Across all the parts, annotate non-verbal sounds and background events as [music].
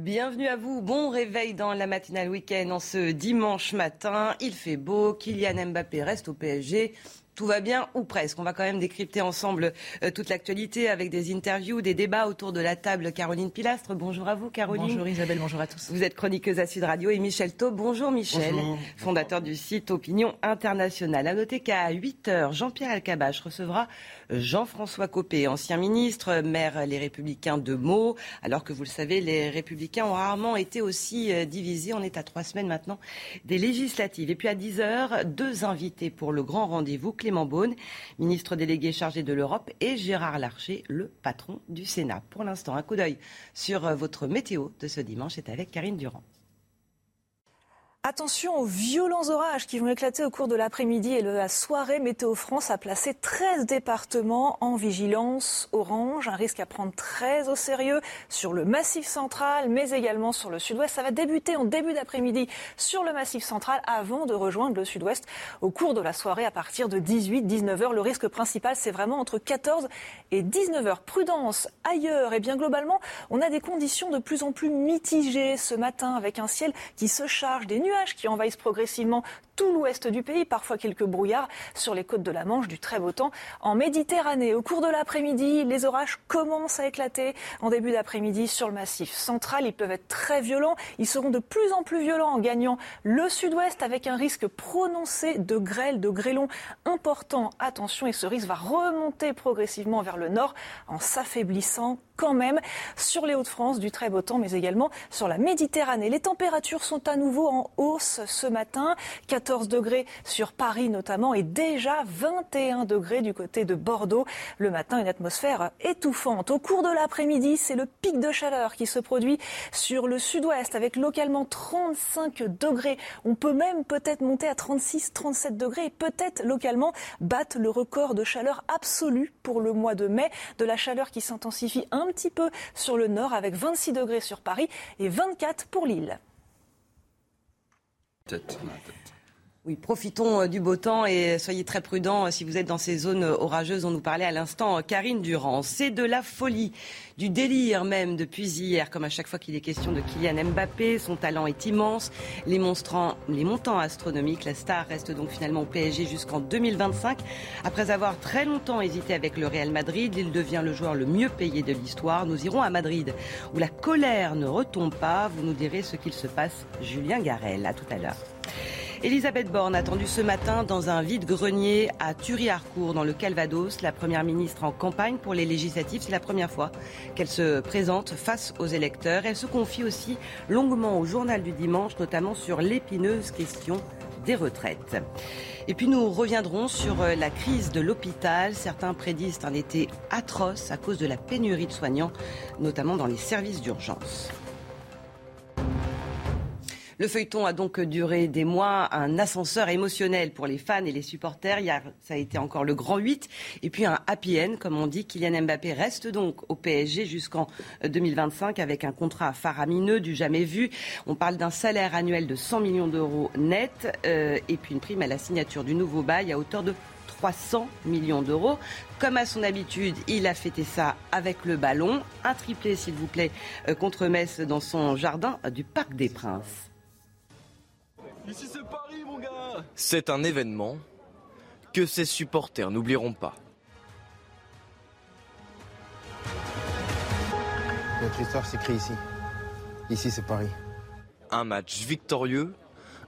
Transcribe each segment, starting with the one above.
Bienvenue à vous, bon réveil dans la matinale week-end en ce dimanche matin. Il fait beau, Kylian Mbappé reste au PSG tout va bien ou presque. On va quand même décrypter ensemble euh, toute l'actualité avec des interviews, des débats autour de la table. Caroline Pilastre, bonjour à vous Caroline. Bonjour Isabelle, bonjour à tous. Vous êtes chroniqueuse à Sud Radio et Michel Taub. Bonjour Michel, fondateur du site Opinion Internationale. À noter qu'à 8h, Jean-Pierre Alcabache recevra Jean-François Copé, ancien ministre, maire Les Républicains de Meaux. Alors que vous le savez, les Républicains ont rarement été aussi euh, divisés. On est à trois semaines maintenant des législatives. Et puis à 10h, deux invités pour le grand rendez-vous. Clément Beaune, ministre délégué chargé de l'Europe, et Gérard Larcher, le patron du Sénat. Pour l'instant, un coup d'œil sur euh, votre météo de ce dimanche est avec Karine Durand. Attention aux violents orages qui vont éclater au cours de l'après-midi et de la soirée. Météo France a placé 13 départements en vigilance orange. Un risque à prendre très au sérieux sur le massif central, mais également sur le sud-ouest. Ça va débuter en début d'après-midi sur le massif central avant de rejoindre le sud-ouest au cours de la soirée à partir de 18-19 heures. Le risque principal, c'est vraiment entre 14 et 19 heures. Prudence ailleurs. Et bien globalement, on a des conditions de plus en plus mitigées ce matin avec un ciel qui se charge des nuages qui envahissent progressivement tout l'ouest du pays, parfois quelques brouillards sur les côtes de la Manche, du très beau temps en Méditerranée. Au cours de l'après-midi, les orages commencent à éclater en début d'après-midi sur le massif central. Ils peuvent être très violents. Ils seront de plus en plus violents en gagnant le sud-ouest avec un risque prononcé de grêle, de grêlons important. Attention, et ce risque va remonter progressivement vers le nord en s'affaiblissant quand même sur les Hauts-de-France du très beau temps, mais également sur la Méditerranée. Les températures sont à nouveau en hausse ce matin. 14 degrés sur Paris notamment et déjà 21 degrés du côté de Bordeaux. Le matin, une atmosphère étouffante. Au cours de l'après-midi, c'est le pic de chaleur qui se produit sur le sud-ouest avec localement 35 degrés. On peut même peut-être monter à 36, 37 degrés et peut-être localement battre le record de chaleur absolue pour le mois de mai. De la chaleur qui s'intensifie un petit peu sur le nord avec 26 degrés sur Paris et 24 pour Lille. Oui, profitons euh, du beau temps et soyez très prudents euh, si vous êtes dans ces zones euh, orageuses dont nous parlait à l'instant Karine Durand. C'est de la folie, du délire même depuis hier, comme à chaque fois qu'il est question de Kylian Mbappé. Son talent est immense, les, les montants astronomiques. La star reste donc finalement au PSG jusqu'en 2025. Après avoir très longtemps hésité avec le Real Madrid, il devient le joueur le mieux payé de l'histoire. Nous irons à Madrid, où la colère ne retombe pas. Vous nous direz ce qu'il se passe. Julien Garel, à tout à l'heure. Elisabeth Borne attendue ce matin dans un vide-grenier à Thury-Harcourt, dans le Calvados. La Première ministre en campagne pour les législatives. C'est la première fois qu'elle se présente face aux électeurs. Elle se confie aussi longuement au journal du dimanche, notamment sur l'épineuse question des retraites. Et puis nous reviendrons sur euh, la crise de l'hôpital. Certains prédisent un été atroce à cause de la pénurie de soignants, notamment dans les services d'urgence. Le feuilleton a donc duré des mois, un ascenseur émotionnel pour les fans et les supporters. Hier, ça a été encore le grand 8. Et puis un happy end, comme on dit. Kylian Mbappé reste donc au PSG jusqu'en 2025 avec un contrat faramineux du jamais vu. On parle d'un salaire annuel de 100 millions d'euros net euh, et puis une prime à la signature du nouveau bail à hauteur de 300 millions d'euros. Comme à son habitude, il a fêté ça avec le ballon. Un triplé, s'il vous plaît, euh, contre Metz dans son jardin du Parc des Princes. Ici c'est Paris mon gars C'est un événement que ses supporters n'oublieront pas. Notre histoire s'écrit ici. Ici c'est Paris. Un match victorieux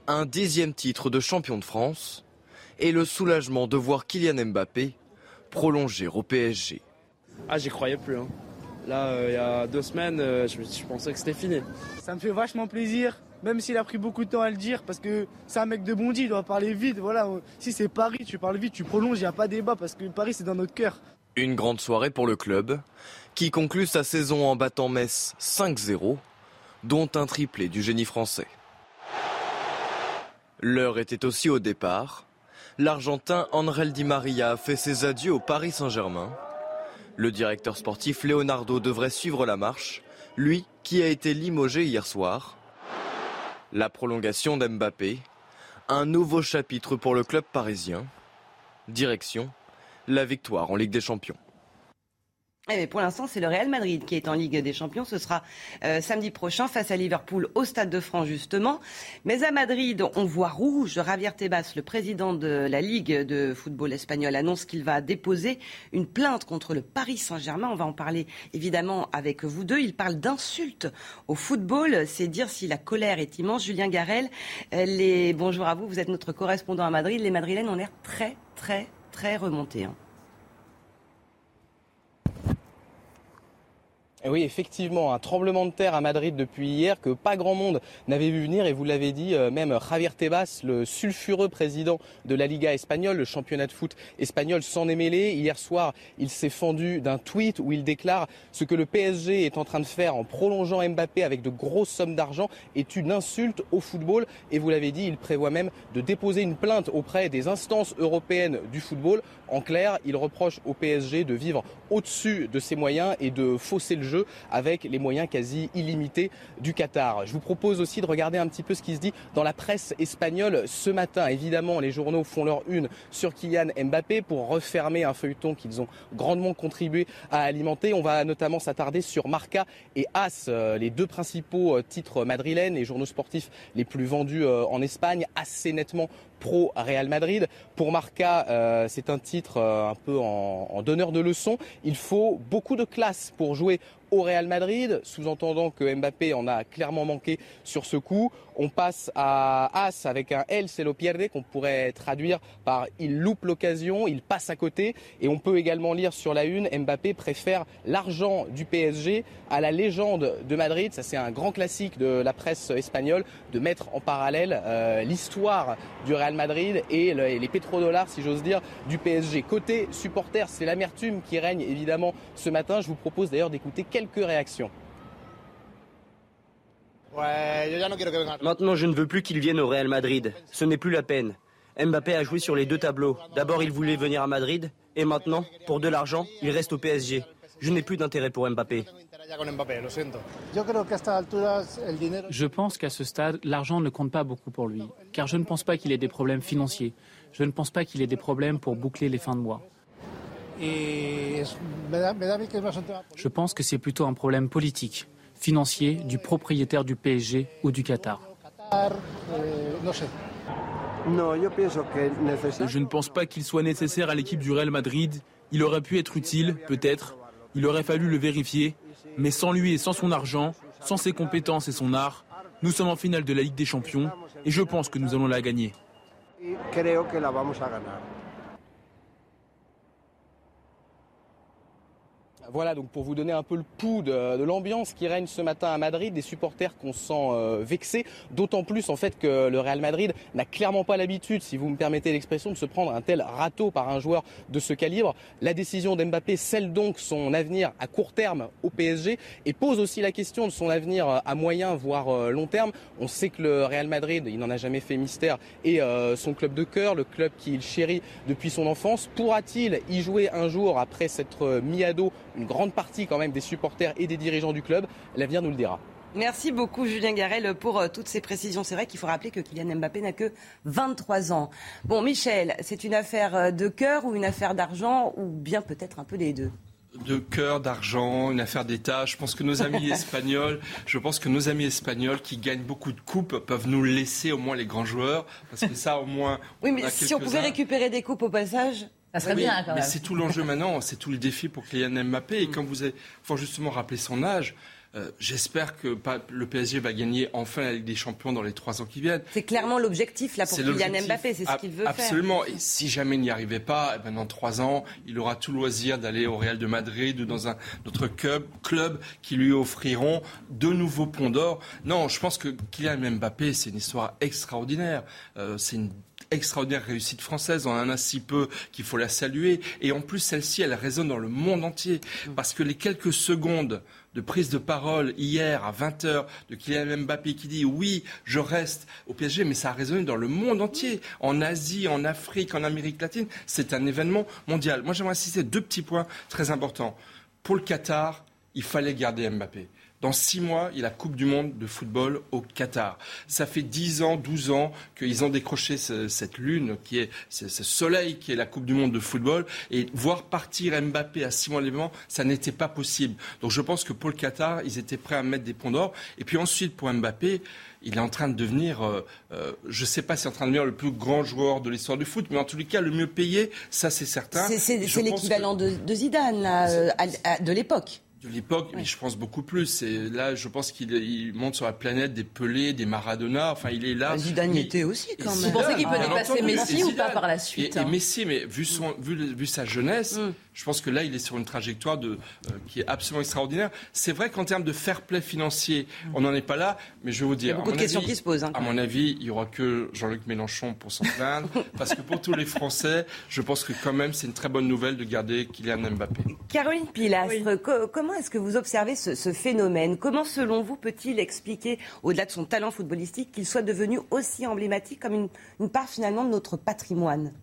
un dixième titre de champion de France et le soulagement de voir Kylian Mbappé prolonger au PSG. Ah, j'y croyais plus. Hein. Là, euh, il y a deux semaines, euh, je, je, pensais que c'était fini. Ça me fait vachement plaisir, même s'il a pris beaucoup de temps à le dire, parce que c'est un mec de Bondy, il doit parler vite. Voilà, si c'est Paris, tu parles vite, tu prolonges, il n'y a pas débat, parce que Paris, c'est dans notre cœur. Une grande soirée pour le club, qui conclut sa saison en battant Metz 5-0, dont un triplé du génie français. L'heure était aussi au départ. L'Argentin André Di Maria a fait ses adieux au Paris Saint-Germain. Le directeur sportif Leonardo devrait suivre la marche, lui qui a été limogé hier soir. La prolongation d'Mbappé, un nouveau chapitre pour le club parisien. Direction, la victoire en Ligue des Champions. Eh pour l'instant, c'est le Real Madrid qui est en Ligue des Champions. Ce sera euh, samedi prochain face à Liverpool au Stade de France, justement. Mais à Madrid, on voit rouge. Javier Tebas, le président de la Ligue de football espagnol, annonce qu'il va déposer une plainte contre le Paris Saint-Germain. On va en parler évidemment avec vous deux. Il parle d'insultes au football. C'est dire si la colère est immense. Julien Garel, les... bonjour à vous. Vous êtes notre correspondant à Madrid. Les Madrilènes ont l'air très, très, très remontés. Hein. Oui, effectivement, un tremblement de terre à Madrid depuis hier que pas grand monde n'avait vu venir et vous l'avez dit, euh, même Javier Tebas, le sulfureux président de la Liga espagnole, le championnat de foot espagnol, s'en est mêlé. Hier soir, il s'est fendu d'un tweet où il déclare ce que le PSG est en train de faire en prolongeant Mbappé avec de grosses sommes d'argent est une insulte au football et vous l'avez dit, il prévoit même de déposer une plainte auprès des instances européennes du football. En clair, il reproche au PSG de vivre au-dessus de ses moyens et de fausser le jeu avec les moyens quasi illimités du Qatar. Je vous propose aussi de regarder un petit peu ce qui se dit dans la presse espagnole ce matin. Évidemment, les journaux font leur une sur Kylian Mbappé pour refermer un feuilleton qu'ils ont grandement contribué à alimenter. On va notamment s'attarder sur Marca et As, euh, les deux principaux euh, titres madrilènes, les journaux sportifs les plus vendus euh, en Espagne, assez nettement pro Real Madrid. Pour Marca, euh, c'est un titre euh, un peu en, en, donneur de leçons. Il faut beaucoup de classe pour jouer au Real Madrid, sous-entendant que Mbappé en a clairement manqué sur ce coup. On passe à As avec un L, c'est lo pierde, qu'on pourrait traduire par il loupe l'occasion, il passe à côté. Et on peut également lire sur la une, Mbappé préfère l'argent du PSG à la légende de Madrid. Ça, c'est un grand classique de la presse espagnole, de mettre en parallèle euh, l'histoire du Real Madrid et le, les pétrodollars, si j'ose dire, du PSG. Côté supporter, c'est l'amertume qui règne évidemment ce matin. Je vous propose d'ailleurs d'écouter réactions. Maintenant, je ne veux plus qu'il vienne au Real Madrid. Ce n'est plus la peine. Mbappé a joué sur les deux tableaux. D'abord, il voulait venir à Madrid, et maintenant, pour de l'argent, il reste au PSG. Je n'ai plus d'intérêt pour Mbappé. Je pense qu'à ce stade, l'argent ne compte pas beaucoup pour lui, car je ne pense pas qu'il ait des problèmes financiers. Je ne pense pas qu'il ait des problèmes pour boucler les fins de mois. Je pense que c'est plutôt un problème politique, financier, du propriétaire du PSG ou du Qatar. Je ne pense pas qu'il soit nécessaire à l'équipe du Real Madrid. Il aurait pu être utile, peut-être. Il aurait fallu le vérifier. Mais sans lui et sans son argent, sans ses compétences et son art, nous sommes en finale de la Ligue des Champions et je pense que nous allons la gagner. Voilà, donc pour vous donner un peu le pouls de, l'ambiance qui règne ce matin à Madrid, des supporters qu'on sent euh, vexés, d'autant plus en fait que le Real Madrid n'a clairement pas l'habitude, si vous me permettez l'expression, de se prendre un tel râteau par un joueur de ce calibre. La décision d'Mbappé scelle donc son avenir à court terme au PSG et pose aussi la question de son avenir à moyen voire long terme. On sait que le Real Madrid, il n'en a jamais fait mystère, est euh, son club de cœur, le club qu'il chérit depuis son enfance. Pourra-t-il y jouer un jour après s'être mis à dos une grande partie quand même des supporters et des dirigeants du club. L'avenir nous le dira. Merci beaucoup Julien Garel pour euh, toutes ces précisions. C'est vrai qu'il faut rappeler que Kylian Mbappé n'a que 23 ans. Bon Michel, c'est une affaire euh, de cœur ou une affaire d'argent ou bien peut-être un peu des deux? De cœur, d'argent, une affaire d'État. Je pense que nos amis [laughs] espagnols, je pense que nos amis espagnols qui gagnent beaucoup de coupes peuvent nous laisser au moins les grands joueurs, parce que ça au moins. Oui, mais si on pouvait récupérer des coupes au passage? Ça serait oui, bien quand mais c'est tout l'enjeu maintenant, c'est tout le défi pour Kylian Mbappé. Et quand vous avez, faut justement rappeler son âge, Euh, j'espère que le PSG va gagner enfin la Ligue des Champions dans les trois ans qui viennent. C'est clairement l'objectif là pour Kylian Mbappé, c'est ce qu'il veut faire. Absolument. Et si jamais il n'y arrivait pas, eh ben, dans trois ans, il aura tout loisir d'aller au Real de Madrid ou dans un autre club, club qui lui offriront de nouveaux ponts d'or. Non, je pense que Kylian Mbappé, c'est une histoire extraordinaire. Euh, c'est une extraordinaire réussite française. On en a si peu qu'il faut la saluer. Et en plus, celle-ci, elle résonne dans le monde entier. Parce que les quelques secondes de prise de parole hier à 20h de Kylian Mbappé qui dit oui, je reste au PSG, mais ça a résonné dans le monde entier, en Asie, en Afrique, en Amérique latine. C'est un événement mondial. Moi, j'aimerais insister deux petits points très importants. Pour le Qatar, il fallait garder Mbappé. Dans six mois, il y a la Coupe du Monde de football au Qatar. Ça fait dix ans, douze ans qu'ils ont décroché cette lune, qui est ce, soleil qui est la Coupe du Monde de football. Et voir partir Mbappé à six mois l'événement, ça n'était pas possible. Donc je pense que pour le Qatar, ils étaient prêts à mettre des ponts d'or. Et puis ensuite, pour Mbappé, il est en train de devenir, euh, euh, je ne sais pas s'il est en train de devenir le plus grand joueur de l'histoire du foot, mais en tous les cas, le mieux payé, ça c'est certain. C'est l'équivalent de, Zidane, euh, de l'époque de l'époque, mais je pense beaucoup plus. Et là, je pense qu'il monte sur la planète des Pelé, des Maradona. Enfin, il est là. Zidane y était aussi, quand même. Vous pensez qu'il peut dépasser Messi ou pas par la suite Et, hein Messi, mais vu, son, vu, vu sa jeunesse, mm. je pense que là, il est sur une trajectoire de, euh, qui est absolument extraordinaire. C'est vrai qu'en termes de fair play financier, mm. on n'en est pas là, mais je vais vous dire. Il y a beaucoup de questions qui se posent. Hein, à mon avis, il n'y aura que Jean-Luc Mélenchon pour s'en plaindre. [laughs] parce que pour tous les Français, je pense que quand même, c'est une très bonne nouvelle de garder Kylian Mbappé. Caroline Pilastre, comment est-ce que vous observez ce, phénomène? Comment, selon vous, peut-il expliquer, au-delà de son talent footballistique, qu'il soit devenu aussi emblématique comme une, part finalement de notre patrimoine?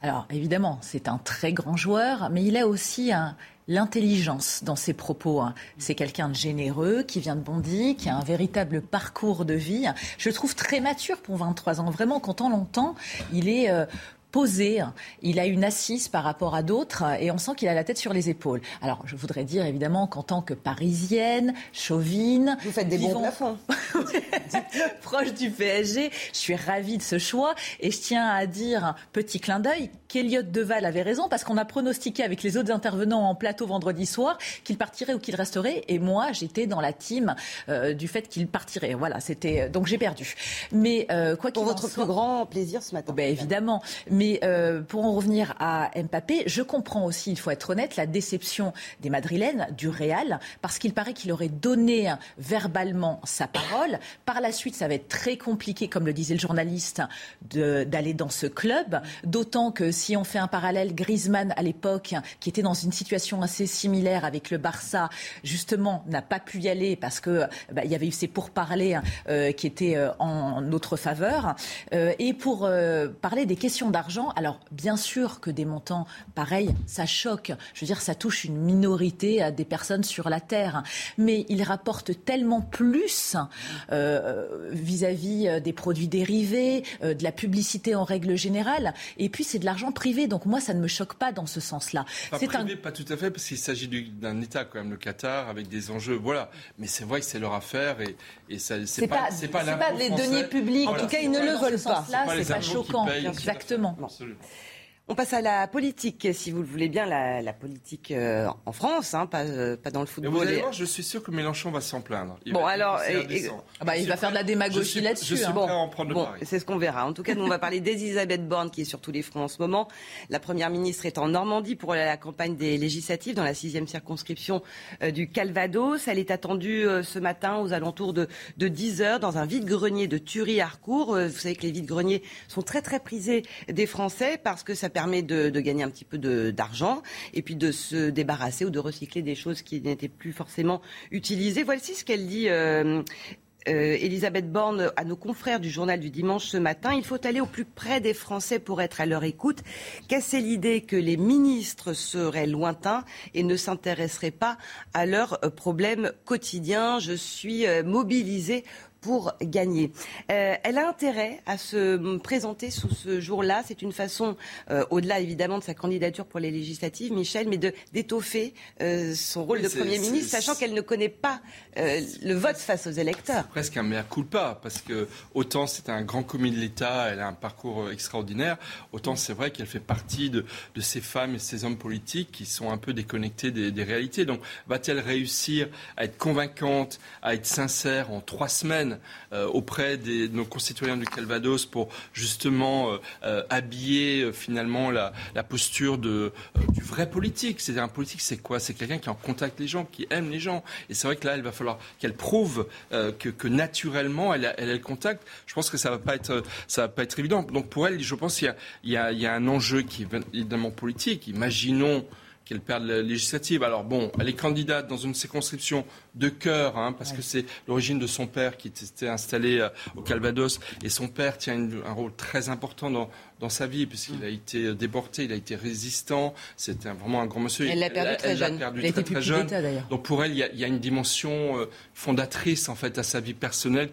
Alors évidemment, c'est un très grand joueur, mais il a aussi l'intelligence dans ses propos. Hein. C'est quelqu'un de généreux, qui vient de Bondy, qui a un véritable parcours de vie. Je le trouve très mature pour 23 ans. Vraiment, quand on l'entend, il est euh, posé, il a une assise par rapport à d'autres et on sent qu'il a la tête sur les épaules. Alors, je voudrais dire évidemment qu'en tant que parisienne, chauvine, vous faites des bons plafonds. [laughs] proche du PSG, je suis ravie de ce choix et je tiens à dire petit clin d'œil qu'Eliott Deval avait raison parce qu'on a pronostiqué avec les autres intervenants en plateau vendredi soir qu'il partirait ou qu'il resterait et moi j'étais dans la team euh, du fait qu'il partirait. Voilà, c'était donc j'ai perdu. Mais euh, quoi qu'il Pour votre plus grand plaisir ce matin. Ben, évidemment. Mais mais euh, pour en revenir à Mbappé, je comprends aussi, il faut être honnête, la déception des Madrilènes, du Real, parce qu'il paraît qu'il aurait donné verbalement sa parole. Par la suite, ça va être très compliqué, comme le disait le journaliste, d'aller dans ce club. D'autant que si on fait un parallèle, Griezmann à l'époque, qui était dans une situation assez similaire avec le Barça, justement, n'a pas pu y aller parce que bah, il y avait eu ces pourparlers euh, qui étaient euh, en notre faveur. et pour parler des questions d'argent alors, bien sûr que des montants pareils, ça choque. Je veux dire, ça touche une minorité à des personnes sur la Terre. Mais il rapporte tellement plus euh, vis-à-vis euh, des produits dérivés, euh, de la publicité en règle générale. Et puis, c'est de l'argent privé. Donc, moi, ça ne me choque pas dans ce sens-là. Pas privé, pas tout à fait, parce qu'il s'agit d'un État, quand même, le Qatar, avec des enjeux. Voilà. Mais c'est vrai que c'est leur affaire et, et ça, c'est pas, c'est pas, pas, les deniers publics. En tout cas, ils ne le veulent pas. Là, c'est pas choquant. Exactement. Absolument. On passe à la politique, si vous le voulez bien, la, politique euh, en France, hein, pas, euh, pas, dans le football. vous allez voir, je suis sûr que Mélenchon va s'en plaindre. bon, alors, ah bah, il va faire de la démagogie là-dessus. Je suis hein. prêt à en prendre bon, C'est ce qu'on verra. En tout cas, nous, on va parler d'Elisabeth Borne, qui est sur tous les fronts en ce moment. La première ministre est en Normandie pour la campagne des législatives, dans la sixième circonscription euh, du Calvados. Elle est attendue ce matin aux alentours de, de 10 heures dans un vide-grenier de Thury-Harcourt. vous savez que les vides-greniers sont très très prisés des Français parce que ça permet de, gagner un petit peu d'argent et puis de se débarrasser ou de recycler des choses qui n'étaient plus forcément utilisées. Voici ce qu'elle dit. Euh, euh, Elisabeth Borne à nos confrères du journal du dimanche ce matin. Il faut aller au plus près des Français pour être à leur écoute. Casser l'idée que les ministres seraient lointains et ne s'intéresseraient pas à leurs problèmes quotidiens. Je suis euh, mobilisée pour gagner. Euh, elle a intérêt à se présenter sous ce jour-là. C'est une façon, euh, au-delà évidemment de sa candidature pour les législatives, Michel, mais d'étoffer euh, son rôle de Premier ministre, sachant qu'elle ne connaît pas le vote face aux électeurs. Presque un mea culpa, parce que autant c'est un grand commis de l'État, elle a un parcours extraordinaire, autant c'est vrai qu'elle fait partie de, de, ces femmes et ces hommes politiques qui sont un peu déconnectés des, des réalités. Donc va-t-elle réussir à être convaincante, à être sincère en trois semaines euh, auprès de nos concitoyens du Calvados pour justement euh, euh, habiller finalement la, posture du vrai politique. C'est un politique, c'est quoi? C'est quelqu'un qui en contact les gens, qui aime les gens. Et c'est vrai que là, il va falloir qu'elle prouve que, naturellement, elle a, le contact. Je pense que ça va va pas être évident. Donc pour elle, je pense qu'il y a, un enjeu qui est évidemment politique. Imaginons qu'elle perde la législative. Alors bon, elle est candidate dans une circonscription de cœur, hein, parce que c'est l'origine de son père qui était installé euh, au Calvados, et son père tient un rôle très important dans, dans sa vie, puisqu'il a été euh, déporté, il a été résistant, c'était vraiment un grand monsieur. Elle l'a perdu très jeune. il très, très jeune. Donc pour elle, il y, a, il y, a, une dimension euh, fondatrice en fait à sa vie personnelle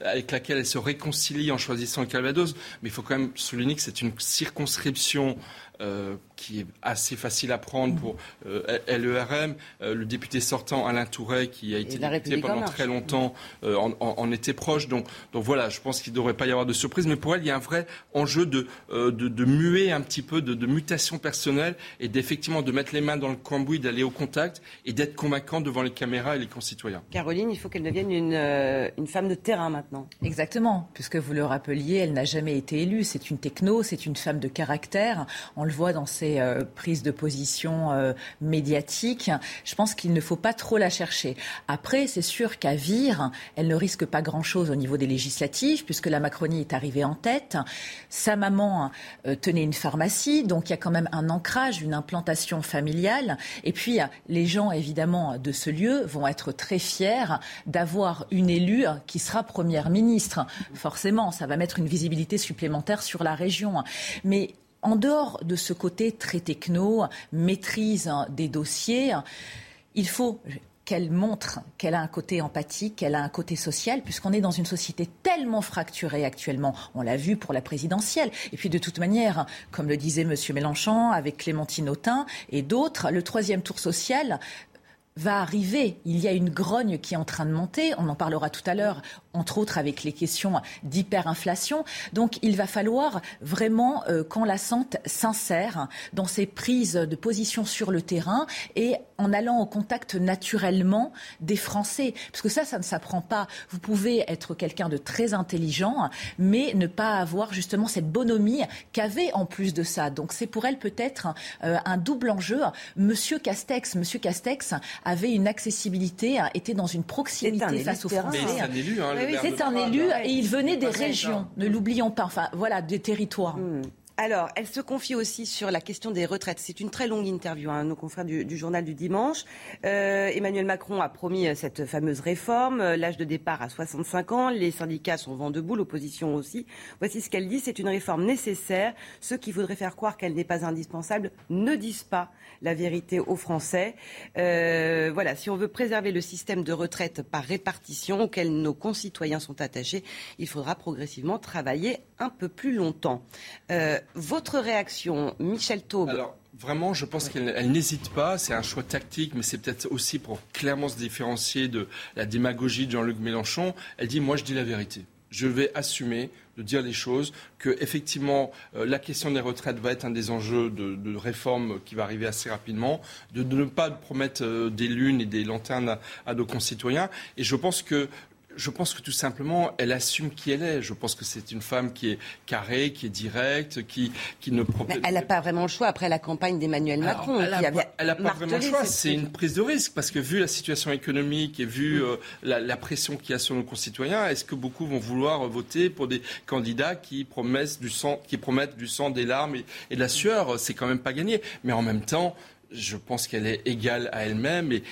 avec laquelle elle se réconcilie en choisissant le Calvados. Mais il faut quand même souligner que c'est une circonscription euh, qui est assez facile à prendre pour euh, LERM. Euh, le député sortant Alain Touret, qui a été député pendant très longtemps, en, était proche. Donc, donc voilà, je pense qu'il ne devrait pas y avoir de surprise. Mais pour elle, il y a un vrai enjeu de, de, de muer un petit peu, de, de mutation personnelle et d'effectivement de mettre les mains dans le cambouis, d'aller au contact et d'être convaincant devant les caméras et les concitoyens. Caroline, il faut qu'elle devienne une, une femme de terrain maintenant. Exactement, puisque vous le rappeliez, elle n'a jamais été élue. C'est une techno, c'est une femme de caractère. On le voit dans ses euh, prises de position euh, médiatiques. Je pense qu'il ne faut pas trop la chercher. Après, c'est sûr qu'à Vire, elle ne risque pas grand-chose au niveau des législatives, puisque la Macronie est arrivée en tête. Sa maman euh, tenait une pharmacie, donc il y a quand même un ancrage, une implantation familiale. Et puis, les gens, évidemment, de ce lieu vont être très fiers d'avoir une élue qui sera première ministre. Forcément, ça va mettre une visibilité supplémentaire sur la région. Mais en dehors de ce côté très techno, maîtrise des dossiers, il faut qu'elle montre qu'elle a un côté empathique, qu'elle a un côté social, puisqu'on est dans une société tellement fracturée actuellement. On l'a vu pour la présidentielle. Et puis de toute manière, comme le disait M. Mélenchon, avec Clémentine Autain et d'autres, le troisième tour social va arriver. Il y a une grogne qui est en train de monter. On en parlera tout à l'heure, entre autres avec les questions d'hyperinflation. Donc il va falloir vraiment euh, qu'on la sente sincère dans ses prises de position sur le terrain et en allant au contact naturellement des Français. Parce que ça, ça ne s'apprend pas. Vous pouvez être quelqu'un de très intelligent, mais ne pas avoir justement cette bonhomie qu'avait en plus de ça. Donc c'est pour elle peut-être euh, un double enjeu. Monsieur Castex, Monsieur Castex avait une accessibilité, était dans une proximité face aux Français. C'est un élu, hein, C'est un élu et il venait des régions, ne l'oublions pas, enfin voilà, des territoires. Hmm. Alors, elle se confie aussi sur la question des retraites. C'est une très longue interview, hein, nos confrères du, journal du dimanche. Euh, Emmanuel Macron a promis euh, cette fameuse réforme, euh, l'âge de départ à 65 ans. Les syndicats sont vent debout, l'opposition aussi. Voici ce qu'elle dit. C'est une réforme nécessaire. Ceux qui voudraient faire croire qu'elle n'est pas indispensable ne disent pas la vérité aux Français. voilà, si on veut préserver le système de retraite par répartition auquel nos concitoyens sont attachés, il faudra progressivement travailler un peu plus longtemps. Votre réaction, Michel Taube Alors, vraiment, je pense qu'elle n'hésite pas. C'est un choix tactique, mais c'est peut-être aussi pour clairement se différencier de la démagogie de Jean-Luc Mélenchon. Elle dit Moi, je dis la vérité. Je vais assumer de dire les choses, que effectivement euh, la question des retraites va être un des enjeux de, réforme qui va arriver assez rapidement, de, ne pas promettre euh, des lunes et des lanternes à, à, nos concitoyens. Et je pense que je pense que tout simplement, elle assume qui elle est. Je pense que c'est une femme qui est carrée, qui est directe, qui, qui ne... Mais elle n'a pas vraiment le choix après la campagne d'Emmanuel Macron. elle n'a pas, vraiment le choix. C'est une prise de risque parce que vu la situation économique et vu euh, la, pression qu'il y a sur nos concitoyens, est-ce que beaucoup vont vouloir voter pour des candidats qui promettent du sang, qui promettent du sang, des larmes et, et de la sueur? C'est quand même pas gagné. Mais en même temps, je pense qu'elle est égale à elle-même et,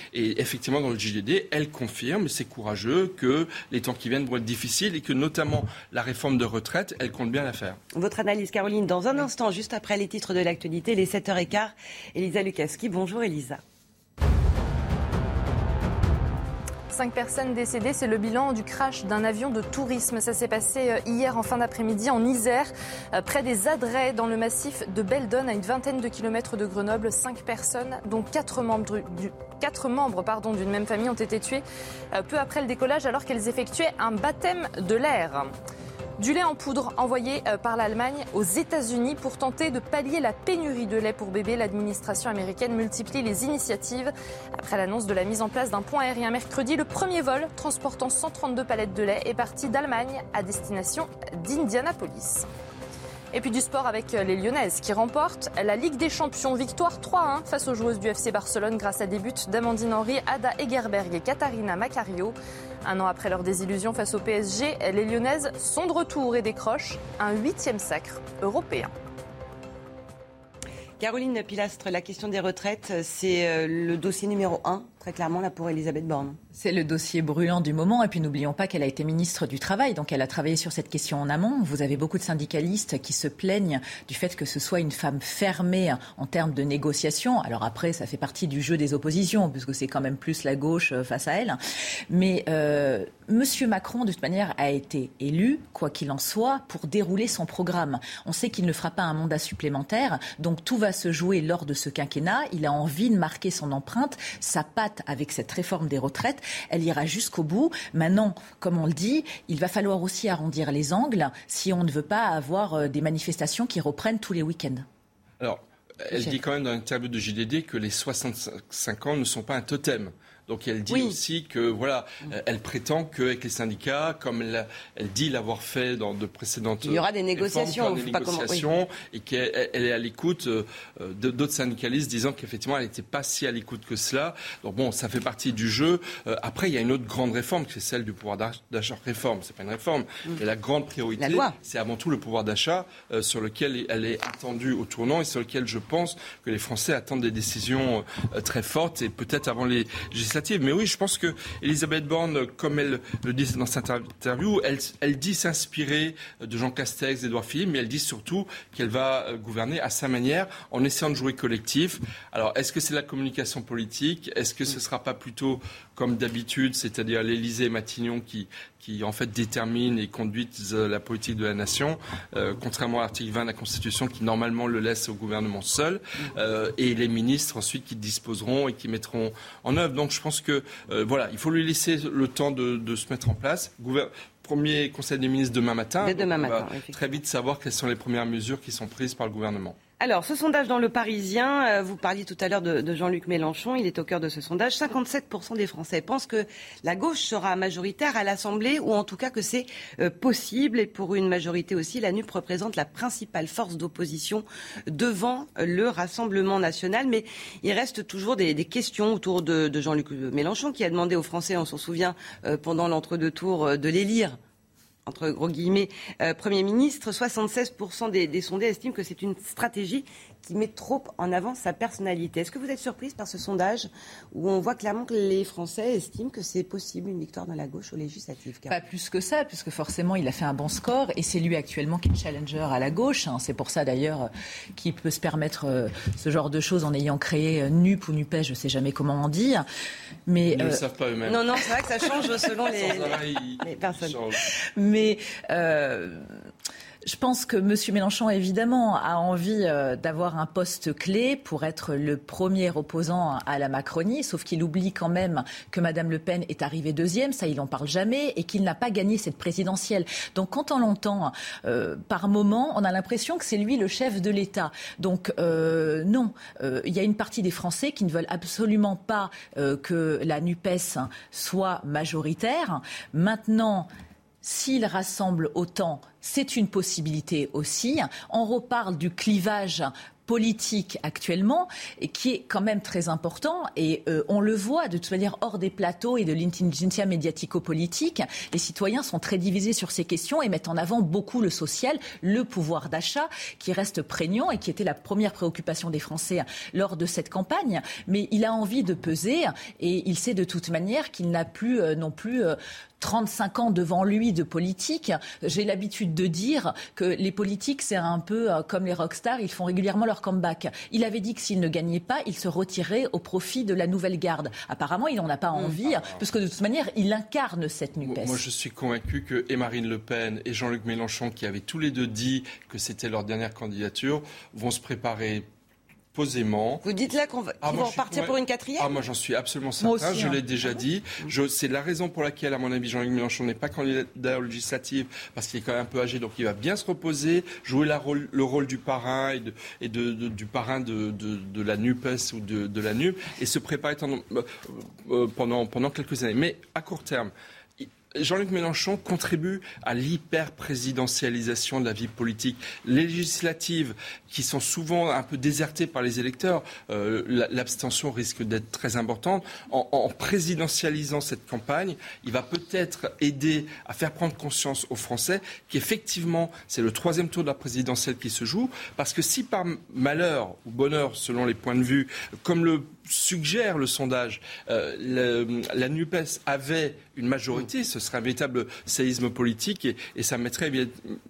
effectivement dans le JDD, elle confirme, c'est courageux, que les temps qui viennent vont être difficiles et que notamment la réforme de retraite, elle compte bien la faire. Votre analyse, Caroline, dans un instant, juste après les titres de l'actualité, les 7h15, Elisa Lukaski. Bonjour Elisa. Cinq personnes décédées, c'est le bilan du crash d'un avion de tourisme. Ça s'est passé euh, hier en fin d'après-midi en Isère, euh, près des Adrets, dans le massif de Beldon, à une vingtaine de kilomètres de Grenoble. Cinq personnes, dont quatre membres quatre membres d'une même famille ont été tués euh, peu après le décollage alors qu'elles effectuaient un baptême de l'air. Du lait en poudre envoyé euh, par l'Allemagne aux États-Unis pour tenter de pallier la pénurie de lait pour bébés. L'administration américaine multiplie les initiatives. Après l'annonce de la mise en place d'un pont aérien mercredi, le premier vol transportant 132 palettes de lait est parti d'Allemagne à destination d'Indianapolis. Et puis du sport avec euh, les Lyonnaises qui remportent la Ligue des Champions. Victoire 3-1 face aux joueuses du FC Barcelone grâce à des buts d'Amandine Henry, Ada Egerberg et Katharina Macario. Un an après leur désillusion face au PSG, les Lyonnaises sont de retour et décrochent un huitième sacre européen. Caroline Pilastre, la question des retraites, c'est euh, le dossier numéro un, très clairement, là, pour Elisabeth Borne. C'est le dossier brûlant du moment. Et puis n'oublions pas qu'elle a été ministre du Travail, donc elle a travaillé sur cette question en amont. Vous avez beaucoup de syndicalistes qui se plaignent du fait que ce soit une femme fermée en termes de négociation. Alors après, ça fait partie du jeu des oppositions, puisque c'est quand même plus la gauche euh, face à elle. Mais euh, Monsieur Macron, de toute manière, a été élu, quoi qu'il en soit, pour dérouler son programme. On sait qu'il ne fera pas un mandat supplémentaire, donc tout va se jouer lors de ce quinquennat. Il a envie de marquer son empreinte, sa patte avec cette réforme des retraites elle ira jusqu'au bout. Maintenant, comme on le dit, il va falloir aussi arrondir les angles si on ne veut pas avoir euh, des manifestations qui reprennent tous les week-ends. Alors, elle dit quand même dans l'interview de JDD que les 65 ans ne sont pas un totem. Donc elle dit aussi que voilà, euh, elle prétend qu'avec les syndicats, comme elle, dit l'avoir fait dans de précédentes, il y aura des négociations, des négociations et qu'elle est à l'écoute euh, d'autres syndicalistes disant qu'effectivement elle n'était pas si à l'écoute que cela. Donc bon, ça fait partie du jeu. Euh, après, il y a une autre grande réforme qui est celle du pouvoir d'achat. Réforme, c'est pas une réforme, mm. mais la grande priorité, c'est avant tout le pouvoir d'achat sur lequel elle est attendue au tournant et sur lequel je pense que les Français attendent des décisions très fortes et peut-être avant les mais oui, je pense que Elisabeth Borne, comme elle le dit dans cette interview, elle, dit s'inspirer de Jean Castex, d'Edouard Philippe, mais elle dit surtout qu'elle va euh, gouverner à sa manière, en essayant de jouer collectif. Alors, est-ce que c'est la communication politique? Est-ce que ce ne sera pas plutôt comme d'habitude, c'est-à-dire l'Élysée et Matignon qui, qui en fait déterminent et conduisent la politique de la nation, euh, contrairement à l'article 20 de la Constitution qui normalement le laisse au gouvernement seul, euh, et les ministres ensuite qui disposeront et qui mettront en œuvre. Donc je pense que euh, voilà, il faut lui laisser le temps de, de se mettre en place. premier Conseil des ministres demain matin. demain matin, très vite savoir quelles sont les premières mesures qui sont prises par le gouvernement. Alors, ce sondage dans le Parisien, euh, vous parliez tout à l'heure de, Jean-Luc Mélenchon, il est au cœur de ce sondage. 57% des Français pensent que la gauche sera majoritaire à l'Assemblée, ou en tout cas que c'est euh, possible. Et pour une majorité aussi, la NUP représente la principale force d'opposition devant le Rassemblement national. Mais il reste toujours des, questions autour de, Jean-Luc Mélenchon, qui a demandé aux Français, on s'en souvient, euh, pendant l'entre-deux tours, de l'élire entre gros guillemets, euh, Premier ministre, 76% des, des sondés estiment que c'est une stratégie qui met trop en avant sa personnalité. Est-ce que vous êtes surprise par ce sondage où on voit clairement que les Français estiment que c'est possible une victoire dans la gauche aux législatives Pas plus que ça, puisque forcément il a fait un bon score et c'est lui actuellement qui est challenger à la gauche. Hein. C'est pour ça d'ailleurs qu'il peut se permettre euh, ce genre de choses en ayant créé euh, NUP ou NUPES, je ne sais jamais comment en dire. Mais, Ils ne le savent pas eux-mêmes. Non, non, c'est vrai que ça change selon [laughs] les, personnes. Mais je pense que M. Mélenchon, évidemment, a envie euh, d'avoir un poste clé pour être le premier opposant à la Macronie, sauf qu'il oublie quand même que Mme Le Pen est arrivée deuxième, ça il n'en parle jamais, et qu'il n'a pas gagné cette présidentielle. Donc quand on l'entend euh, par moment, on a l'impression que c'est lui le chef de l'État. Donc euh, non, il y a une partie des Français qui ne veulent absolument pas que la NUPES soit majoritaire. Maintenant, s'il rassemble autant, c'est une possibilité aussi. On reparle du clivage politique actuellement et qui est quand même très important et euh, on le voit de toute manière hors des plateaux et de l'intelligentsia médiatico-politique. Les citoyens sont très divisés sur ces questions et mettent en avant beaucoup le social, le pouvoir d'achat qui reste prégnant et qui était la première préoccupation des Français lors de cette campagne. Mais il a envie de peser et il sait de toute manière qu'il n'a plus euh, non plus euh, 35 ans devant lui de politique. J'ai l'habitude de dire que les politiques, c'est un peu euh, comme les rockstars, ils font régulièrement leur comeback. Il avait dit que s'il ne gagnait pas, il se retirait au profit de la nouvelle garde. Apparemment, il n'en a pas mm. envie, parce que de toute manière, il incarne cette NUPES. Moi, je suis convaincu que et Marine Le Pen et Jean-Luc Mélenchon, qui avaient tous les deux dit que c'était leur dernière candidature, vont se préparer posément. Vous dites là qu'on va, ah, qu'ils vont repartir pour une quatrième Ah, moi j'en suis absolument certain, je l'ai hein. déjà dit. C'est la raison pour laquelle, à mon avis, Jean-Luc Mélenchon n'est pas candidat législative, parce qu'il est quand même un peu âgé, donc il va bien se reposer, jouer la rôle, le rôle du parrain et, de, et de, du parrain de, de, la NUPES ou de, la NUP, et se préparer euh, euh, pendant, pendant quelques années. Mais à court terme, Jean-Luc Mélenchon contribue à l'hyper-présidentialisation de la vie politique législative qui sont souvent un peu désertées par les électeurs. Euh, l'abstention risque d'être très importante. En, présidentialisant cette campagne, il va peut-être aider à faire prendre conscience aux Français qu'effectivement, c'est le troisième tour de la présidentielle qui se joue. Parce que si par malheur ou bonheur, selon les points de vue, comme le suggère le sondage, euh, la NUPES avait une majorité, ce serait un véritable séisme politique et, et, ça mettrait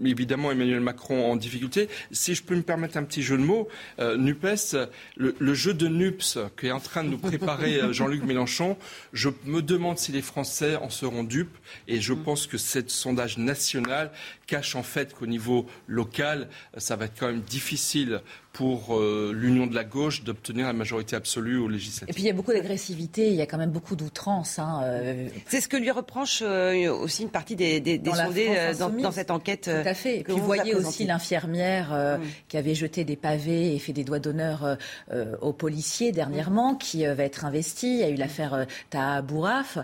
évidemment Emmanuel Macron en difficulté. Si je peux me permettre un petit jeu de mots, euh, NUPES, le, le, jeu de NUPS qui est en train de nous préparer euh, Jean-Luc Mélenchon, je me demande si les Français en seront dupes et je pense que ce sondage national cache en fait qu'au niveau local, ça va être quand même difficile pour euh, l'union de la gauche d'obtenir la majorité absolue aux législatives. Et puis il y a beaucoup d'agressivité, il y a quand même beaucoup d'outrance. Hein, euh. C'est ce que lui reproche euh, aussi une partie des, des, des sondés dans, cette enquête. Tout à fait. Et puis vous voyez aussi l'infirmière qui avait jeté des pavés et fait des doigts d'honneur aux policiers dernièrement, qui va être investie. Il y a eu l'affaire Taha Bouraf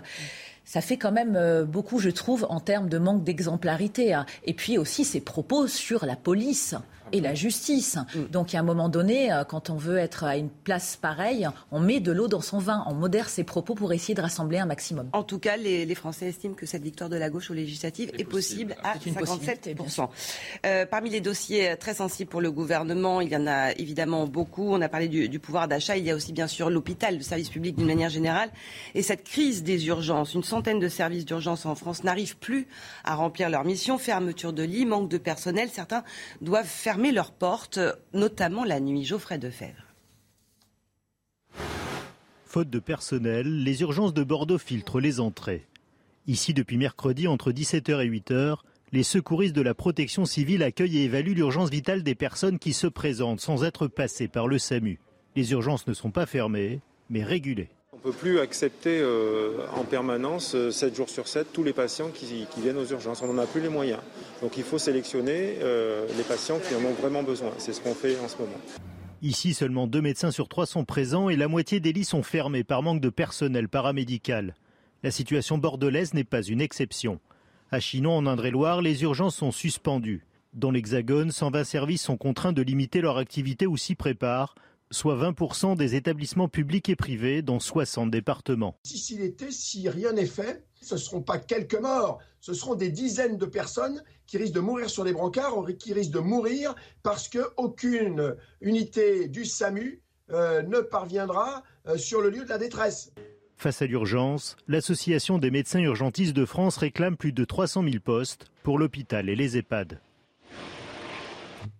ça fait quand même beaucoup, je trouve, en termes de manque d'exemplarité. Hein. Et puis aussi ses propos sur la police et la justice. Mm. Donc, a un moment donné, euh, quand on veut être à une place pareille, on met de l'eau dans son vin, on modère ses propos pour essayer de rassembler un maximum. En tout cas, les, Français estiment que cette victoire de la gauche aux législatives est, possible, à 57%. Euh, parmi les dossiers euh, très sensibles pour le gouvernement, il y en a évidemment beaucoup. On a parlé du, du pouvoir d'achat. Il y a aussi bien sûr l'hôpital, le service public d'une manière générale. Et cette crise des urgences, une centaine de services d'urgence en France n'arrivent plus à remplir leur mission. Fermeture de lits, manque de personnel. Certains doivent fermer leurs portes, notamment la nuit. Geoffrey Defebvre. Faute de personnel, les urgences de Bordeaux filtrent les entrées. Ici, depuis mercredi, entre 17h et 8h, les secouristes de la protection civile accueillent et évaluent l'urgence vitale des personnes qui se présentent sans être passées par le SAMU. Les urgences ne sont pas fermées, mais régulées. On ne peut plus accepter euh, en permanence, 7 euh, jours sur 7, tous les patients qui, viennent aux urgences. On n'en a plus les moyens. Donc il faut sélectionner euh, les patients qui en ont vraiment besoin. C'est ce qu'on fait en ce moment. Ici, seulement deux médecins sur trois sont présents et la moitié des lits sont fermés par manque de personnel paramédical. La situation bordelaise n'est pas une exception. À Chinon, en Indre-et-Loire, les urgences sont suspendues. Dans l'Hexagone, 120 services sont contraints de limiter leur activité ou s'y préparent soit 20% des établissements publics et privés dans 60 départements. Si l'été, si rien n'est fait, ce ne seront pas quelques morts, ce seront des dizaines de personnes qui risquent de mourir sur les brancards, qui risquent de mourir parce qu'aucune unité du SAMU euh, ne parviendra euh, sur le lieu de la détresse. Face à l'urgence, l'Association des médecins urgentistes de France réclame plus de 300 000 postes pour l'hôpital et les EHPAD.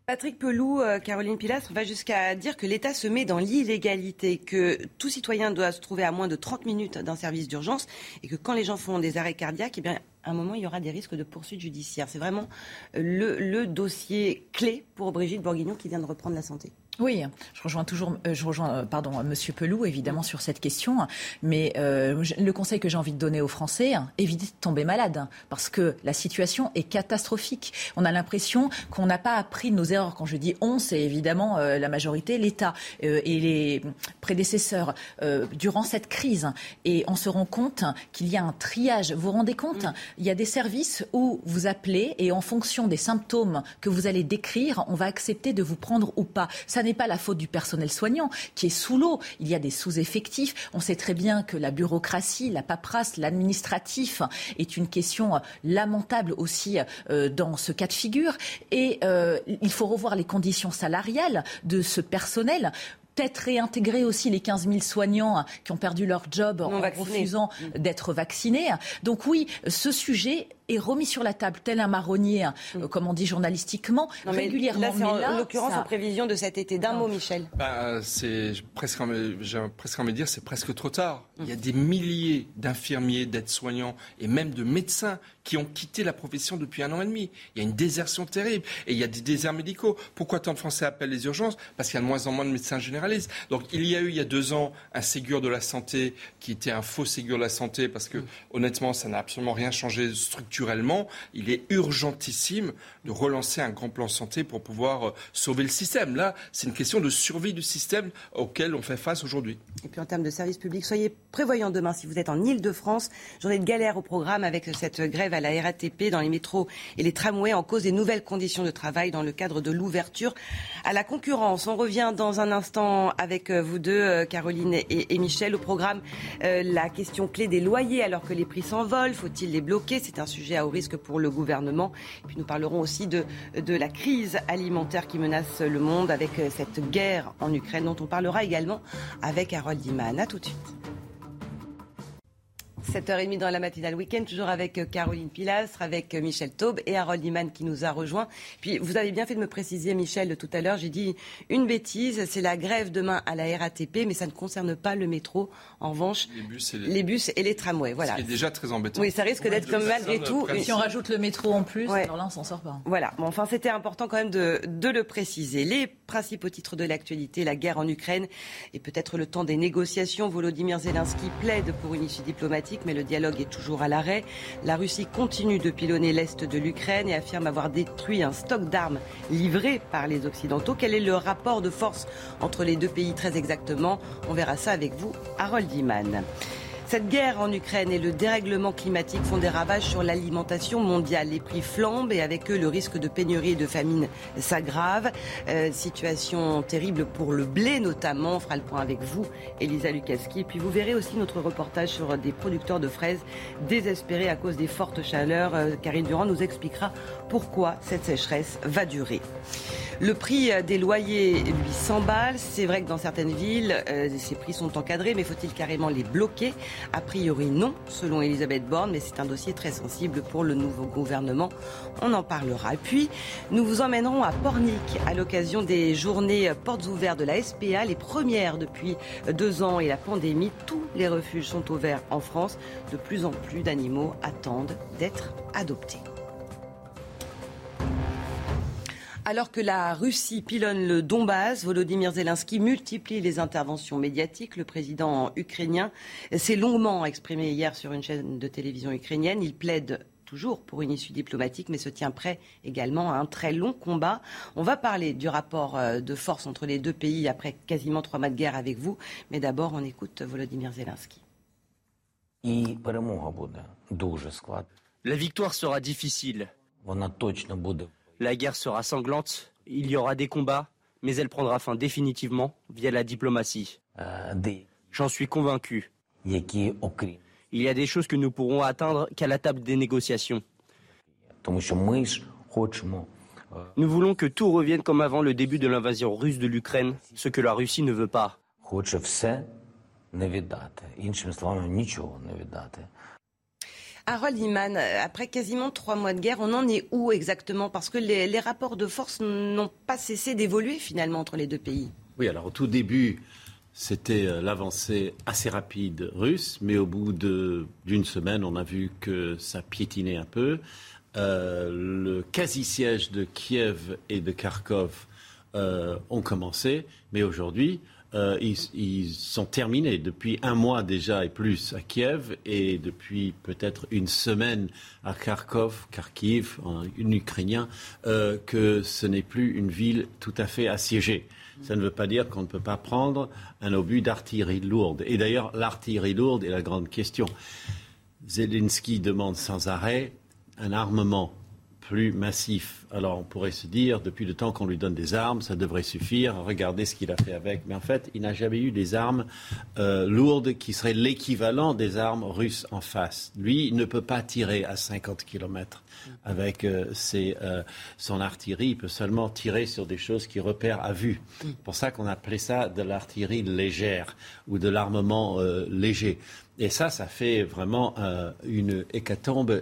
Patrick Pelou, euh, Caroline Pilastre va jusqu'à dire que l'État se met dans l'illégalité, que tout citoyen doit se trouver à moins de 30 minutes d'un service d'urgence et que quand les gens font des arrêts cardiaques, eh bien, à un moment, il y aura des risques de poursuites judiciaires. C'est vraiment le, le dossier clé pour Brigitte Bourguignon qui vient de reprendre la santé. Oui, je rejoins toujours, euh, je rejoins, euh, pardon, Monsieur Pelou évidemment sur cette question, mais euh, le conseil que j'ai envie de donner aux Français, hein, évitez de tomber malade, parce que la situation est catastrophique. On a l'impression qu'on n'a pas appris nos erreurs. Quand je dis on, c'est évidemment la majorité, l'État et les prédécesseurs durant cette crise, et on se rend compte qu'il y a un triage. Vous vous rendez compte Il y a des services où vous appelez et en fonction des symptômes que vous allez décrire, on va accepter de vous prendre ou pas. N'est pas la faute du personnel soignant qui est sous l'eau. Il y a des sous-effectifs. On sait très bien que la bureaucratie, la paperasse, l'administratif est une question lamentable aussi euh, dans ce cas de figure. Et euh, il faut revoir les conditions salariales de ce personnel peut-être réintégrer aussi les 15 000 soignants qui ont perdu leur job en refusant d'être vaccinés. Donc oui, ce sujet est remis sur la table, tel un marronnier, hein, mm. comme on dit journalistiquement, régulièrement. Là, c'est en, l'occurrence en prévision de cet été. D'un mot, Michel. Bah, c'est presque, j'ai presque envie de dire, c'est presque trop tard. Il y a des milliers d'infirmiers, d'aides-soignants et même de médecins qui ont quitté la profession depuis un an et demi. Il y a une désertion terrible et il y a des déserts médicaux. Pourquoi tant de Français appellent les urgences? Parce qu'il y a de moins en moins de médecins généralistes. Donc il y a eu il y a deux ans un Ségur de la santé qui était un faux Ségur de la santé parce que honnêtement ça n'a absolument rien changé structurellement. Il est urgentissime de relancer un grand plan santé pour pouvoir euh, sauver le système. Là, c'est une question de survie du système auquel on fait face aujourd'hui. Et puis en termes de services publics, soyez prévoyants demain si vous êtes en Ile-de-France. Journée de galère au programme avec cette grève à la RATP dans les métros et les tramways en cause des nouvelles conditions de travail dans le cadre de l'ouverture à la concurrence. On revient dans un instant avec euh, vous deux, euh, Caroline et, Michel. Au programme, la question clé des loyers alors que les prix s'envolent. Faut-il les bloquer? C'est un sujet à haut risque pour le gouvernement. Et puis nous parlerons aussi de, de la crise alimentaire qui menace le monde avec cette guerre en Ukraine dont on parlera également avec Harold Iman. A tout de suite. 7h30 dans la matinale week-end, toujours avec euh, Caroline Pilastre, avec euh, Michel Taube et Harold Iman qui nous a rejoint. Puis vous avez bien fait de me préciser, Michel, tout à l'heure, j'ai dit une bêtise, c'est la grève demain à la RATP, mais ça ne concerne pas le métro. En revanche, les bus et les, bus et les tramways. Voilà. Ce qui est déjà très embêtant. Oui, ça risque d'être comme malgré tout. Si on rajoute le métro en plus, alors là, on s'en sort pas. Voilà. Bon, enfin, c'était important quand même de, de le préciser. Les principaux titres de l'actualité, la guerre en Ukraine et peut-être le temps des négociations. Volodymyr Zelensky plaide pour une issue diplomatique mais le dialogue est toujours à l'arrêt. La Russie continue de pilonner l'est de l'Ukraine et affirme avoir détruit un stock d'armes livré par les Occidentaux. Quel est le rapport de force entre les deux pays très exactement? On verra ça avec vous, Harold Iman. Cette guerre en Ukraine et le dérèglement climatique font des ravages sur l'alimentation mondiale. Les prix flambent et avec eux le risque de pénurie et de famine s'aggrave. Euh, situation terrible pour le blé notamment. On fera le point avec vous, Elisa Lukaski. Puis vous verrez aussi notre reportage sur des producteurs de fraises désespérés à cause des fortes chaleurs. Euh, Karine Durand nous expliquera pourquoi cette sécheresse va durer. Le prix des loyers, lui, s'emballe. C'est vrai que dans certaines villes, euh, ces prix sont encadrés, mais faut-il carrément les bloquer? A priori, non, selon Elisabeth Borne, mais c'est un dossier très sensible pour le nouveau gouvernement. On en parlera. Et puis, nous vous emmènerons à Pornic à l'occasion des journées portes ouvertes de la SPA, les premières depuis deux ans et la pandémie. Tous les refuges sont ouverts en France. De plus en plus d'animaux attendent d'être adoptés. Alors que la Russie pilonne le Donbass, Volodymyr Zelensky multiplie les interventions médiatiques. Le président ukrainien s'est longuement exprimé hier sur une chaîne de télévision ukrainienne. Il plaide toujours pour une issue diplomatique, mais se tient prêt également à un très long combat. On va parler du rapport euh, de force entre les deux pays après quasiment trois mois de guerre avec vous. Mais d'abord, on écoute Volodymyr Zelensky. La victoire sera difficile. La guerre sera sanglante, il y aura des combats, mais elle prendra fin définitivement via la diplomatie. J'en suis convaincu. Il y a des choses que nous pourrons atteindre qu'à la table des négociations. Nous voulons que tout revienne comme avant le début de l'invasion russe de l'Ukraine, ce que la Russie ne veut pas. Harold Iman, après quasiment trois mois de guerre, on en est où exactement? Parce que les, rapports de force n'ont pas cessé d'évoluer finalement entre les deux pays. Oui, alors au tout début, c'était euh, l'avancée assez rapide russe, mais au bout d'une semaine, on a vu que ça piétinait un peu. Euh, le quasi-siège de Kiev et de Kharkov euh, ont commencé, mais aujourd'hui, euh, ils, sont terminés depuis un mois déjà et plus à Kiev et depuis peut-être une semaine à Kharkov, Kharkiv, en, ukrainien, euh, que ce n'est plus une ville tout à fait assiégée. Ça ne veut pas dire qu'on ne peut pas prendre un obus d'artillerie lourde. Et d'ailleurs, l'artillerie lourde est la grande question. Zelensky demande sans arrêt un armement plus massif Alors on pourrait se dire, depuis le temps qu'on lui donne des armes, ça devrait suffire, regardez ce qu'il a fait avec. Mais en fait, il n'a jamais eu des armes euh, lourdes qui seraient l'équivalent des armes russes en face. Lui, il ne peut pas tirer à 50 km avec euh, euh, son artillerie. Il peut seulement tirer sur des choses qui repèrent à vue. C'est pour ça qu'on appelait ça de l'artillerie légère ou de l'armement léger. Et ça, ça fait vraiment euh, une hécatombe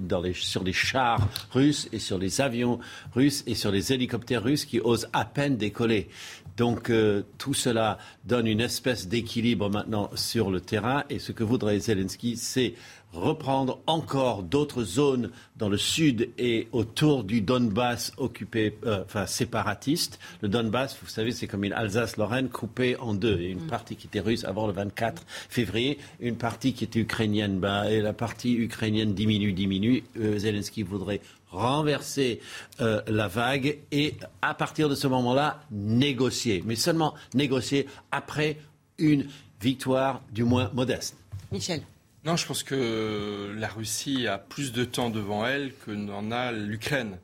dans les, sur les chars russes et sur les avions russes et sur les hélicoptères russes qui osent à peine décoller. Donc euh, tout cela donne une espèce d'équilibre maintenant sur le terrain. Et ce que voudrait Zelensky, c'est reprendre encore d'autres zones dans le sud et autour du Donbass occupé, euh, enfin séparatiste. Le Donbass, vous savez, c'est comme une Alsace-Lorraine coupée en deux. Il y a une mm. partie qui était russe avant le 24 février, une partie qui était ukrainienne. Bah, et la partie ukrainienne diminue, diminue. Euh, Zelensky voudrait renverser euh, la vague et à partir de ce moment-là, négocier. Mais seulement négocier après une victoire du moins modeste. Michel. Non, je pense que la Russie a plus de temps devant elle que n'en a l'Ukraine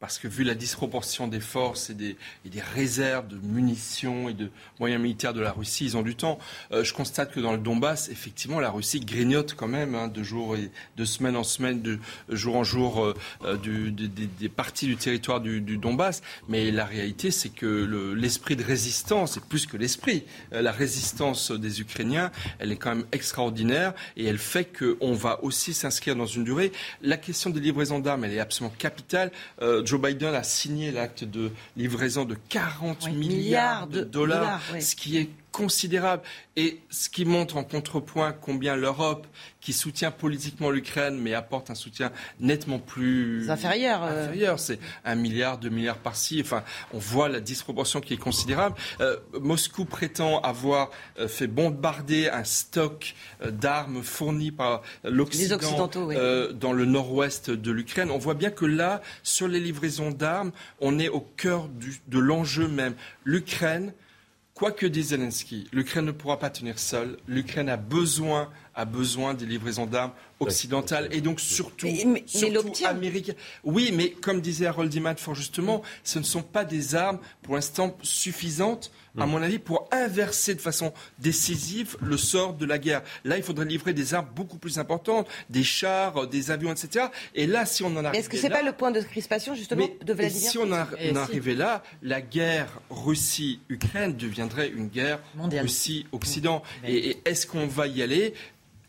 parce que vu la disproportion des forces et des, réserves de munitions et de moyens militaires de la Russie, ils ont du temps. Euh, je constate que dans le Donbass, effectivement, la Russie grignote quand même hein, de, jour et, de semaine en semaine, de jour en jour, euh, euh, des, parties du territoire du, Donbass. Mais la réalité, c'est que l'esprit de résistance, et plus que l'esprit, la résistance des Ukrainiens, elle est quand même extraordinaire et elle fait qu'on va aussi s'inscrire dans une durée. La question des livraisons d'armes, elle est absolument capitale. Joe Biden a signé l'acte de livraison de 40 milliards, de dollars, ce qui est considérable et ce qui montre en contrepoint combien l'Europe, qui soutient politiquement l'Ukraine, mais apporte un soutien nettement plus inférieur. Euh. inférieur. C'est un milliard, deux milliards par-ci. Enfin, on voit la disproportion qui est considérable. Euh, Moscou prétend avoir euh, fait bombarder un stock d'armes fournies par l'Occident dans le nord-ouest de l'Ukraine. On voit bien que là, sur les livraisons d'armes, on est au cœur de l'enjeu même. L'Ukraine Quoi que dise Zelensky, l'Ukraine ne pourra pas tenir seule. L'Ukraine a besoin, a besoin des livraisons d'armes occidentales et donc surtout, mais, américaines. Oui, mais comme disait Harold Iman fort justement, ce ne sont pas des armes pour l'instant suffisantes à mon avis, pour inverser de façon décisive le sort de la guerre. Là, il faudrait livrer des armes beaucoup plus importantes, des chars, des avions, etc. Et là, si on en arrive. Est-ce que ce n'est pas le point de crispation, justement, de Vladimir Si on en arrivait là, la guerre Russie-Ukraine deviendrait une guerre Russie-Occident. Et est-ce qu'on va y aller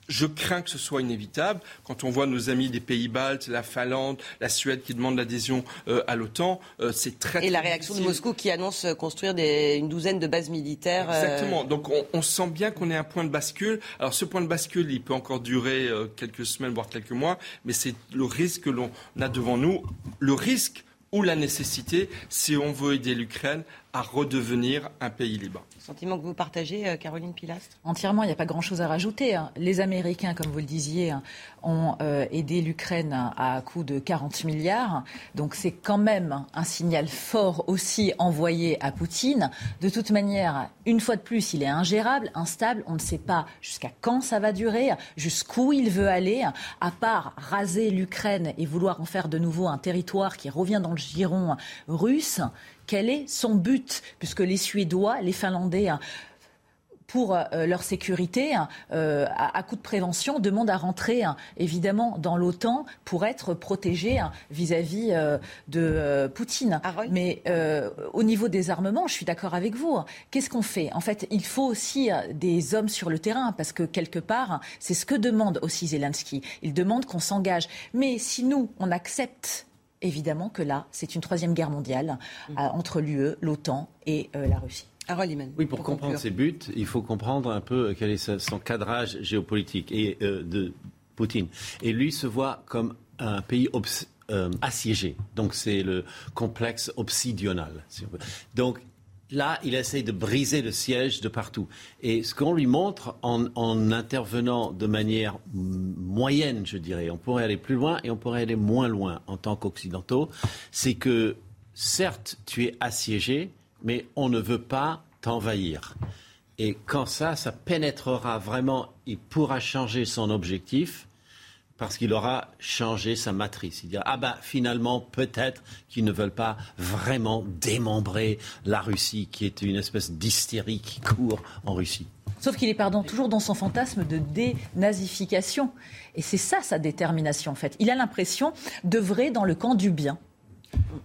je crains que ce soit inévitable. Quand on voit nos amis des pays baltes, la Finlande, la Suède qui demandent l'adhésion euh, à l'OTAN, euh, c'est très, Et la réaction de Moscou qui annonce construire des, une douzaine de bases militaires. Euh, Exactement. Donc on, on, sent bien qu'on est à un point de bascule. Alors ce point de bascule, il peut encore durer quelques semaines, voire quelques mois, mais c'est le risque que l'on a devant nous. Le risque ou la nécessité, si on veut aider l'Ukraine à redevenir un pays libre. Sentiment que vous partagez, euh, Caroline Pilastre Entièrement, il n'y a pas grand-chose à rajouter. Hein. Les Américains, comme vous le disiez, hein, ont euh, aidé l'Ukraine à coût de 40 milliards. Donc c'est quand même un signal fort aussi envoyé à Poutine. De toute manière, une fois de plus, il est ingérable, instable. On ne sait pas jusqu'à quand ça va durer, jusqu'où il veut aller, à part raser l'Ukraine et vouloir en faire de nouveau un territoire qui revient dans le giron russe quel est son but Puisque les Suédois, les Finlandais, hein, pour euh, leur sécurité, hein, euh, à, coup de prévention, demandent à rentrer hein, évidemment dans l'OTAN pour être protégés vis-à-vis euh, de Poutine. Mais au niveau des armements, je suis d'accord avec vous. Qu'est-ce qu'on fait? En fait, il faut aussi des hommes sur le terrain parce que quelque part, c'est ce que demande aussi Zelensky. Il demande qu'on s'engage. Mais si nous, on accepte évidemment que là, c'est une troisième guerre mondiale mm. euh, entre l'UE, l'OTAN et euh, la Russie. Oui, pour, comprendre ses buts, il faut comprendre un peu quel est son cadrage géopolitique et, euh, de Poutine. Et lui se voit comme un pays assiégé. Donc c'est le complexe obsidional. Donc Là, il essaye de briser le siège de partout. Et ce qu'on lui montre en, intervenant de manière moyenne, je dirais, on pourrait aller plus loin et on pourrait aller moins loin en tant qu'occidentaux, c'est que certes, tu es assiégé, mais on ne veut pas t'envahir. Et quand ça, ça pénétrera vraiment, il pourra changer son objectif parce qu'il aura changé sa matrice. Il dira ah ben finalement peut-être qu'ils ne veulent pas vraiment démembrer la Russie, qui est une espèce d'hystérie qui court en Russie. Sauf qu'il est, pardon, toujours dans son fantasme de dénazification. Et c'est ça sa détermination, en fait. Il a l'impression d'œuvrer dans le camp du bien.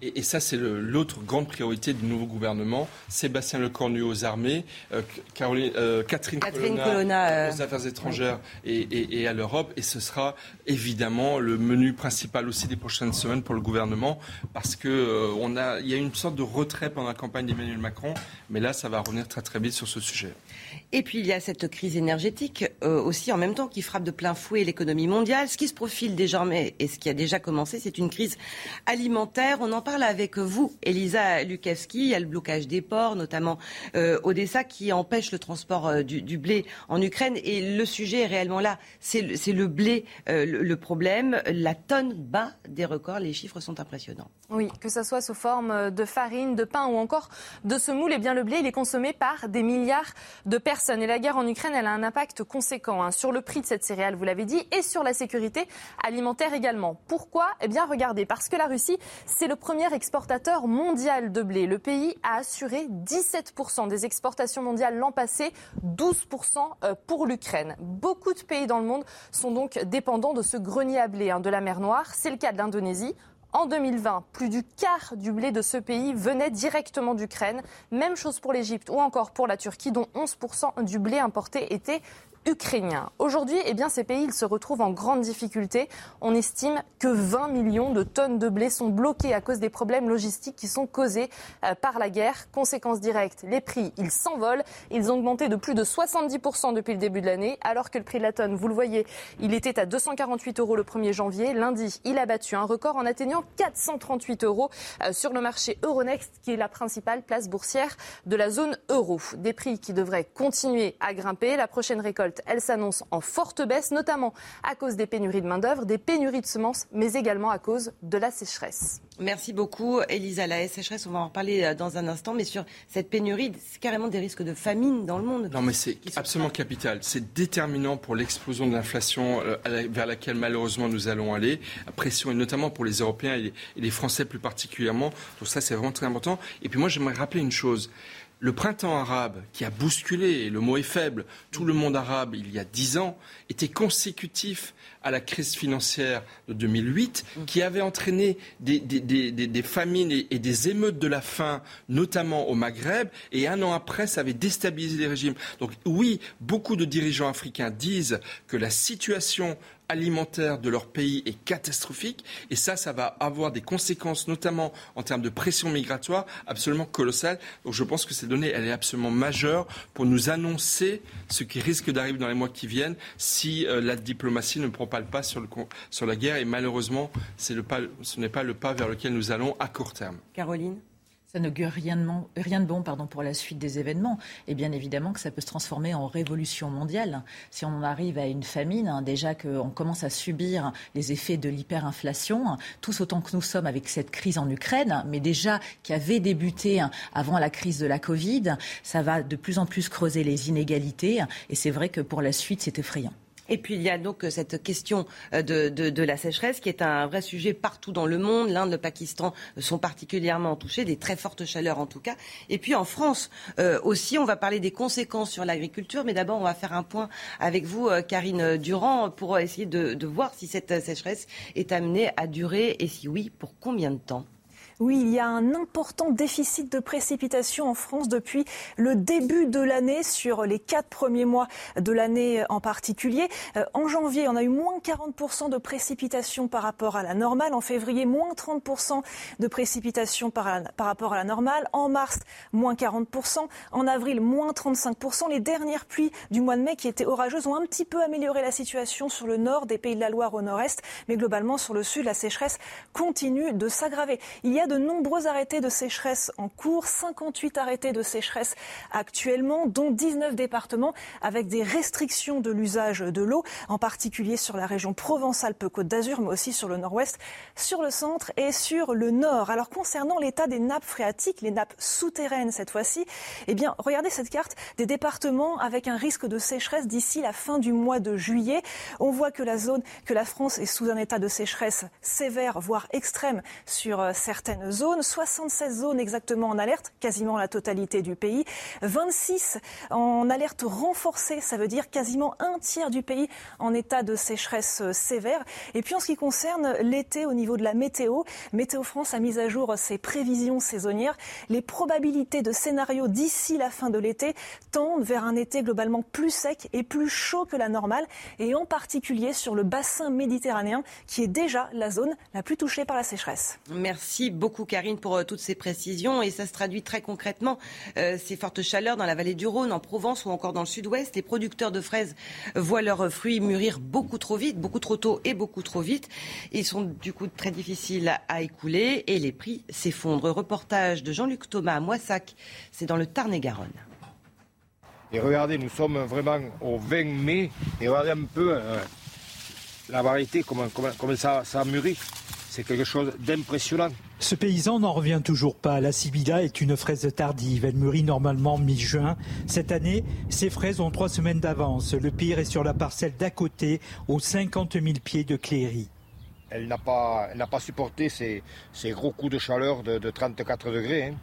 Et, ça, c'est l'autre grande priorité du nouveau gouvernement. Sébastien Lecornu aux armées, euh, euh, Catherine, Colonna, euh, aux affaires étrangères et, à l'Europe. Et ce sera évidemment le menu principal aussi des prochaines semaines pour le gouvernement, parce qu'il il y a une sorte de retrait pendant la campagne d'Emmanuel Macron. Mais là, ça va revenir très très vite sur ce sujet. Et puis il y a cette crise énergétique aussi en même temps qui frappe de plein fouet l'économie mondiale. Ce qui se profile désormais et ce qui a déjà commencé, c'est une crise alimentaire. On en parle avec vous, Elisa Lukavski. Il y a le blocage des ports, notamment euh, Odessa, qui empêche le transport euh, du, blé en Ukraine. Et le sujet est réellement là. C'est le, blé euh, le, problème. La tonne bat des records. Les chiffres sont impressionnants. Oui, que ce soit sous forme de farine, de pain ou encore de semoule, eh bien le blé, il est consommé par des milliards de personnes. Et la guerre en Ukraine, elle a un impact conséquent hein, sur le prix de cette céréale, vous l'avez dit, et sur la sécurité alimentaire également. Pourquoi? Eh bien, regardez, parce que la Russie, c'est le premier exportateur mondial de blé. Le pays a assuré 17% des exportations mondiales l'an passé, 12% euh, pour l'Ukraine. Beaucoup de pays dans le monde sont donc dépendants de ce grenier à blé hein, de la mer Noire. C'est le cas de l'Indonésie. En 2020, plus du quart du blé de ce pays venait directement d'Ukraine. Même chose pour l'Égypte ou encore pour la Turquie, dont 11% du blé importé était ukrainiens. Aujourd'hui, eh bien, ces pays ils se retrouvent en grande difficulté. On estime que 20 millions de tonnes de blé sont bloquées à cause des problèmes logistiques qui sont causés euh, par la guerre. Conséquence directe, les prix, ils s'envolent. Ils ont augmenté de plus de 70% depuis le début de l'année, alors que le prix de la tonne, vous le voyez, il était à 248 euros le 1er janvier. Lundi, il a battu un record en atteignant 438 euros euh, sur le marché Euronext, qui est la principale place boursière de la zone euro. Des prix qui devraient continuer à grimper. La prochaine récolte elle s'annonce en forte baisse, notamment à cause des pénuries de main-d'œuvre, des pénuries de semences, mais également à cause de la sécheresse. Merci beaucoup, Elisa. La sécheresse, on va en reparler euh, dans un instant, mais sur cette pénurie, c'est carrément des risques de famine dans le monde. Non, mais c'est absolument capital. C'est déterminant pour l'explosion de l'inflation euh, vers laquelle malheureusement nous allons aller. Pression, et notamment pour les Européens et les Français plus particulièrement. Donc ça, c'est vraiment très important. Et puis moi, j'aimerais rappeler une chose le printemps arabe qui a bousculé, le mot est faible, tout le monde arabe il y a dix ans, était consécutif à la crise financière de 2008 qui avait entraîné des, famines et, des émeutes de la faim, notamment au Maghreb, et un an après, ça avait déstabilisé les régimes. Donc oui, beaucoup de dirigeants africains disent que la situation alimentaire de leur pays est catastrophique et ça, ça va avoir des conséquences, notamment en termes de pression migratoire, absolument colossales. Donc je pense que cette donnée, elle est absolument majeure pour nous annoncer ce qui risque d'arriver dans les mois qui viennent si euh, la diplomatie ne prend pas le pas sur, la guerre et malheureusement, ce n'est pas le pas vers lequel nous allons à court terme. Caroline? Ça n'augure rien de, rien de bon pardon, pour la suite des événements. Et bien évidemment que ça peut se transformer en révolution mondiale. Si on arrive à une famine, hein, déjà qu'on commence à subir les effets de l'hyperinflation, tous autant que nous sommes avec cette crise en Ukraine, mais déjà qui avait débuté hein, avant la crise de la Covid, ça va de plus en plus creuser les inégalités. Et c'est vrai que pour la suite, c'est effrayant. Et puis il y a donc euh, cette question euh, de, la sécheresse qui est un vrai sujet partout dans le monde. L'Inde, le Pakistan sont particulièrement touchés, des très fortes chaleurs en tout cas. Et puis en France euh, aussi, on va parler des conséquences sur l'agriculture. Mais d'abord, on va faire un point avec vous, Karine Durand, pour essayer de voir si cette sécheresse est amenée à durer et si oui, pour combien de temps. Oui, il y a un important déficit de précipitations en France depuis le début de l'année, sur les quatre premiers mois de l'année en particulier. Euh, en janvier, on a eu moins 40% de précipitations par rapport à la normale. En février, moins 30% de précipitations par, rapport à la normale. En mars, moins 40%. En avril, moins 35%. Les dernières pluies du mois de mai qui étaient orageuses ont un petit peu amélioré la situation sur le nord des Pays de la Loire au nord-est. Mais globalement, sur le sud, la sécheresse continue de s'aggraver. Il y a de nombreux arrêtés de sécheresse en cours, 58 arrêtés de sécheresse actuellement, dont 19 départements avec des restrictions de l'usage de l'eau, en particulier sur la région Provence-Alpes-Côte d'Azur, mais aussi sur le nord-ouest, sur le centre et sur le nord. Alors concernant l'état des nappes phréatiques, les nappes souterraines cette fois-ci, eh bien regardez cette carte des départements avec un risque de sécheresse d'ici la fin du mois de juillet. On voit que la zone, que la France est sous un état de sécheresse sévère, voire extrême sur euh, certaines zones. 76 zones exactement en alerte, quasiment la totalité du pays. 26 en alerte renforcée, ça veut dire quasiment un tiers du pays en état de sécheresse euh, sévère. Et puis en ce qui concerne l'été au niveau de la météo, Météo France a mis à jour ses prévisions saisonnières. Les probabilités de scénario d'ici la fin de l'été tendent vers un été globalement plus sec et plus chaud que la normale, et en particulier sur le bassin méditerranéen, qui est déjà la zone la plus touchée par la sécheresse. Merci beaucoup Karine pour euh, toutes ces précisions, et ça se traduit très concrètement, euh, ces fortes chaleurs dans la vallée du Rhône, en Provence ou encore dans le sud-ouest. Les producteurs de fraises voient leurs fruits mûrir beaucoup trop vite, beaucoup trop tôt et beaucoup trop vite. Ils sont du coup très difficiles à écouler et les prix s'effondrent. Reportage de Jean-Luc Thomas à Moissac, c'est dans le Tarn-et-Garonne. Et regardez, nous sommes vraiment au 20 mai. Et regardez un peu euh, la variété, comment, ça, ça a mûri. C'est quelque chose d'impressionnant. Ce paysan n'en revient toujours pas. La Sibilla est une fraise tardive. Elle mûrit normalement mi-juin. Cette année, ces fraises ont trois semaines d'avance. Le pire est sur la parcelle d'à côté, aux 50 000 pieds de Cléry. Elle n'a pas, pas supporté ces, ces, gros coups de chaleur de, 34 degrés. Hein.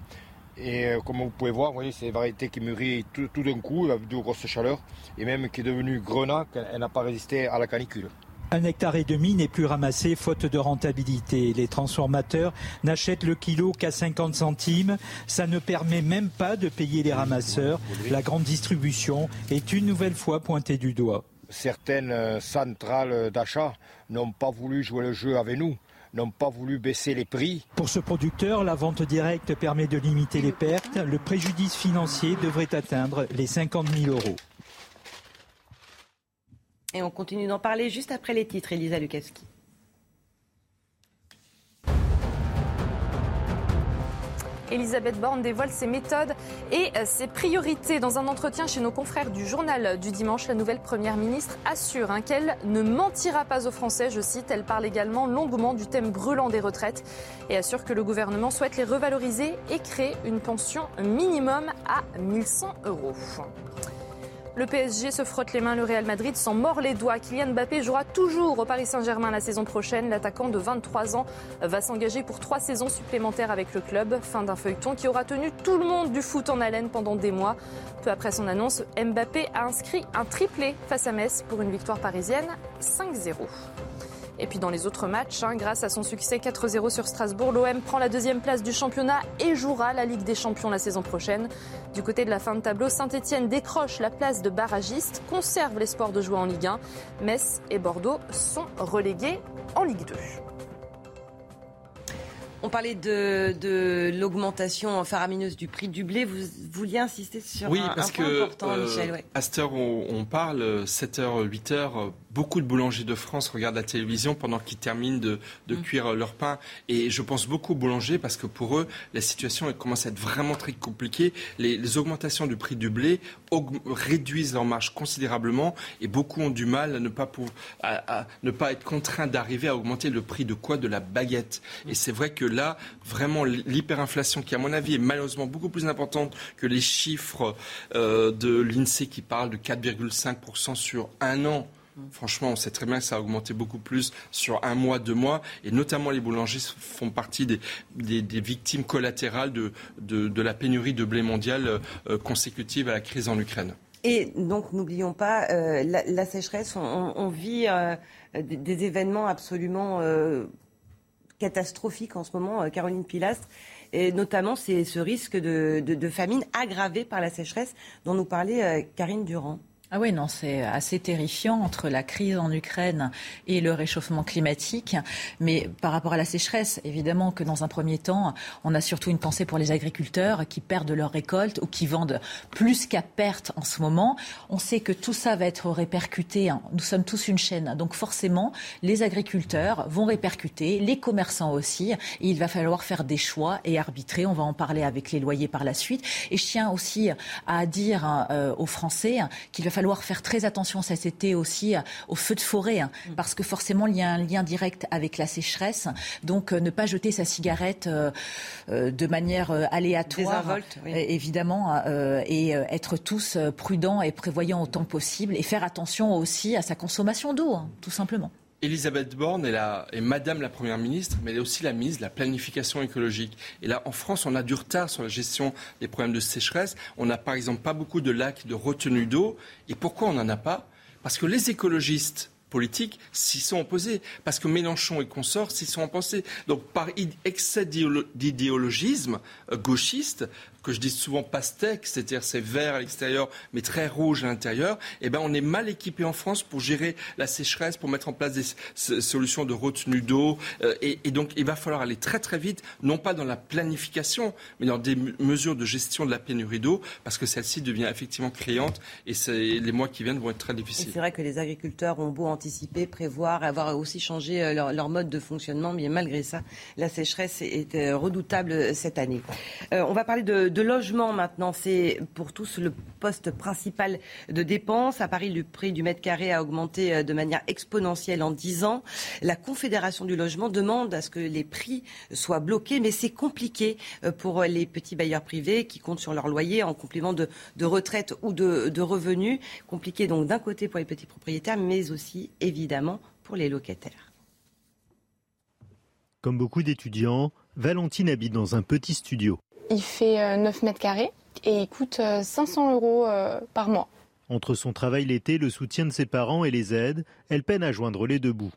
Et euh, comme vous pouvez voir, c'est une variété qui mûrit tout, d'un coup, avec de grosses chaleurs, et même qui est devenue grenat, elle n'a pas résisté à la canicule. Un hectare et demi n'est plus ramassé faute de rentabilité. Les transformateurs n'achètent le kilo qu'à 50 centimes. Ça ne permet même pas de payer les ramasseurs. La grande distribution est une nouvelle fois pointée du doigt. Certaines euh, centrales d'achat n'ont pas voulu jouer le jeu avec nous n'ont pas voulu baisser les prix. Pour ce producteur, la vente directe permet de limiter les pertes. Le préjudice financier devrait atteindre les 50 000 euros. Et on continue d'en parler juste après les titres, Elisa Lukaski. Elisabeth Borne dévoile ses méthodes et euh, ses priorités. Dans un entretien chez nos confrères du journal du dimanche, la nouvelle Première ministre assure hein, qu'elle ne mentira pas aux Français, je cite. Elle parle également longuement du thème brûlant des retraites et assure que le gouvernement souhaite les revaloriser et créer une pension minimum à 1100 euros. Le PSG se frotte les mains, le Real Madrid s'en mord les doigts. Kylian Mbappé jouera toujours au Paris Saint-Germain la saison prochaine. L'attaquant de 23 ans va s'engager pour trois saisons supplémentaires avec le club. Fin d'un feuilleton qui aura tenu tout le monde du foot en haleine pendant des mois. Peu après son annonce, Mbappé a inscrit un triplé face à Metz pour une victoire parisienne 5-0. Et puis dans les autres matchs, hein, grâce à son succès 4-0 sur Strasbourg, l'OM prend la deuxième place du championnat et jouera la Ligue des Champions la saison prochaine. Du côté de la fin de tableau, Saint-Etienne décroche la place de barragiste, conserve l'espoir de jouer en Ligue 1. Metz et Bordeaux sont relégués en Ligue 2. On parlait de, l'augmentation faramineuse du prix du blé. Vous vouliez insister sur un, parce point que, important, euh, Michel. À cette heure où on parle, 7h, 8h, beaucoup de boulangers de France regardent la télévision pendant qu'ils terminent de, mm. cuire leur pain. Et je pense beaucoup aux boulangers parce que pour eux, la situation commence à être vraiment très compliquée. Les, augmentations du prix du blé réduisent leur marge considérablement et beaucoup ont du mal à ne pas, à, ne pas être contraints d'arriver à augmenter le prix de quoi? De la baguette. Et c'est vrai que là, vraiment, l'hyperinflation qui, à mon avis, est malheureusement beaucoup plus importante que les chiffres euh, de l'INSEE qui parlent de 4,5% sur un an. Franchement, on sait très bien que ça a augmenté beaucoup plus sur un mois, deux mois, et notamment les boulangers font partie des, victimes collatérales de, la pénurie de blé mondial euh, consécutive à la crise en Ukraine. Et donc, n'oublions pas, euh, la, sécheresse, on, vit des, événements absolument catastrophiques en ce moment, Caroline Pilastre. Et notamment, c'est ce risque de, famine aggravé par la sécheresse dont nous parlait Karine Durand. Ah oui, non, c'est assez terrifiant entre la crise en Ukraine et le réchauffement climatique. Mais par rapport à la sécheresse, évidemment que dans un premier temps, on a surtout une pensée pour les agriculteurs qui perdent leur récolte ou qui vendent plus qu'à perte en ce moment. On sait que tout ça va être répercuté. Hein. Nous sommes tous une chaîne. Donc forcément, les agriculteurs vont répercuter, les commerçants aussi. Et il va falloir faire des choix et arbitrer. On va en parler avec les loyers par la suite. Et je tiens aussi à dire hein, euh, aux Français qu'il va falloir falloir faire très attention cet été aussi euh, aux feux de forêt, hein, mm. parce que forcément, il y a un lien direct avec la sécheresse. Donc, euh, ne pas jeter sa cigarette euh, de manière aléatoire, évidemment, et être tous prudents et prévoyants autant que possible, et faire attention aussi à sa consommation d'eau, hein, tout simplement. Elisabeth Borne est, Madame la Première ministre, mais elle est aussi la ministre de la planification écologique. Et là, en France, on a du retard sur la gestion des problèmes de sécheresse. On n'a par exemple pas beaucoup de lacs de retenue d'eau. Et pourquoi on n'en a pas? Parce que les écologistes politiques s'y sont opposés. Parce que Mélenchon et consorts s'y sont opposés. Donc, par excès d'idéologisme euh, gauchiste, que je dis souvent pastèque, c'est-à-dire c'est vert à l'extérieur mais très rouge à l'intérieur, eh ben on est mal équipé en France pour gérer la sécheresse, pour mettre en place des solutions de retenue d'eau. Euh, et, donc il va falloir aller très très vite, non pas dans la planification, mais dans des mesures de gestion de la pénurie d'eau, parce que celle-ci devient effectivement criante et les mois qui viennent vont être très difficiles. C'est vrai que les agriculteurs ont beau anticiper, prévoir, avoir aussi changé euh, leur, mode de fonctionnement, mais malgré ça, la sécheresse est euh, redoutable cette année. on va parler de de logement maintenant, c'est pour tous le poste principal de dépenses. À Paris, le prix du mètre carré a augmenté euh, de manière exponentielle en 10 ans. La Confédération du logement demande à ce que les prix soient bloqués, mais c'est compliqué euh, pour les petits bailleurs privés qui comptent sur leur loyer en complément de, retraite ou de revenus. Compliqué donc d'un côté pour les petits propriétaires, mais aussi évidemment pour les locataires. Comme beaucoup d'étudiants, Valentine habite dans un petit studio. Il fait 9 euh, mètres carrés et il coûte 500 euh, euros euh, par mois. Entre son travail l'été, le soutien de ses parents et les aides, elle peine à joindre les deux bouts.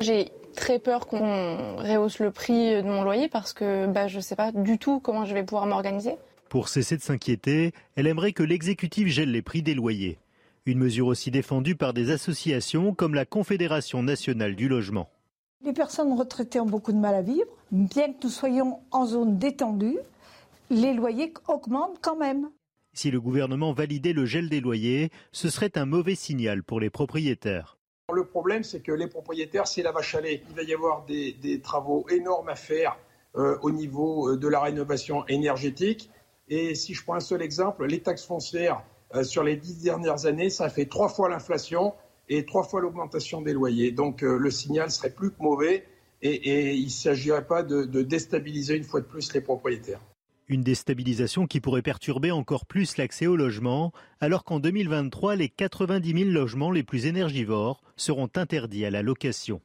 J'ai très peur qu'on rehausse le prix de mon loyer parce que bah, je ne sais pas du tout comment je vais pouvoir m'organiser. Pour cesser de s'inquiéter, elle aimerait que l'exécutif gèle les prix des loyers. Une mesure aussi défendue par des associations comme la Confédération nationale du logement. Les personnes retraitées ont beaucoup de mal à vivre, bien que nous soyons en zone détendue les loyers augmentent quand même. Si le gouvernement validait le gel des loyers, ce serait un mauvais signal pour les propriétaires. Le problème, c'est que les propriétaires, c'est la vache à lait. Il va y avoir des, travaux énormes à faire euh, au niveau euh, de la rénovation énergétique. Et si je prends un seul exemple, les taxes foncières euh, sur les dix dernières années, ça fait trois fois l'inflation et trois fois l'augmentation des loyers. Donc le signal serait plus que mauvais et, il ne s'agirait pas de déstabiliser une fois de plus les propriétaires. Une déstabilisation qui pourrait perturber encore plus l'accès au logement, alors qu'en 2023, les 90 000 logements les plus énergivores seront interdits à la location.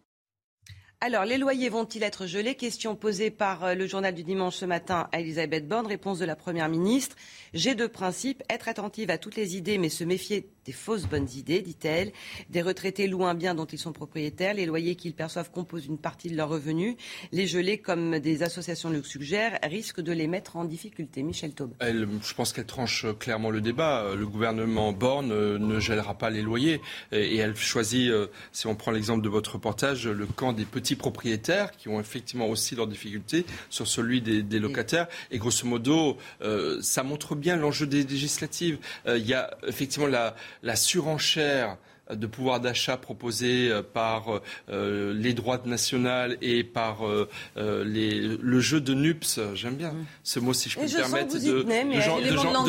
Alors, les loyers vont-ils être gelés? Question posée par euh, le journal du dimanche ce matin à Elisabeth Borne. Réponse de la Première ministre. J'ai deux principes. Être attentive à toutes les idées, mais se méfier des fausses bonnes idées, dit-elle. Des retraités louent un bien dont ils sont propriétaires. Les loyers qu'ils perçoivent composent une partie de leurs revenus. Les gelés, comme des associations le suggèrent, risquent de les mettre en difficulté. Michel Taube. je pense qu'elle tranche clairement le débat. Le gouvernement Borne euh, ne gèlera pas les loyers. Et elle choisit, euh, si on prend l'exemple de votre reportage, le camp des petits propriétaires qui ont effectivement aussi leurs difficultés sur celui des, locataires. Et grosso modo, euh, ça montre bien l'enjeu des législatives. Il y a effectivement la la surenchère de pouvoir d'achat proposé euh, par euh, les droites nationales et par euh, le jeu de NUPS, j'aime bien mm. ce mot si je peux me permettre, de,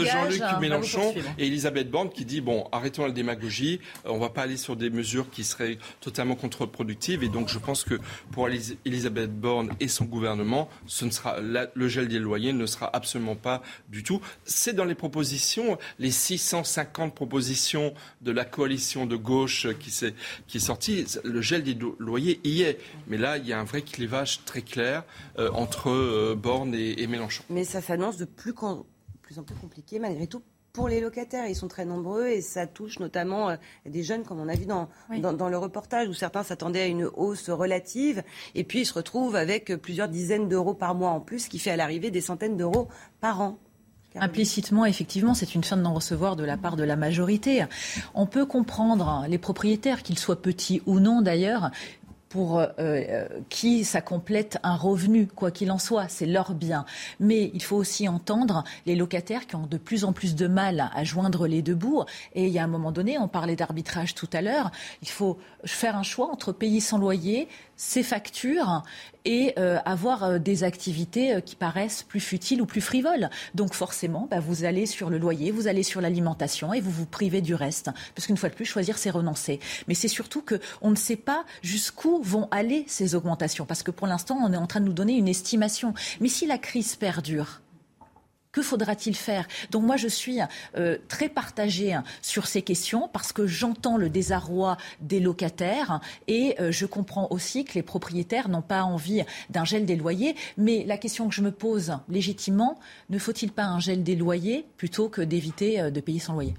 Jean-Luc hein, Mélenchon et Elisabeth Borne qui dit bon, arrêtons la démagogie, on ne va pas aller sur des mesures qui seraient totalement contre-productives et donc je pense que pour Elisabeth Borne et son gouvernement, ce ne sera, le gel des loyers ne sera absolument pas du tout. C'est dans les propositions, les 650 propositions de la coalition de gauche qui, est, qui est sorti, le gel des loyers y est. Mais là, il y a un vrai clivage très clair euh, entre euh, Borne et, Mélenchon. Mais ça s'annonce de plus, plus en plus compliqué malgré tout pour les locataires. Ils sont très nombreux et ça touche notamment euh, des jeunes, comme on a vu dans, dans, le reportage, où certains s'attendaient à une hausse relative et puis ils se retrouvent avec plusieurs dizaines d'euros par mois en plus, ce qui fait à l'arrivée des centaines d'euros par an. Implicitement, effectivement, c'est une fin de non-recevoir de la part de la majorité. On peut comprendre les propriétaires, qu'ils soient petits ou non d'ailleurs, pour euh, euh, qui ça complète un revenu, quoi qu'il en soit, c'est leur bien. Mais il faut aussi entendre les locataires qui ont de plus en plus de mal à joindre les deux bouts. Et il y a un moment donné, on parlait d'arbitrage tout à l'heure, il faut faire un choix entre payer sans loyer, ses factures et euh, avoir euh, des activités euh, qui paraissent plus futiles ou plus frivoles. Donc forcément, bah, vous allez sur le loyer, vous allez sur l'alimentation et vous vous privez du reste. Parce qu'une fois de plus, choisir, c'est renoncer. Mais c'est surtout qu'on ne sait pas jusqu'où vont aller ces augmentations. Parce que pour l'instant, on est en train de nous donner une estimation. Mais si la crise perdure, que faudra-t-il faire? Donc moi, je suis euh, très partagée sur ces questions parce que j'entends le désarroi des locataires et euh, je comprends aussi que les propriétaires n'ont pas envie d'un gel des loyers. Mais la question que je me pose légitimement, ne faut-il pas un gel des loyers plutôt que d'éviter euh, de payer sans loyer?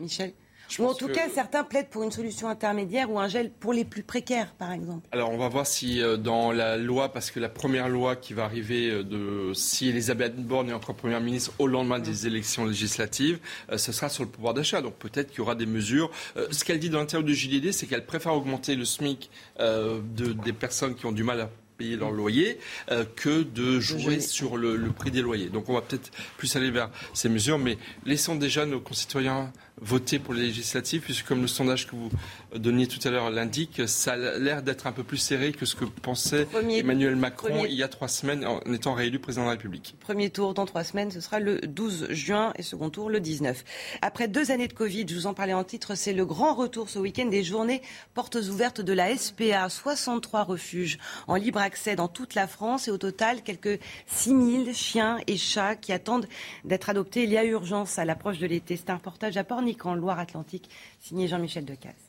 Michel? Ou en tout cas, certains plaident pour une solution intermédiaire ou un gel pour les plus précaires, par exemple. Alors, on va voir si euh, dans la loi, parce que la première loi qui va arriver, euh, de, si Elisabeth Borne est encore Première ministre au lendemain des élections législatives, euh, ce sera sur le pouvoir d'achat. Donc peut-être qu'il y aura des mesures. ce qu'elle dit dans l'intérieur du JDD, c'est qu'elle préfère augmenter le SMIC de, des personnes qui ont du mal à payer leur loyer que de jouer sur le, le, prix des loyers. Donc on va peut-être plus aller vers ces mesures, mais laissons déjà nos concitoyens voter pour les législatives, puisque comme le sondage que vous donniez tout à l'heure l'indique, ça a l'air d'être un peu plus serré que ce que pensait Emmanuel Macron il y a trois semaines en étant réélu président de la République. Premier tour dans trois semaines, ce sera le 12 juin et second tour le 19. Après deux années de Covid, je vous en parlais en titre, c'est le grand retour ce week-end des journées portes ouvertes de la SPA. 63 refuges en libre accès dans toute la France et au total quelques 6000 chiens et chats qui attendent d'être adoptés. Il y a urgence à l'approche de l'été. C'est un reportage à En Loire-Atlantique, signé Jean-Michel Decaze.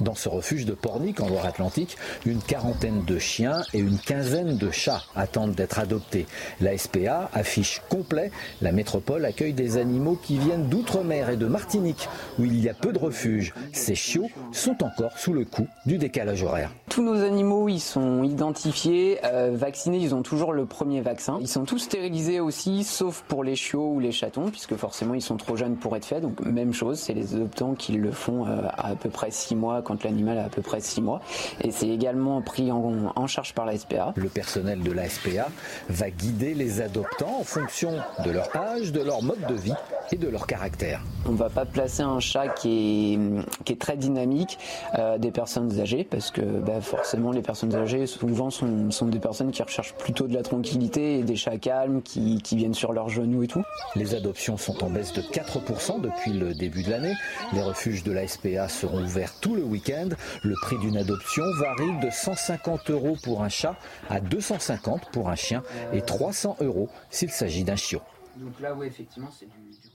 Dans ce refuge de Pornic en Loire-Atlantique, une quarantaine de chiens et une quinzaine de chats attendent d'être adoptés. La SPA affiche complet. La métropole accueille des animaux qui viennent d'outre-mer et de Martinique, où il y a peu de refuges. Ces chiots sont encore sous le coup du décalage horaire. Tous nos animaux, ils sont identifiés, euh, vaccinés, ils ont toujours le premier vaccin. Ils sont tous stérilisés aussi, sauf pour les chiots ou les chatons, puisque forcément ils sont trop jeunes pour être faits. Donc même chose, c'est les adoptants qui le font euh, à, à peu près six mois quand l'animal a à peu près 6 mois. Et c'est également pris en, charge par la SPA. Le personnel de la SPA va guider les adoptants en fonction de leur âge, de leur mode de vie et de leur caractère. On ne va pas placer un chat qui est, qui est très dynamique euh, des personnes âgées parce que bah, forcément les personnes âgées souvent sont, sont, des personnes qui recherchent plutôt de la tranquillité et des chats calmes qui, qui viennent sur leurs genoux et tout. Les adoptions sont en baisse de 4% depuis le début de l'année. Les refuges de la SPA seront ouverts tout le week-end. Le prix d'une adoption varie de 150 euros pour un chat à 250 pour un chien et 300 euros s'il s'agit d'un chiot. Donc là, oui, effectivement, c'est du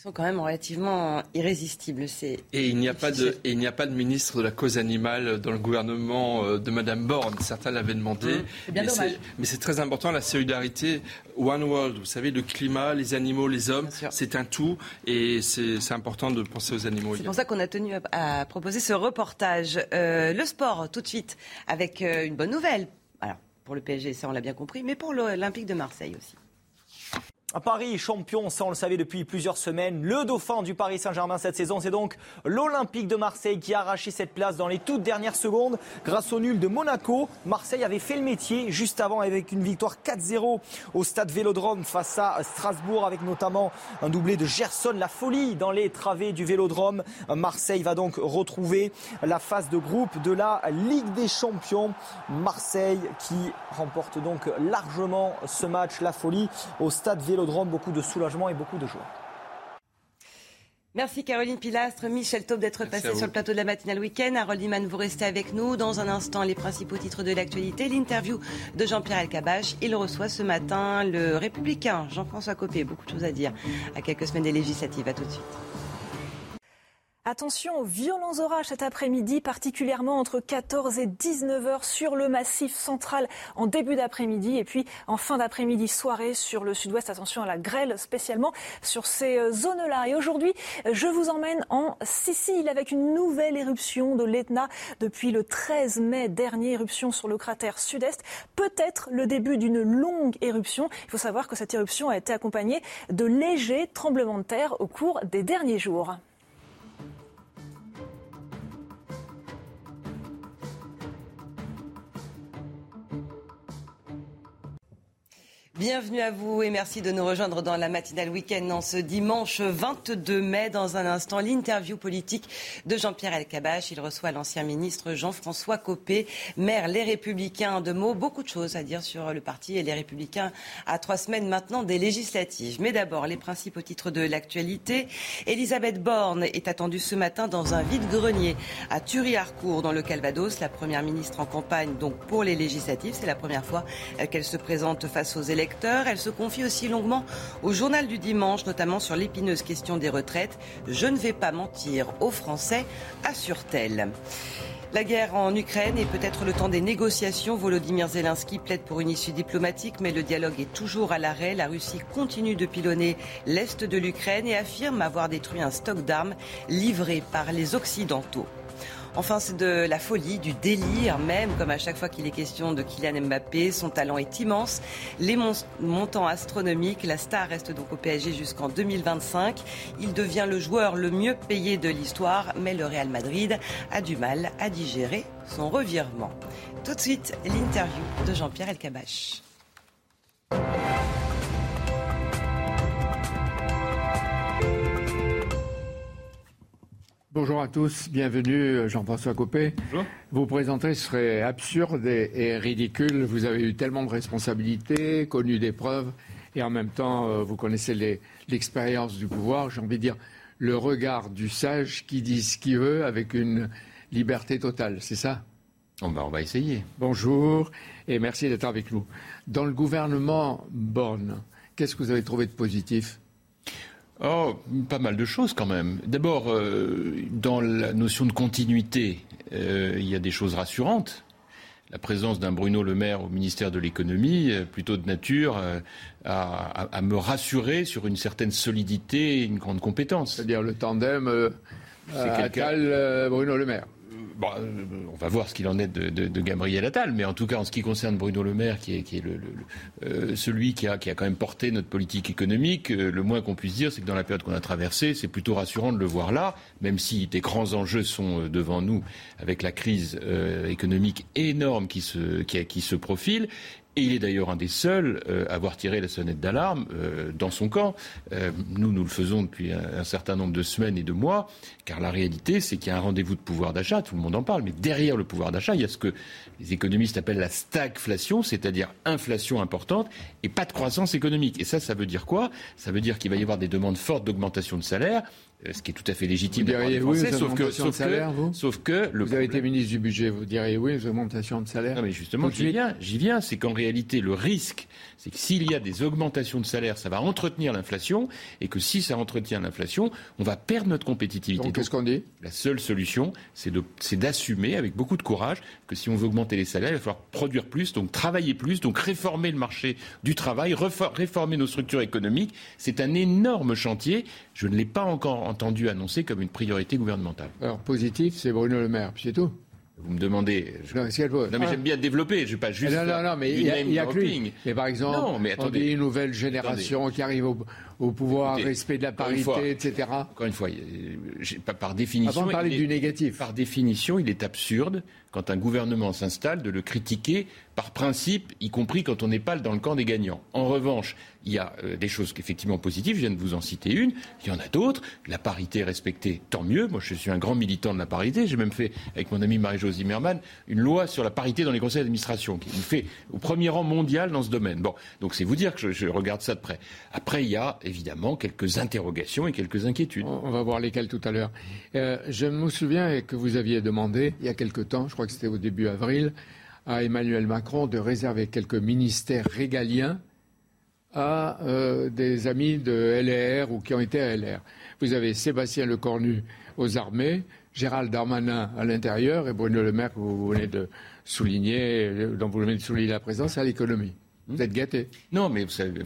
sont quand même relativement irrésistibles. et il n'y a pas de et il n'y a pas de ministre de la cause animale dans le gouvernement euh, de Madame Borne. Certains l'avaient demandé. Mmh. c'est bien dommage. Mais c'est très important la solidarité. One World, vous savez, le climat, les animaux, les hommes, c'est un tout et c'est important de penser aux animaux. C'est pour ça qu'on a tenu à, proposer ce reportage. Euh, le sport, tout de suite, avec euh, une bonne nouvelle. Alors, pour le PSG, ça on l'a bien compris, mais pour l'Olympique de Marseille aussi. Paris champion, ça on le savait depuis plusieurs semaines. Le dauphin du Paris Saint-Germain cette saison, c'est donc l'Olympique de Marseille qui a arraché cette place dans les toutes dernières secondes grâce au nul de Monaco. Marseille avait fait le métier juste avant avec une victoire 4-0 au stade Vélodrome face à Strasbourg avec notamment un doublé de Gerson, la folie dans les travées du Vélodrome. Marseille va donc retrouver la phase de groupe de la Ligue des Champions. Marseille qui remporte donc largement ce match, la folie au stade Vélodrome beaucoup de soulagement et beaucoup de joie. Merci Caroline Pilastre, Michel Taube d'être passé sur le plateau de la matinale week-end. Harold Iman, vous restez avec nous. Dans un instant, les principaux titres de l'actualité. L'interview de Jean-Pierre Elkabach. Il reçoit ce matin le républicain Jean-François Copé. Beaucoup de choses à dire à quelques semaines des législatives. À tout de suite. Attention aux violents orages cet après-midi, particulièrement entre 14 et 19 heures sur le massif central en début d'après-midi et puis en fin d'après-midi soirée sur le sud-ouest. Attention à la grêle spécialement sur ces euh, zones-là. Et aujourd'hui, je vous emmène en Sicile avec une nouvelle éruption de l'Etna depuis le 13 mai dernier, éruption sur le cratère sud-est. Peut-être le début d'une longue éruption. Il faut savoir que cette éruption a été accompagnée de légers tremblements de terre au cours des derniers jours. Bienvenue à vous et merci de nous rejoindre dans la matinale week-end en ce dimanche 22 mai. Dans un instant, l'interview politique de Jean-Pierre Elkabach. Il reçoit l'ancien ministre Jean-François Copé, maire Les Républicains. De mots, beaucoup de choses à dire sur le parti et les Républicains à trois semaines maintenant des législatives. Mais d'abord, les principes au titre de l'actualité. Elisabeth Borne est attendue ce matin dans un vide-grenier à Thury-Harcourt dans le Calvados. La première ministre en campagne donc pour les législatives. C'est la première fois qu'elle se présente face aux électeurs elle se confie aussi longuement au journal du dimanche, notamment sur l'épineuse question des retraites. Je ne vais pas mentir aux Français, assure-t-elle. La guerre en Ukraine est peut-être le temps des négociations. Volodymyr Zelensky plaide pour une issue diplomatique, mais le dialogue est toujours à l'arrêt. La Russie continue de pilonner l'est de l'Ukraine et affirme avoir détruit un stock d'armes livré par les Occidentaux. Enfin, c'est de la folie, du délire même, comme à chaque fois qu'il est question de Kylian Mbappé. Son talent est immense, les montants astronomiques. La star reste donc au PSG jusqu'en 2025. Il devient le joueur le mieux payé de l'histoire, mais le Real Madrid a du mal à digérer son revirement. Tout de suite, l'interview de Jean-Pierre Elkabach. Bonjour à tous, bienvenue Jean-François Copé. Bonjour. Vous présenter serait absurde et, ridicule. Vous avez eu tellement de responsabilités, connu des preuves, et en même temps, euh, vous connaissez l'expérience du pouvoir. J'ai envie de dire le regard du sage qui dit ce qu'il veut avec une liberté totale, c'est ça? On va, on va essayer. Bonjour et merci d'être avec nous. Dans le gouvernement Borne, qu'est-ce que vous avez trouvé de positif? Oh, pas mal de choses quand même. D'abord, euh, dans la notion de continuité, euh, il y a des choses rassurantes. La présence d'un Bruno Le Maire au ministère de l'économie, euh, plutôt de nature à, me rassurer sur une certaine solidité et une grande compétence. C'est-à-dire le tandem Attal-Bruno Le Maire. Euh, on va voir ce qu'il en est de, Gabriel Attal, mais en tout cas, en ce qui concerne Bruno Le Maire, qui est, euh, celui qui a, quand même porté notre politique économique, euh, le moins qu'on puisse dire, c'est que dans la période qu'on a traversée, c'est plutôt rassurant de le voir là, même si des grands enjeux sont devant nous, avec la crise économique énorme qui se, profile, et il est d'ailleurs un des seuls à avoir tiré la sonnette d'alarme dans son camp. Nous, nous le faisons depuis un, certain nombre de semaines et de mois, car la réalité, c'est qu'il y a un rendez-vous de pouvoir d'achat, tout le monde en parle, mais derrière le pouvoir d'achat, il y a ce que les économistes appellent la stagflation, c'est-à-dire inflation importante et pas de croissance économique. Et ça, ça veut dire quoi? Ça veut dire qu'il va y avoir des demandes fortes d'augmentation de salaire, euh, ce qui est tout à fait légitime vous diriez oui, sauf que, sauf, salaire, vous? sauf que vous avez été ministre du budget, vous diriez oui aux augmentations de salaire. Non mais justement, j'y viens, j'y viens, c'est qu'en réalité le risque, c'est que s'il y a des augmentations de salaire, ça va entretenir l'inflation, et que si ça entretient l'inflation, on va perdre notre compétitivité. Donc qu'est-ce qu'on dit? La seule solution, c'est d'assumer avec beaucoup de courage que si on veut augmenter les salaires, il va falloir produire plus, donc travailler plus, donc réformer le marché du travail, réformer nos structures économiques. C'est un énorme chantier. Je ne l'ai pas encore entendu annoncer comme une priorité gouvernementale. Alors positif, c'est Bruno Le Maire, c'est tout. Vous me demandez. Non, mais j'aime bien développer. Je ne vais pas juste. Non, non, non, mais il y a, y a que lui. Mais par exemple, non, mais on dit une nouvelle génération qui arrive au, pouvoir, respect de la parité, etc. Encore une fois, par définition. Avant de parler du négatif. Par définition, il est absurde quand un gouvernement s'installe de le critiquer par principe, y compris quand on n'est pas dans le camp des gagnants. En revanche, il y a euh, des choses effectivement positives, je viens de vous en citer une, il y en a d'autres. La parité respectée, tant mieux. Moi, je suis un grand militant de la parité. J'ai même fait, avec mon ami Marie-Jo Zimmermann, une loi sur la parité dans les conseils d'administration, qui nous fait au premier rang mondial dans ce domaine. Bon, donc c'est vous dire que je, regarde ça de près. Après, il y a évidemment quelques interrogations et quelques inquiétudes. On va voir lesquelles tout à l'heure. Euh, je me souviens que vous aviez demandé, il y a quelque temps, je crois que c'était au début avril, à Emmanuel Macron de réserver quelques ministères régaliens à euh, des amis de LR ou qui ont été à LR. Vous avez Sébastien Lecornu aux armées, Gérald Darmanin à l'intérieur et Bruno Le Maire, que vous venez de souligner, dont vous venez de souligner la présence, à l'économie. Vous êtes gâté. Non, mais vous, savez,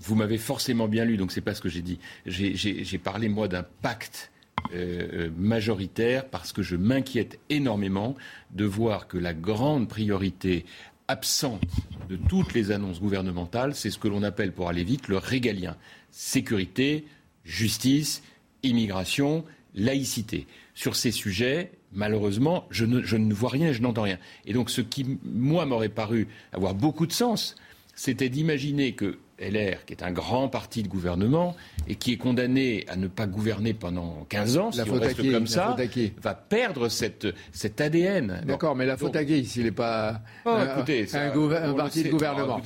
vous, m'avez forcément bien lu, donc c'est pas ce que j'ai dit. J'ai parlé, moi, d'un pacte euh, euh, majoritaire parce que je m'inquiète énormément de voir que la grande priorité absente de toutes les annonces gouvernementales, c'est ce que l'on appelle, pour aller vite, le régalien. Sécurité, justice, immigration, laïcité. Sur ces sujets, malheureusement, je ne, je ne vois rien je n'entends rien. Et donc ce qui, moi, m'aurait paru avoir beaucoup de sens, c'était d'imaginer que LR, qui est un grand parti de gouvernement et qui est condamné à ne pas gouverner pendant 15 ans, si on reste comme ça, va perdre cette, cet ADN. D'accord, mais la faute à qui s'il n'est pas un, parti de gouvernement.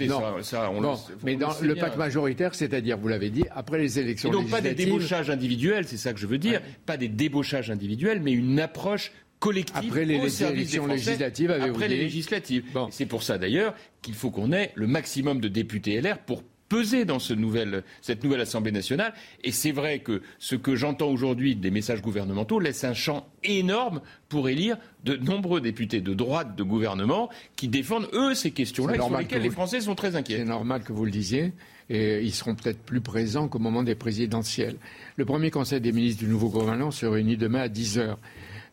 Non. mais dans le pacte majoritaire, c'est-à-dire, vous l'avez dit, après les élections et donc pas des débauchages individuels, c'est ça que je veux dire, pas des débauchages individuels, mais une approche collective après les, au élections législatives, après les législatives. C'est pour ça d'ailleurs qu'il faut qu'on ait le maximum de députés LR pour peser dans ce nouvel, cette nouvelle Assemblée nationale. Et c'est vrai que ce que j'entends aujourd'hui des messages gouvernementaux laisse un champ énorme pour élire de nombreux députés de droite de gouvernement qui défendent, eux, ces questions-là, sur lesquelles les Français sont très inquiets. C'est normal que vous le disiez. Et ils seront peut-être plus présents qu'au moment des présidentielles. Le premier conseil des ministres du nouveau gouvernement se réunit demain à 10 heures.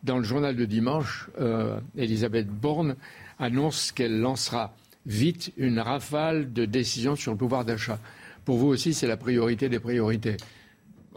Dans le journal de dimanche, euh, Elisabeth Borne annonce qu'elle lancera vite une rafale de décisions sur le pouvoir d'achat. Pour vous aussi, c'est la priorité des priorités.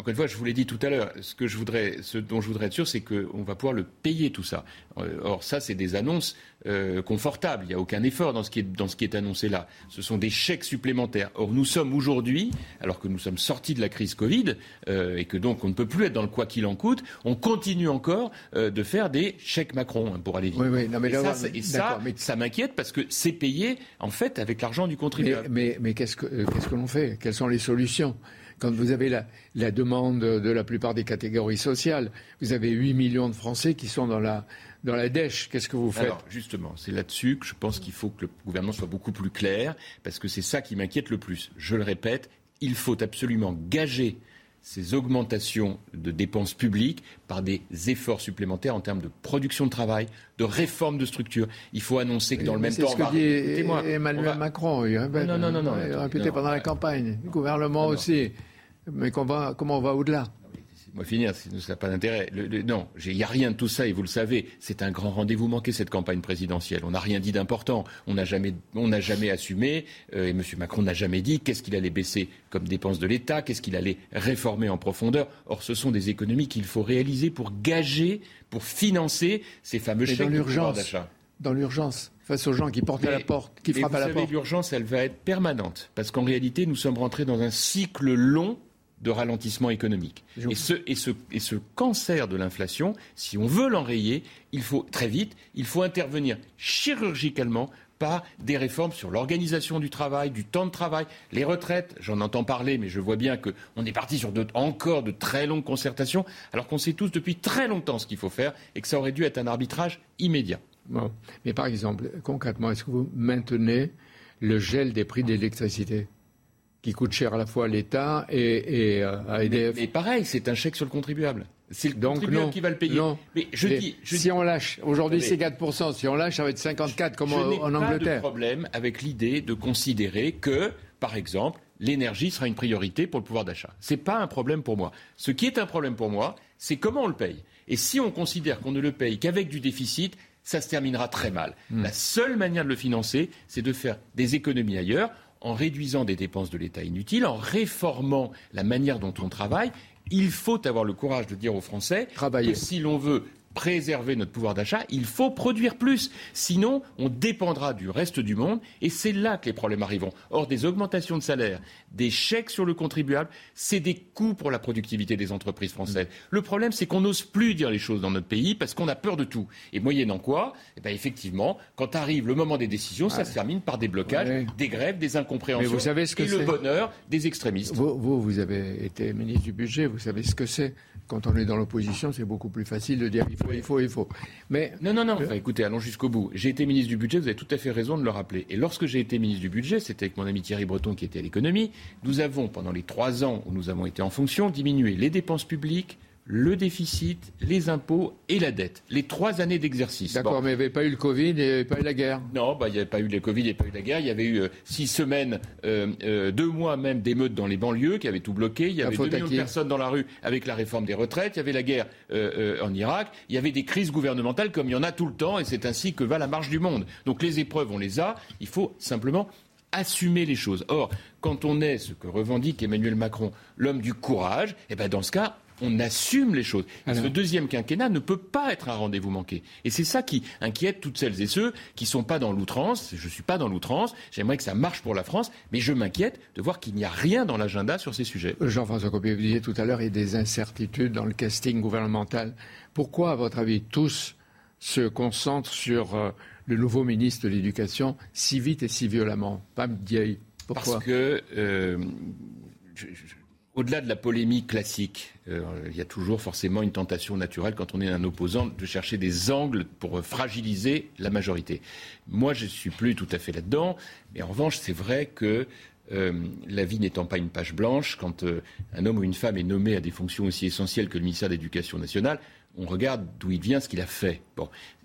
Encore une fois, je vous l'ai dit tout à l'heure, ce, que je voudrais, ce dont je voudrais être sûr, c'est qu'on va pouvoir le payer tout ça. Euh, or, ça, c'est des annonces euh, confortables. Il n'y a aucun effort dans ce, qui est, dans ce qui est annoncé là. Ce sont des chèques supplémentaires. Or, nous sommes aujourd'hui, alors que nous sommes sortis de la crise Covid, euh, et que donc on ne peut plus être dans le quoi qu'il en coûte, on continue encore de faire des chèques Macron hein, pour aller vite. Oui, oui, non, mais et ça, ça, m'inquiète parce que c'est payé, en fait, avec l'argent du contribuable. Mais, mais, qu'est-ce que l'on fait? Quelles sont les solutions? Quand vous avez la, demande de la plupart des catégories sociales, vous avez 8 millions de Français qui sont dans la, dans la dèche. Qu'est-ce que vous faites Alors, justement, c'est là-dessus que je pense qu'il faut que le gouvernement soit beaucoup plus clair, parce que c'est ça qui m'inquiète le plus. Je le répète, il faut absolument gager ces augmentations de dépenses publiques par des efforts supplémentaires en termes de production de travail, de réforme de structure. Il faut annoncer que dans le même temps... C'est ce que dit Emmanuel Macron. Il répète, non, non, non, non, il a répété pendant la campagne. Le gouvernement aussi. Mais comment on va au-delà? Moi finir, ça n'a pas d'intérêt. non, il n'y a rien de tout ça et vous le savez. C'est un grand rendez-vous manqué cette campagne présidentielle. On n'a rien dit d'important. On n'a jamais, jamais assumé euh, et M. Macron n'a jamais dit qu'est-ce qu'il allait baisser comme dépenses de l'État, qu'est-ce qu'il allait réformer en profondeur. Or, ce sont des économies qu'il faut réaliser pour gager, pour financer ces fameux chèques d'achat. Dans l'urgence, face aux gens qui portent à la porte, qui frappent à la porte. L'urgence, elle va être permanente parce qu'en réalité, nous sommes rentrés dans un cycle long de ralentissement économique. Et ce, et, ce, et ce, cancer de l'inflation, si on veut l'enrayer, il faut très vite, il faut intervenir chirurgicalement par des réformes sur l'organisation du travail, du temps de travail, les retraites. J'en entends parler, mais je vois bien qu'on est parti sur de, encore de très longues concertations, alors qu'on sait tous depuis très longtemps ce qu'il faut faire et que ça aurait dû être un arbitrage immédiat. Bon. Mais par exemple, concrètement, est-ce que vous maintenez le gel des prix de l'électricité? Qui coûte cher à la fois à l'État et, euh, à EDF. Mais, pareil, c'est un chèque sur le contribuable. C'est le Donc contribuable qui va le payer. Non. Mais je dis, si on lâche, aujourd'hui c'est 4%, si on lâche, ça va être 54 comme en, en Angleterre. Je n'ai pas de problème avec l'idée de considérer que, par exemple, l'énergie sera une priorité pour le pouvoir d'achat. Ce n'est pas un problème pour moi. Ce qui est un problème pour moi, c'est comment on le paye. Et si on considère qu'on ne le paye qu'avec du déficit, ça se terminera très mal. Hmm. La seule manière de le financer, c'est de faire des économies ailleurs en réduisant des dépenses de l'État inutiles, en réformant la manière dont on travaille. Il faut avoir le courage de dire aux Français que si l'on veut préserver notre pouvoir d'achat, il faut produire plus. Sinon, on dépendra du reste du monde et c'est là que les problèmes arriveront. Or, des augmentations de salaire, des chèques sur le contribuable, c'est des coûts pour la productivité des entreprises françaises. Le problème, c'est qu'on n'ose plus dire les choses dans notre pays parce qu'on a peur de tout. Et moyennant quoi, eh ben, effectivement, quand arrive le moment des décisions, ça se termine par des blocages, des grèves, des incompréhensions vous savez ce que et le bonheur des extrémistes. Vous, vous, vous avez été ministre du budget, vous savez ce que c'est. Quand on est dans l'opposition, c'est beaucoup plus facile de dire il faut, il faut, il faut. Mais non, non, non. écoutez, allons jusqu'au bout. J'ai été ministre du budget. Vous avez tout à fait raison de le rappeler. Et lorsque j'ai été ministre du budget, c'était avec mon ami Thierry Breton qui était à l'économie. Nous avons, pendant les trois ans où nous avons été en fonction, diminué les dépenses publiques le déficit, les impôts et la dette. Les trois années d'exercice. D'accord, mais il n'y avait pas eu le Covid et il n'y avait pas eu la guerre. Non, bah, il n'y avait pas eu le Covid, il n'y avait pas eu la guerre. Il y avait eu euh, six semaines, euh, euh, deux mois même d'émeutes dans les banlieues qui avaient tout bloqué. Il y avait deux millions de personnes dans la rue avec la réforme des retraites. Il y avait la guerre en Irak. Il y avait des crises gouvernementales comme il y en a tout le temps et c'est ainsi que va la marche du monde. Donc les épreuves, on les a. Il faut simplement assumer les choses. Or, quand on est ce que revendique Emmanuel Macron, l'homme du courage, eh ben dans ce cas, on assume les choses. Ce deuxième quinquennat ne peut pas être un rendez-vous manqué. Et c'est ça qui inquiète toutes celles et ceux qui ne sont pas dans l'outrance. Je ne suis pas dans l'outrance. J'aimerais que ça marche pour la France, mais je m'inquiète de voir qu'il n'y a rien dans l'agenda sur ces sujets. Jean-François Copé, vous disiez tout à l'heure, il y a des incertitudes dans le casting gouvernemental. Pourquoi, à votre avis, tous se concentrent sur euh, le nouveau ministre de l'Éducation si vite et si violemment? Pas Pourquoi? Parce que, euh, au-delà de la polémique classique, euh, il y a toujours forcément une tentation naturelle quand on est un opposant de chercher des angles pour fragiliser la majorité. Moi, je ne suis plus tout à fait là-dedans, mais en revanche, c'est vrai que euh, la vie n'étant pas une page blanche, quand un homme ou une femme est nommé à des fonctions aussi essentielles que le ministère de l'Éducation nationale, on regarde d'où il vient, ce qu'il a fait.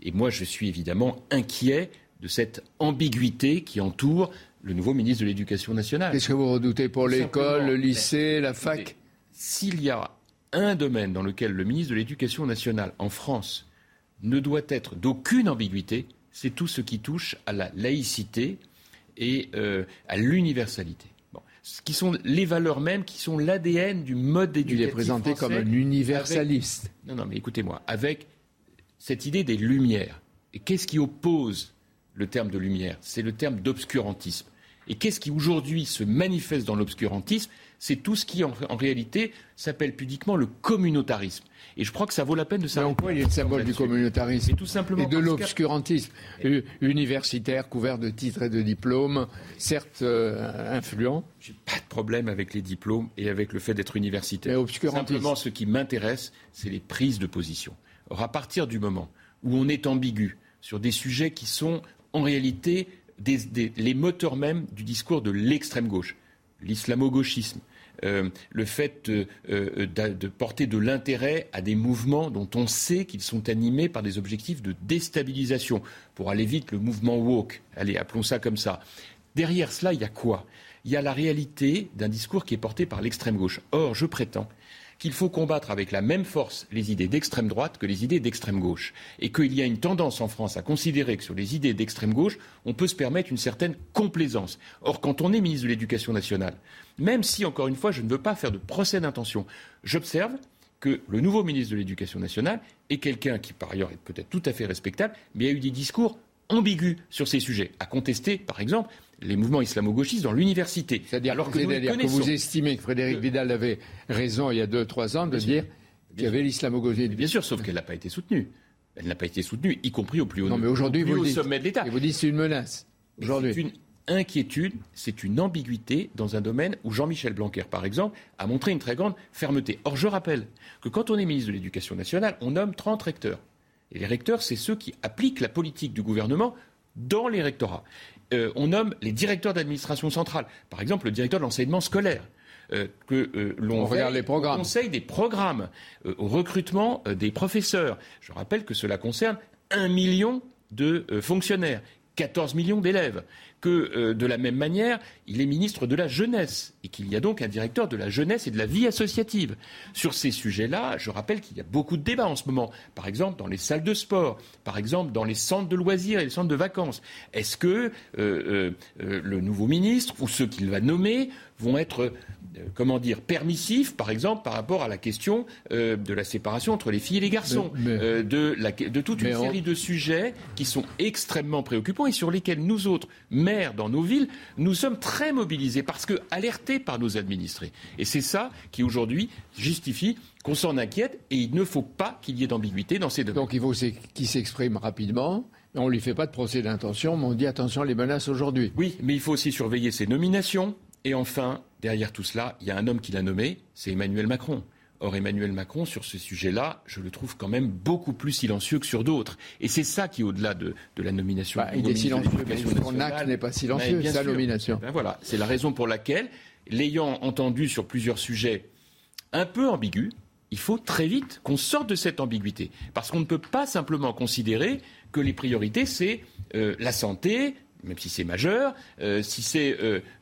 Et moi, je suis évidemment inquiet de cette ambiguïté qui entoure le nouveau ministre de l'Éducation nationale. Qu'est-ce que vous redoutez pour l'école, le lycée, la fac? S'il y a un domaine dans lequel le ministre de l'Éducation nationale en France ne doit être d'aucune ambiguïté, c'est tout ce qui touche à la laïcité et euh, à l'universalité qui sont les valeurs mêmes, qui sont l'ADN du mode d'éducation. Il est présenté comme un universaliste. Non, non, mais écoutez-moi, avec cette idée des lumières. Et qu'est-ce qui oppose le terme de lumière? C'est le terme d'obscurantisme. Et qu'est-ce qui aujourd'hui se manifeste dans l'obscurantisme? C'est tout ce qui en, réalité s'appelle pudiquement le communautarisme. Et je crois que ça vaut la peine de savoir. Mais en quoi il est le symbole du communautarisme et, tout simplement et de l'obscurantisme Universitaire, couvert de titres et de diplômes, certes euh, influents. J'ai pas de problème avec les diplômes et avec le fait d'être universitaire. Mais obscurantisme. Simplement, ce qui m'intéresse, c'est les prises de position. Or, à partir du moment où on est ambigu sur des sujets qui sont en réalité les moteurs même du discours de l'extrême gauche, l'islamo-gauchisme, euh, le fait euh, de, porter de l'intérêt à des mouvements dont on sait qu'ils sont animés par des objectifs de déstabilisation. Pour aller vite, le mouvement woke, allez, appelons ça comme ça. Derrière cela, il y a quoi? Il y a la réalité d'un discours qui est porté par l'extrême gauche. Or, je prétends qu'il faut combattre avec la même force les idées d'extrême droite que les idées d'extrême gauche. Et qu'il y a une tendance en France à considérer que sur les idées d'extrême gauche, on peut se permettre une certaine complaisance. Or, quand on est ministre de l'Éducation nationale, même si, encore une fois, je ne veux pas faire de procès d'intention, j'observe que le nouveau ministre de l'Éducation nationale est quelqu'un qui, par ailleurs, est peut-être tout à fait respectable, mais a eu des discours ambigus sur ces sujets, à contester, par exemple, les mouvements islamo-gauchistes dans l'université. C'est-à-dire alors que, que, vous estimez que Frédéric Vidal avait raison il y a deux, trois ans de dire qu'il y avait l'islamo-gauchisme. Bien sûr, sauf qu'elle n'a pas été soutenue. Elle n'a pas été soutenue, y compris au plus haut, non, mais aujourd'hui, vous dites, sommet de l'État. Et vous dites c'est une menace. Aujourd'hui. C'est une inquiétude, c'est une ambiguïté dans un domaine où Jean-Michel Blanquer, par exemple, a montré une très grande fermeté. Or, je rappelle que quand on est ministre de l'Éducation nationale, on nomme 30 recteurs. Et les recteurs, c'est ceux qui appliquent la politique du gouvernement dans les rectorats. Euh, on nomme les directeurs d'administration centrale, par exemple le directeur de l'enseignement scolaire. Euh, que euh, l'on regarde les programmes. conseille des programmes, au recrutement des professeurs. Je rappelle que cela concerne un million de fonctionnaires, 14 millions d'élèves que, euh, de la même manière, il est ministre de la jeunesse et qu'il y a donc un directeur de la jeunesse et de la vie associative. Sur ces sujets-là, je rappelle qu'il y a beaucoup de débats en ce moment. Par exemple, dans les salles de sport, par exemple, dans les centres de loisirs et les centres de vacances. Est-ce que euh, euh, le nouveau ministre ou ceux qu'il va nommer vont être comment dire, permissifs, par exemple, par rapport à la question de la séparation entre les filles et les garçons, de, toute une série de sujets qui sont extrêmement préoccupants et sur lesquels nous autres, dans nos villes, nous sommes très mobilisés parce que alertés par nos administrés. Et c'est ça qui aujourd'hui justifie qu'on s'en inquiète et il ne faut pas qu'il y ait d'ambiguïté dans ces domaines. Donc il faut qu'il s'exprime rapidement. On ne lui fait pas de procès d'intention, mais on dit attention les menaces aujourd'hui. Oui, mais il faut aussi surveiller ses nominations. Et enfin, derrière tout cela, il y a un homme qui l'a nommé, c'est Emmanuel Macron. Or, Emmanuel Macron, sur ce sujet-là, je le trouve quand même beaucoup plus silencieux que sur d'autres. Et c'est ça qui au-delà de, la nomination. Bah, il est silencieux, mais son acte n'est pas silencieux, sa nomination. Ben voilà, c'est la raison pour laquelle, l'ayant entendu sur plusieurs sujets un peu ambigus, il faut très vite qu'on sorte de cette ambiguïté. Parce qu'on ne peut pas simplement considérer que les priorités, c'est euh, la santé, même si c'est majeur, euh, si c'est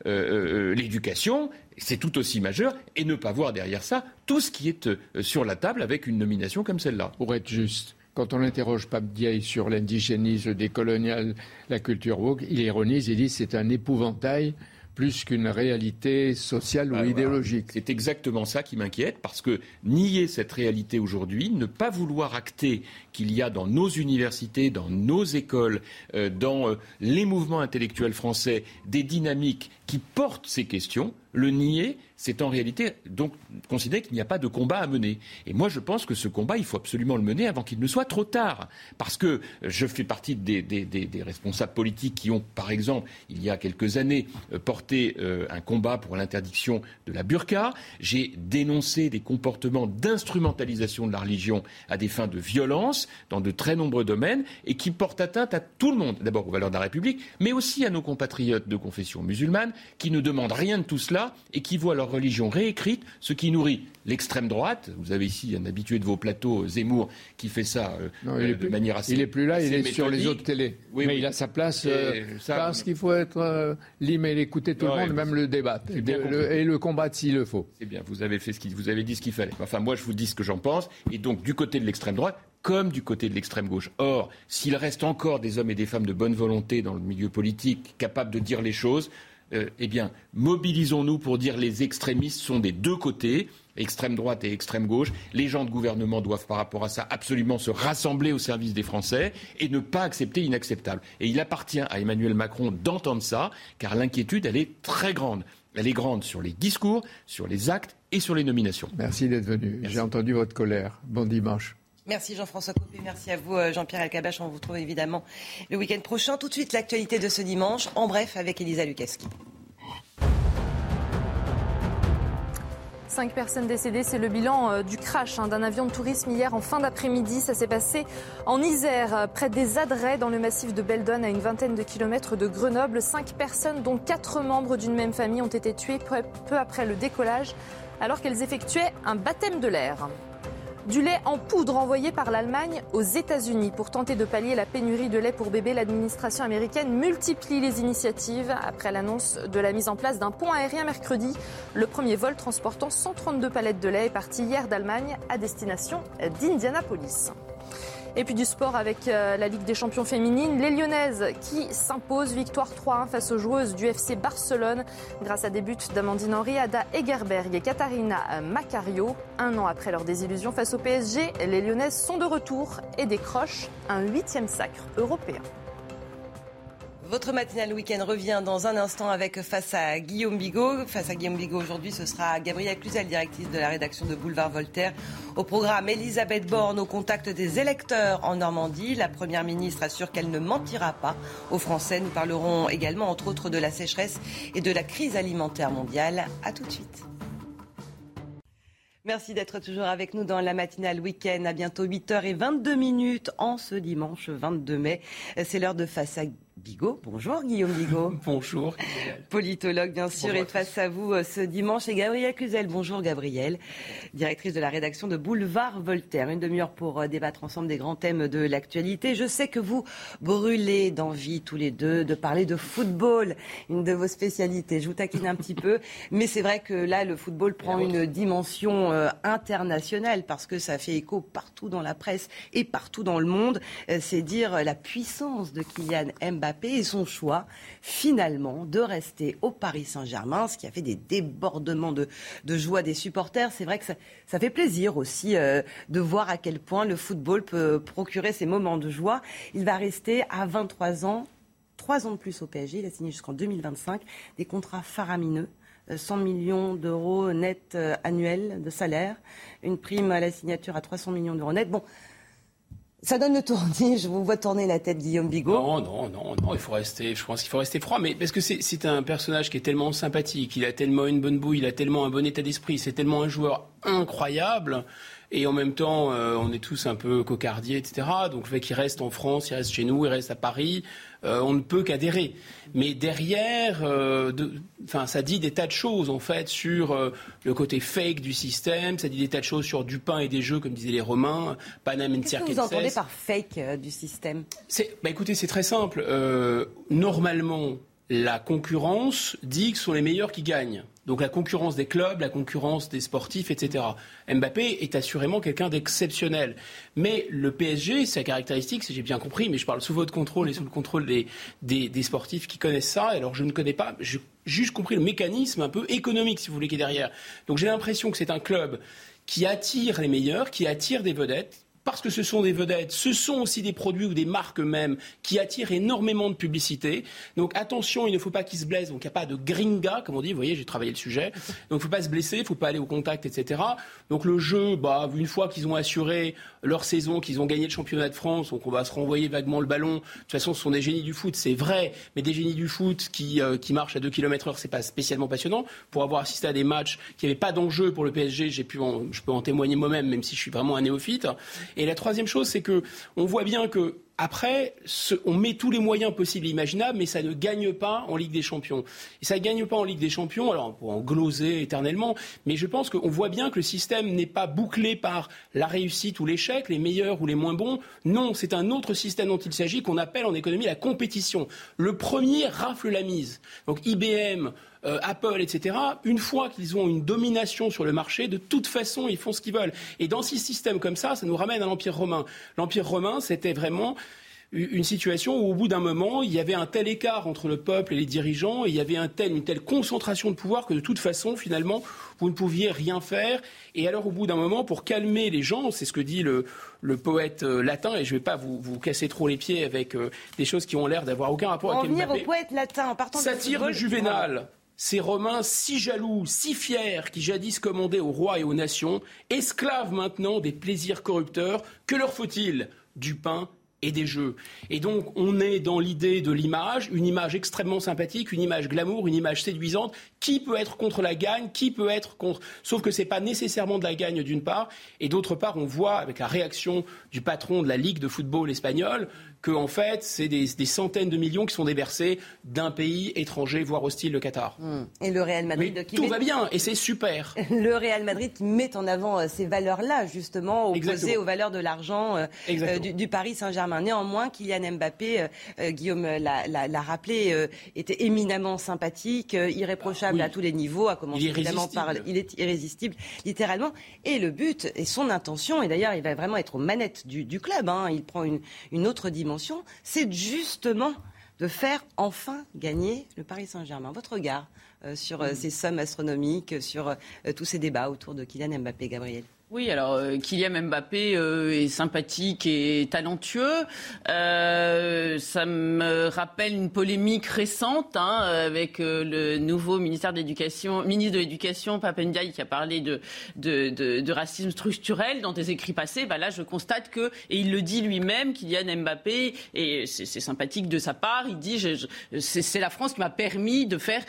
l'éducation, c'est tout aussi majeur, et ne pas voir derrière ça tout ce qui est sur la table avec une nomination comme celle-là. Pour être juste, quand on interroge Pape Diaye sur l'indigénisme des coloniales, la culture woke, il ironise, il dit c'est un épouvantail plus qu'une réalité sociale ou idéologique. C'est exactement ça qui m'inquiète, parce que nier cette réalité aujourd'hui, ne pas vouloir acter qu'il y a dans nos universités, dans nos écoles, euh, dans euh, les mouvements intellectuels français, des dynamiques qui portent ces questions, le nier, c'est en réalité donc considérer qu'il n'y a pas de combat à mener. Et moi, je pense que ce combat, il faut absolument le mener avant qu'il ne soit trop tard. Parce que je fais partie des, responsables politiques qui ont, par exemple, il y a quelques années, euh, porté euh, un combat pour l'interdiction de la burqa. J'ai dénoncé des comportements d'instrumentalisation de la religion à des fins de violence dans de très nombreux domaines et qui portent atteinte à tout le monde. D'abord aux valeurs de la République, mais aussi à nos compatriotes de confession musulmane qui ne demandent rien de tout cela et qui voient leur religion réécrite, ce qui nourrit l'extrême droite. Vous avez ici un habitué de vos plateaux, Zemmour, qui fait ça euh, de manière assez. Il n'est plus là, il est sur les autres télés. Oui, mais il a sa place euh, parce qu'il faut être euh, libre écouter tout le monde, même le débat et le, combattre s'il le faut. C'est bien, vous avez fait ce qu'il vous avez dit ce qu'il fallait. Enfin, moi, je vous dis ce que j'en pense. Et donc, du côté de l'extrême droite, comme du côté de l'extrême gauche. Or, s'il reste encore des hommes et des femmes de bonne volonté dans le milieu politique, capables de dire les choses, euh, eh bien, mobilisons-nous pour dire les extrémistes sont des deux côtés, extrême droite et extrême gauche. Les gens de gouvernement doivent, par rapport à ça, absolument se rassembler au service des Français et ne pas accepter l'inacceptable. Et il appartient à Emmanuel Macron d'entendre ça, car l'inquiétude, elle est très grande. Elle est grande sur les discours, sur les actes et sur les nominations. Merci d'être venu. J'ai entendu votre colère. Bon dimanche. Merci Jean-François Copé, merci à vous euh, Jean-Pierre Elkabach. On vous retrouve évidemment le week-end prochain. Tout de suite, l'actualité de ce dimanche, en bref, avec Elisa Lukaski. Cinq personnes décédées, c'est le bilan euh, du crash hein, d'un avion de tourisme hier en fin d'après-midi. Ça s'est passé en Isère, euh, près des Adrets, dans le massif de Beldon, à une vingtaine de kilomètres de Grenoble. Cinq personnes, dont quatre membres d'une même famille, ont été tuées peu après le décollage, alors qu'elles effectuaient un baptême de l'air. Du lait en poudre envoyé par l'Allemagne aux États-Unis. Pour tenter de pallier la pénurie de lait pour bébés, l'administration américaine multiplie les initiatives. Après l'annonce de la mise en place d'un pont aérien mercredi, le premier vol transportant 132 palettes de lait est parti hier d'Allemagne à destination d'Indianapolis. Et puis du sport avec euh, la Ligue des champions féminines. Les Lyonnaises qui s'imposent victoire 3-1 face aux joueuses du FC Barcelone grâce à des buts d'Amandine Henry, Ada Egerberg et Katharina Macario. Un an après leur désillusion face au PSG, les Lyonnaises sont de retour et décrochent un huitième sacre européen. Votre matinale week-end revient dans un instant avec Face à Guillaume Bigot. Face à Guillaume Bigot aujourd'hui, ce sera Gabrielle Cluzel, directrice de la rédaction de Boulevard Voltaire. Au programme, Elisabeth Borne au contact des électeurs en Normandie. La Première ministre assure qu'elle ne mentira pas aux Français. Nous parlerons également, entre autres, de la sécheresse et de la crise alimentaire mondiale. A tout de suite. Merci d'être toujours avec nous dans la matinale week-end. À bientôt 8h22 minutes en ce dimanche 22 mai. C'est l'heure de Face à Bigot. Bonjour Guillaume Bigot. [laughs] Bonjour. Politologue bien sûr et face à vous euh, ce dimanche et Gabrielle Cluzel. Bonjour Gabrielle, directrice de la rédaction de Boulevard Voltaire. Une demi-heure pour euh, débattre ensemble des grands thèmes de l'actualité. Je sais que vous brûlez d'envie tous les deux de parler de football, une de vos spécialités. Je vous taquine un petit peu, [laughs] mais c'est vrai que là le football prend une dimension euh, internationale parce que ça fait écho partout dans la presse et partout dans le monde. C'est dire la puissance de Kylian Mbappé et son choix finalement de rester au Paris Saint-Germain, ce qui a fait des débordements de, joie des supporters. C'est vrai que ça, fait plaisir aussi euh, de voir à quel point le football peut procurer ces moments de joie. Il va rester à 23 ans, 3 ans de plus au PSG. Il a signé jusqu'en 2025 des contrats faramineux. 100 euh, millions d'euros net euh, annuels de salaire, une prime à la signature à 300 millions d'euros net. Bon, ça donne le tournis. Je vous vois tourner la tête, Guillaume Bigot. Non, non, non, non. Il faut rester. Je pense qu'il faut rester froid, mais parce que c'est un personnage qui est tellement sympathique, il a tellement une bonne bouille, il a tellement un bon état d'esprit, c'est tellement un joueur incroyable. Et en même temps, euh, on est tous un peu cocardiers, etc. Donc le fait qu'il reste en France, il reste chez nous, il reste à Paris, euh, on ne peut qu'adhérer. Mais derrière, euh, ça dit des tas de choses en fait sur le côté fake du système. Ça dit des tas de choses sur du pain et des jeux, comme disaient les Romains, Panam et Qu'est-ce que vous entendez par fake du système? Bah, écoutez, c'est très simple. normalement, la concurrence dit que ce sont les meilleurs qui gagnent. Donc la concurrence des clubs, la concurrence des sportifs, etc. Mbappé est assurément quelqu'un d'exceptionnel. Mais le PSG, sa caractéristique, si j'ai bien compris, mais je parle sous votre contrôle et sous le contrôle des, des, sportifs qui connaissent ça, alors je ne connais pas, j'ai juste compris le mécanisme un peu économique, si vous voulez, qui est derrière. Donc j'ai l'impression que c'est un club qui attire les meilleurs, qui attire des vedettes, parce que ce sont des vedettes, ce sont aussi des produits ou des marques même qui attirent énormément de publicité. Donc attention, il ne faut pas qu'ils se blessent. Donc il n'y a pas de gringa, comme on dit. Vous voyez, j'ai travaillé le sujet. Donc il ne faut pas se blesser, il ne faut pas aller au contact, etc. Donc le jeu, bah, une fois qu'ils ont assuré leur saison, qu'ils ont gagné le championnat de France, donc on va se renvoyer vaguement le ballon. De toute façon, ce sont des génies du foot, c'est vrai, mais des génies du foot qui, euh, marchent à 2 km heure, c'est pas spécialement passionnant. Pour avoir assisté à des matchs qui n'avaient pas d'enjeu pour le PSG, pu je peux en témoigner moi-même, même si je suis vraiment un néophyte. Et la troisième chose, c'est que on voit bien que après, on met tous les moyens possibles et imaginables, mais ça ne gagne pas en Ligue des Champions. Et ça ne gagne pas en Ligue des Champions, alors peut en gloser éternellement, mais je pense qu'on voit bien que le système n'est pas bouclé par la réussite ou l'échec, les meilleurs ou les moins bons. Non, c'est un autre système dont il s'agit qu'on appelle en économie la compétition. Le premier rafle la mise. Donc IBM, euh, Apple, etc., une fois qu'ils ont une domination sur le marché, de toute façon, ils font ce qu'ils veulent. Et dans ces systèmes comme ça, ça nous ramène à l'Empire romain. L'Empire romain, c'était vraiment une situation où, au bout d'un moment, il y avait un tel écart entre le peuple et les dirigeants, et il y avait un tel, une telle concentration de pouvoir que, de toute façon, finalement, vous ne pouviez rien faire. Et alors, au bout d'un moment, pour calmer les gens, c'est ce que dit le, poète euh, latin, et je ne vais pas vous, vous, casser trop les pieds avec euh, des choses qui ont l'air d'avoir aucun rapport avec Mbappé. venir au poète latin, en partant Satire de Juvénal ces Romains si jaloux, si fiers, qui jadis commandaient aux rois et aux nations, esclaves maintenant des plaisirs corrupteurs, que leur faut-il? Du pain et des jeux. Et donc, on est dans l'idée de l'image, une image extrêmement sympathique, une image glamour, une image séduisante. Qui peut être contre la gagne? Qui peut être contre? Sauf que ce n'est pas nécessairement de la gagne d'une part, et d'autre part, on voit avec la réaction du patron de la Ligue de football espagnole que en fait, c'est des, centaines de millions qui sont déversés d'un pays étranger, voire hostile, le Qatar. Hmm. Et le Real Madrid qui tout va bien et c'est super. [laughs] Le Real Madrid qui met en avant euh, ces valeurs-là, justement, opposées aux valeurs de l'argent euh, euh, du, Paris Saint-Germain. Néanmoins, Kylian Mbappé, Guillaume l'a rappelé, était éminemment sympathique, irréprochable à tous les niveaux, à commencer évidemment par il est irrésistible, littéralement. Et le but et son intention, et d'ailleurs, il va vraiment être aux manettes du, club. Hein, il prend une, une autre dimension c'est justement de faire enfin gagner le Paris Saint-Germain. Votre regard euh, sur euh, ces sommes astronomiques, sur euh, tous ces débats autour de Kylian Mbappé, Gabriel oui, alors euh, Kylian Mbappé euh, est sympathique et talentueux. Euh, ça me rappelle une polémique récente hein, avec le nouveau ministère d'éducation, ministre de l'Éducation, Papendiaï, qui a parlé de, de, de, de, racisme structurel dans des écrits passés. Bah là, je constate que, et il le dit lui-même, Kylian Mbappé, et c'est sympathique de sa part, il dit c'est la France qui m'a permis de faire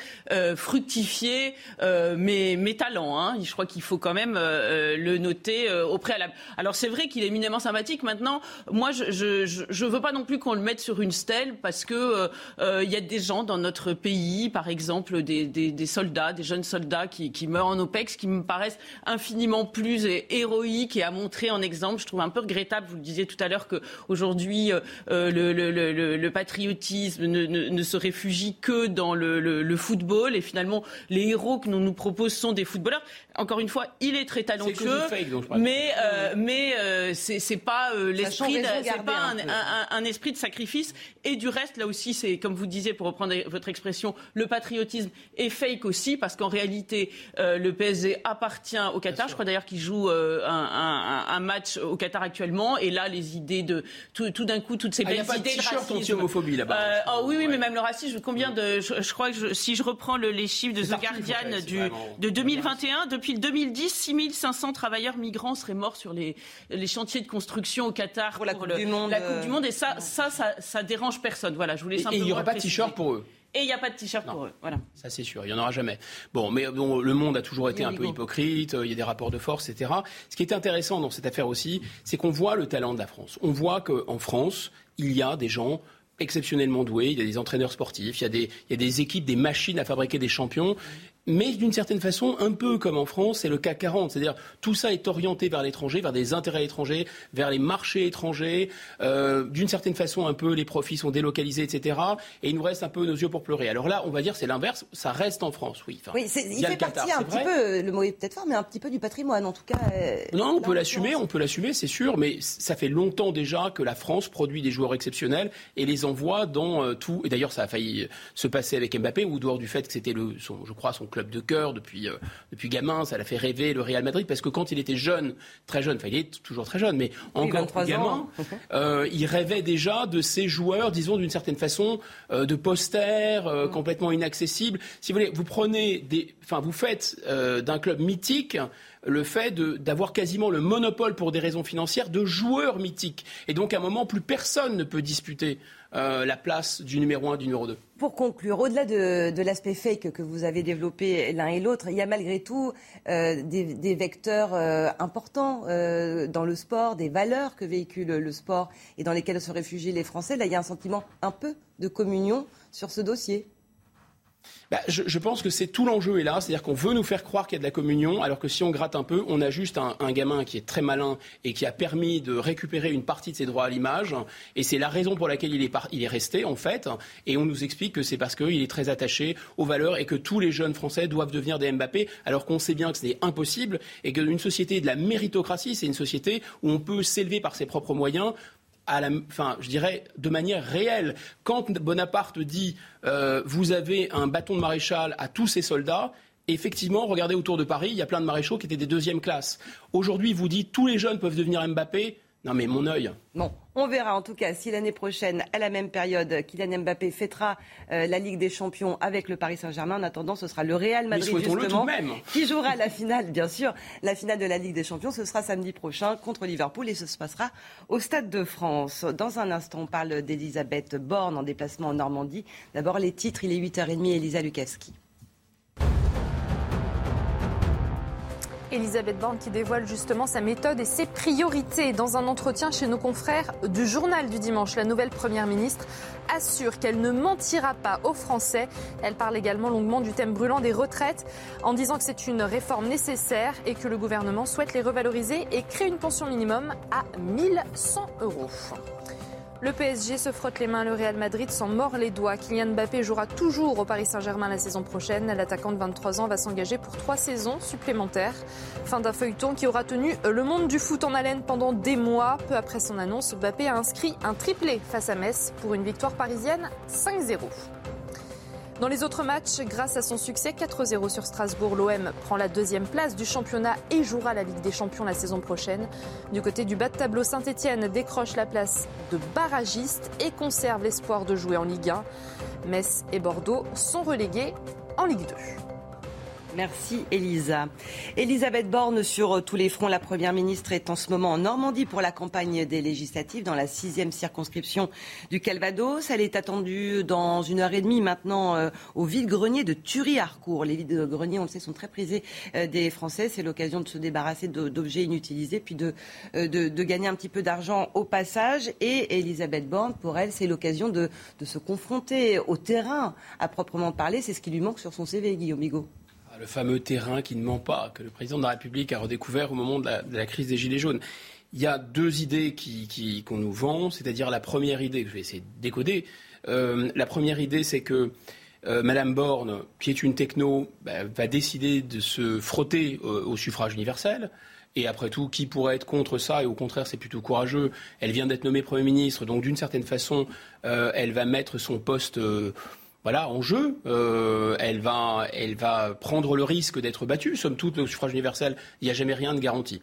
fructifier mes, talents. Hein. Je crois qu'il faut quand même le euh, au préalable. Alors c'est vrai qu'il est éminemment sympathique. Maintenant, moi, je je, veux pas non plus qu'on le mette sur une stèle parce que euh, euh, il y a des gens dans notre pays, par exemple des, soldats, des jeunes soldats qui, meurent en OPEX, qui me paraissent infiniment plus héroïques et à montrer en exemple. Je trouve un peu regrettable. Vous le disiez tout à l'heure que aujourd'hui le, patriotisme ne, ne, ne, se réfugie que dans le, football et finalement les héros que nous nous proposons sont des footballeurs. Encore une fois, il est très talentueux mais euh, mais euh, c'est pas euh, l'esprit, c'est pas un, esprit de sacrifice. Et du reste, là aussi, c'est comme vous disiez, pour reprendre votre expression, le patriotisme est fake aussi, parce qu'en réalité, le PSG appartient au Qatar. Je crois d'ailleurs qu'il joue un, match au Qatar actuellement. Et là, les idées de tout, d'un coup, toutes ces ah, belles idées de racisme. là-bas. oh oui, oui, mais même le racisme. Combien de Je, crois que si je reprends les chiffres de The Guardian du, de 2021, depuis le 2010, 6500 travailleurs migrants seraient morts sur les, les chantiers de construction au Qatar pour, la, coupe, du monde, la coupe du Monde. Et ça, ça, ça, ça dérange personne. Voilà, je voulais simplement. Et il n'y aura pas de t-shirt pour eux. Et il n'y a pas de t-shirt pour eux. Voilà. Ça, c'est sûr. Il n'y en aura jamais. Bon, mais bon, le monde a toujours été un peu hypocrite. Il y a des rapports de force, etc. Ce qui est intéressant dans cette affaire aussi, c'est qu'on voit le talent de la France. On voit qu'en France, il y a des gens exceptionnellement doués, il y a des entraîneurs sportifs, il y a des, il y a des équipes, des machines à fabriquer des champions mais d'une certaine façon, un peu comme en France, c'est le CAC 40. C'est-à-dire tout ça est orienté vers l'étranger, vers des intérêts étrangers, vers les marchés étrangers. Euh, d'une certaine façon, un peu les profits sont délocalisés, etc. Et il nous reste un peu nos yeux pour pleurer. Alors là, on va dire c'est l'inverse. Ça reste en France, oui. oui, il, fait partie un petit peu, le mot est peut-être fort, mais un petit peu du patrimoine, en tout cas. Euh, non, on peut l'assumer, on peut l'assumer, c'est sûr. Mais ça fait longtemps déjà que la France produit des joueurs exceptionnels et les envoie dans euh, tout. Et d'ailleurs, ça a failli se passer avec Mbappé, ou dehors du fait que c'était le, son, je crois, son club de cœur depuis, euh, depuis gamin. Ça l'a fait rêver le Real Madrid parce que quand il était jeune, très jeune, enfin il est toujours très jeune, mais encore plus gamin, [laughs] euh, il rêvait déjà de ces joueurs, disons d'une certaine façon, euh, de posters mm. complètement inaccessibles. Si vous voulez, vous prenez des, enfin vous faites d'un club mythique le fait d'avoir quasiment le monopole pour des raisons financières de joueurs mythiques. Et donc à un moment, plus personne ne peut disputer euh, la place du numéro 1, du numéro 2. Pour conclure, au-delà de, l'aspect fake que vous avez développé l'un et l'autre, il y a malgré tout euh, des, vecteurs euh, importants dans le sport, des valeurs que véhicule le sport et dans lesquelles se réfugient les Français. Là, il y a un sentiment un peu de communion sur ce dossier. Bah, je, pense que c'est tout l'enjeu est là, c'est-à-dire qu'on veut nous faire croire qu'il y a de la communion, alors que si on gratte un peu, on a juste un, gamin qui est très malin et qui a permis de récupérer une partie de ses droits à l'image, et c'est la raison pour laquelle il est, il est resté en fait, et on nous explique que c'est parce qu'il est très attaché aux valeurs et que tous les jeunes Français doivent devenir des Mbappé, alors qu'on sait bien que c'est impossible et qu'une société de la méritocratie, c'est une société où on peut s'élever par ses propres moyens à la, enfin, je dirais, de manière réelle. Quand Bonaparte dit euh, vous avez un bâton de maréchal à tous ses soldats, effectivement, regardez autour de Paris, il y a plein de maréchaux qui étaient des deuxièmes classes. Aujourd'hui, vous dites tous les jeunes peuvent devenir Mbappé. Non, mais mon œil. Bon, on verra en tout cas si l'année prochaine, à la même période, Kylian Mbappé fêtera euh, la Ligue des Champions avec le Paris Saint-Germain. En attendant, ce sera le Real Madrid justement qui jouera la finale, bien sûr, la finale de la Ligue des Champions. Ce sera samedi prochain contre Liverpool et ce se passera au Stade de France. Dans un instant, on parle d'Elisabeth Borne en déplacement en Normandie. D'abord les titres, il est 8h30, Elisa Lukaski. Elisabeth Borne qui dévoile justement sa méthode et ses priorités. Dans un entretien chez nos confrères du journal du dimanche, la nouvelle Première ministre assure qu'elle ne mentira pas aux Français. Elle parle également longuement du thème brûlant des retraites en disant que c'est une réforme nécessaire et que le gouvernement souhaite les revaloriser et créer une pension minimum à 1100 euros. Le PSG se frotte les mains, le Real Madrid s'en mord les doigts. Kylian Mbappé jouera toujours au Paris Saint-Germain la saison prochaine. L'attaquant de 23 ans va s'engager pour trois saisons supplémentaires. Fin d'un feuilleton qui aura tenu le monde du foot en haleine pendant des mois. Peu après son annonce, Mbappé a inscrit un triplé face à Metz pour une victoire parisienne 5-0. Dans les autres matchs, grâce à son succès 4-0 sur Strasbourg, l'OM prend la deuxième place du championnat et jouera la Ligue des Champions la saison prochaine. Du côté du bas de tableau, Saint-Etienne décroche la place de barragiste et conserve l'espoir de jouer en Ligue 1. Metz et Bordeaux sont relégués en Ligue 2. Merci Elisa. Elisabeth Borne sur euh, tous les fronts. La Première ministre est en ce moment en Normandie pour la campagne des législatives dans la sixième circonscription du Calvados. Elle est attendue dans une heure et demie maintenant euh, au vide-grenier de Thury-Harcourt. Les vides-greniers, on le sait, sont très prisés euh, des Français. C'est l'occasion de se débarrasser d'objets inutilisés puis de, de, gagner un petit peu d'argent au passage. Et Elisabeth Borne, pour elle, c'est l'occasion de, de se confronter au terrain à proprement parler. C'est ce qui lui manque sur son CV, Guillaume Bigot le fameux terrain qui ne ment pas, que le président de la République a redécouvert au moment de la, crise des Gilets jaunes. Il y a deux idées qu'on nous vend, c'est-à-dire la première idée, que je vais essayer de décoder. Euh, la première idée, c'est que euh, Madame Borne, qui est une techno, bah, va décider de se frotter au suffrage universel. Et après tout, qui pourrait être contre ça? Et au contraire, c'est plutôt courageux. Elle vient d'être nommée Premier ministre, donc d'une certaine façon, euh, elle va mettre son poste voilà, en jeu. Euh, elle, va, prendre le risque d'être battue. Somme toute, le suffrage universel, il n'y a jamais rien de garanti.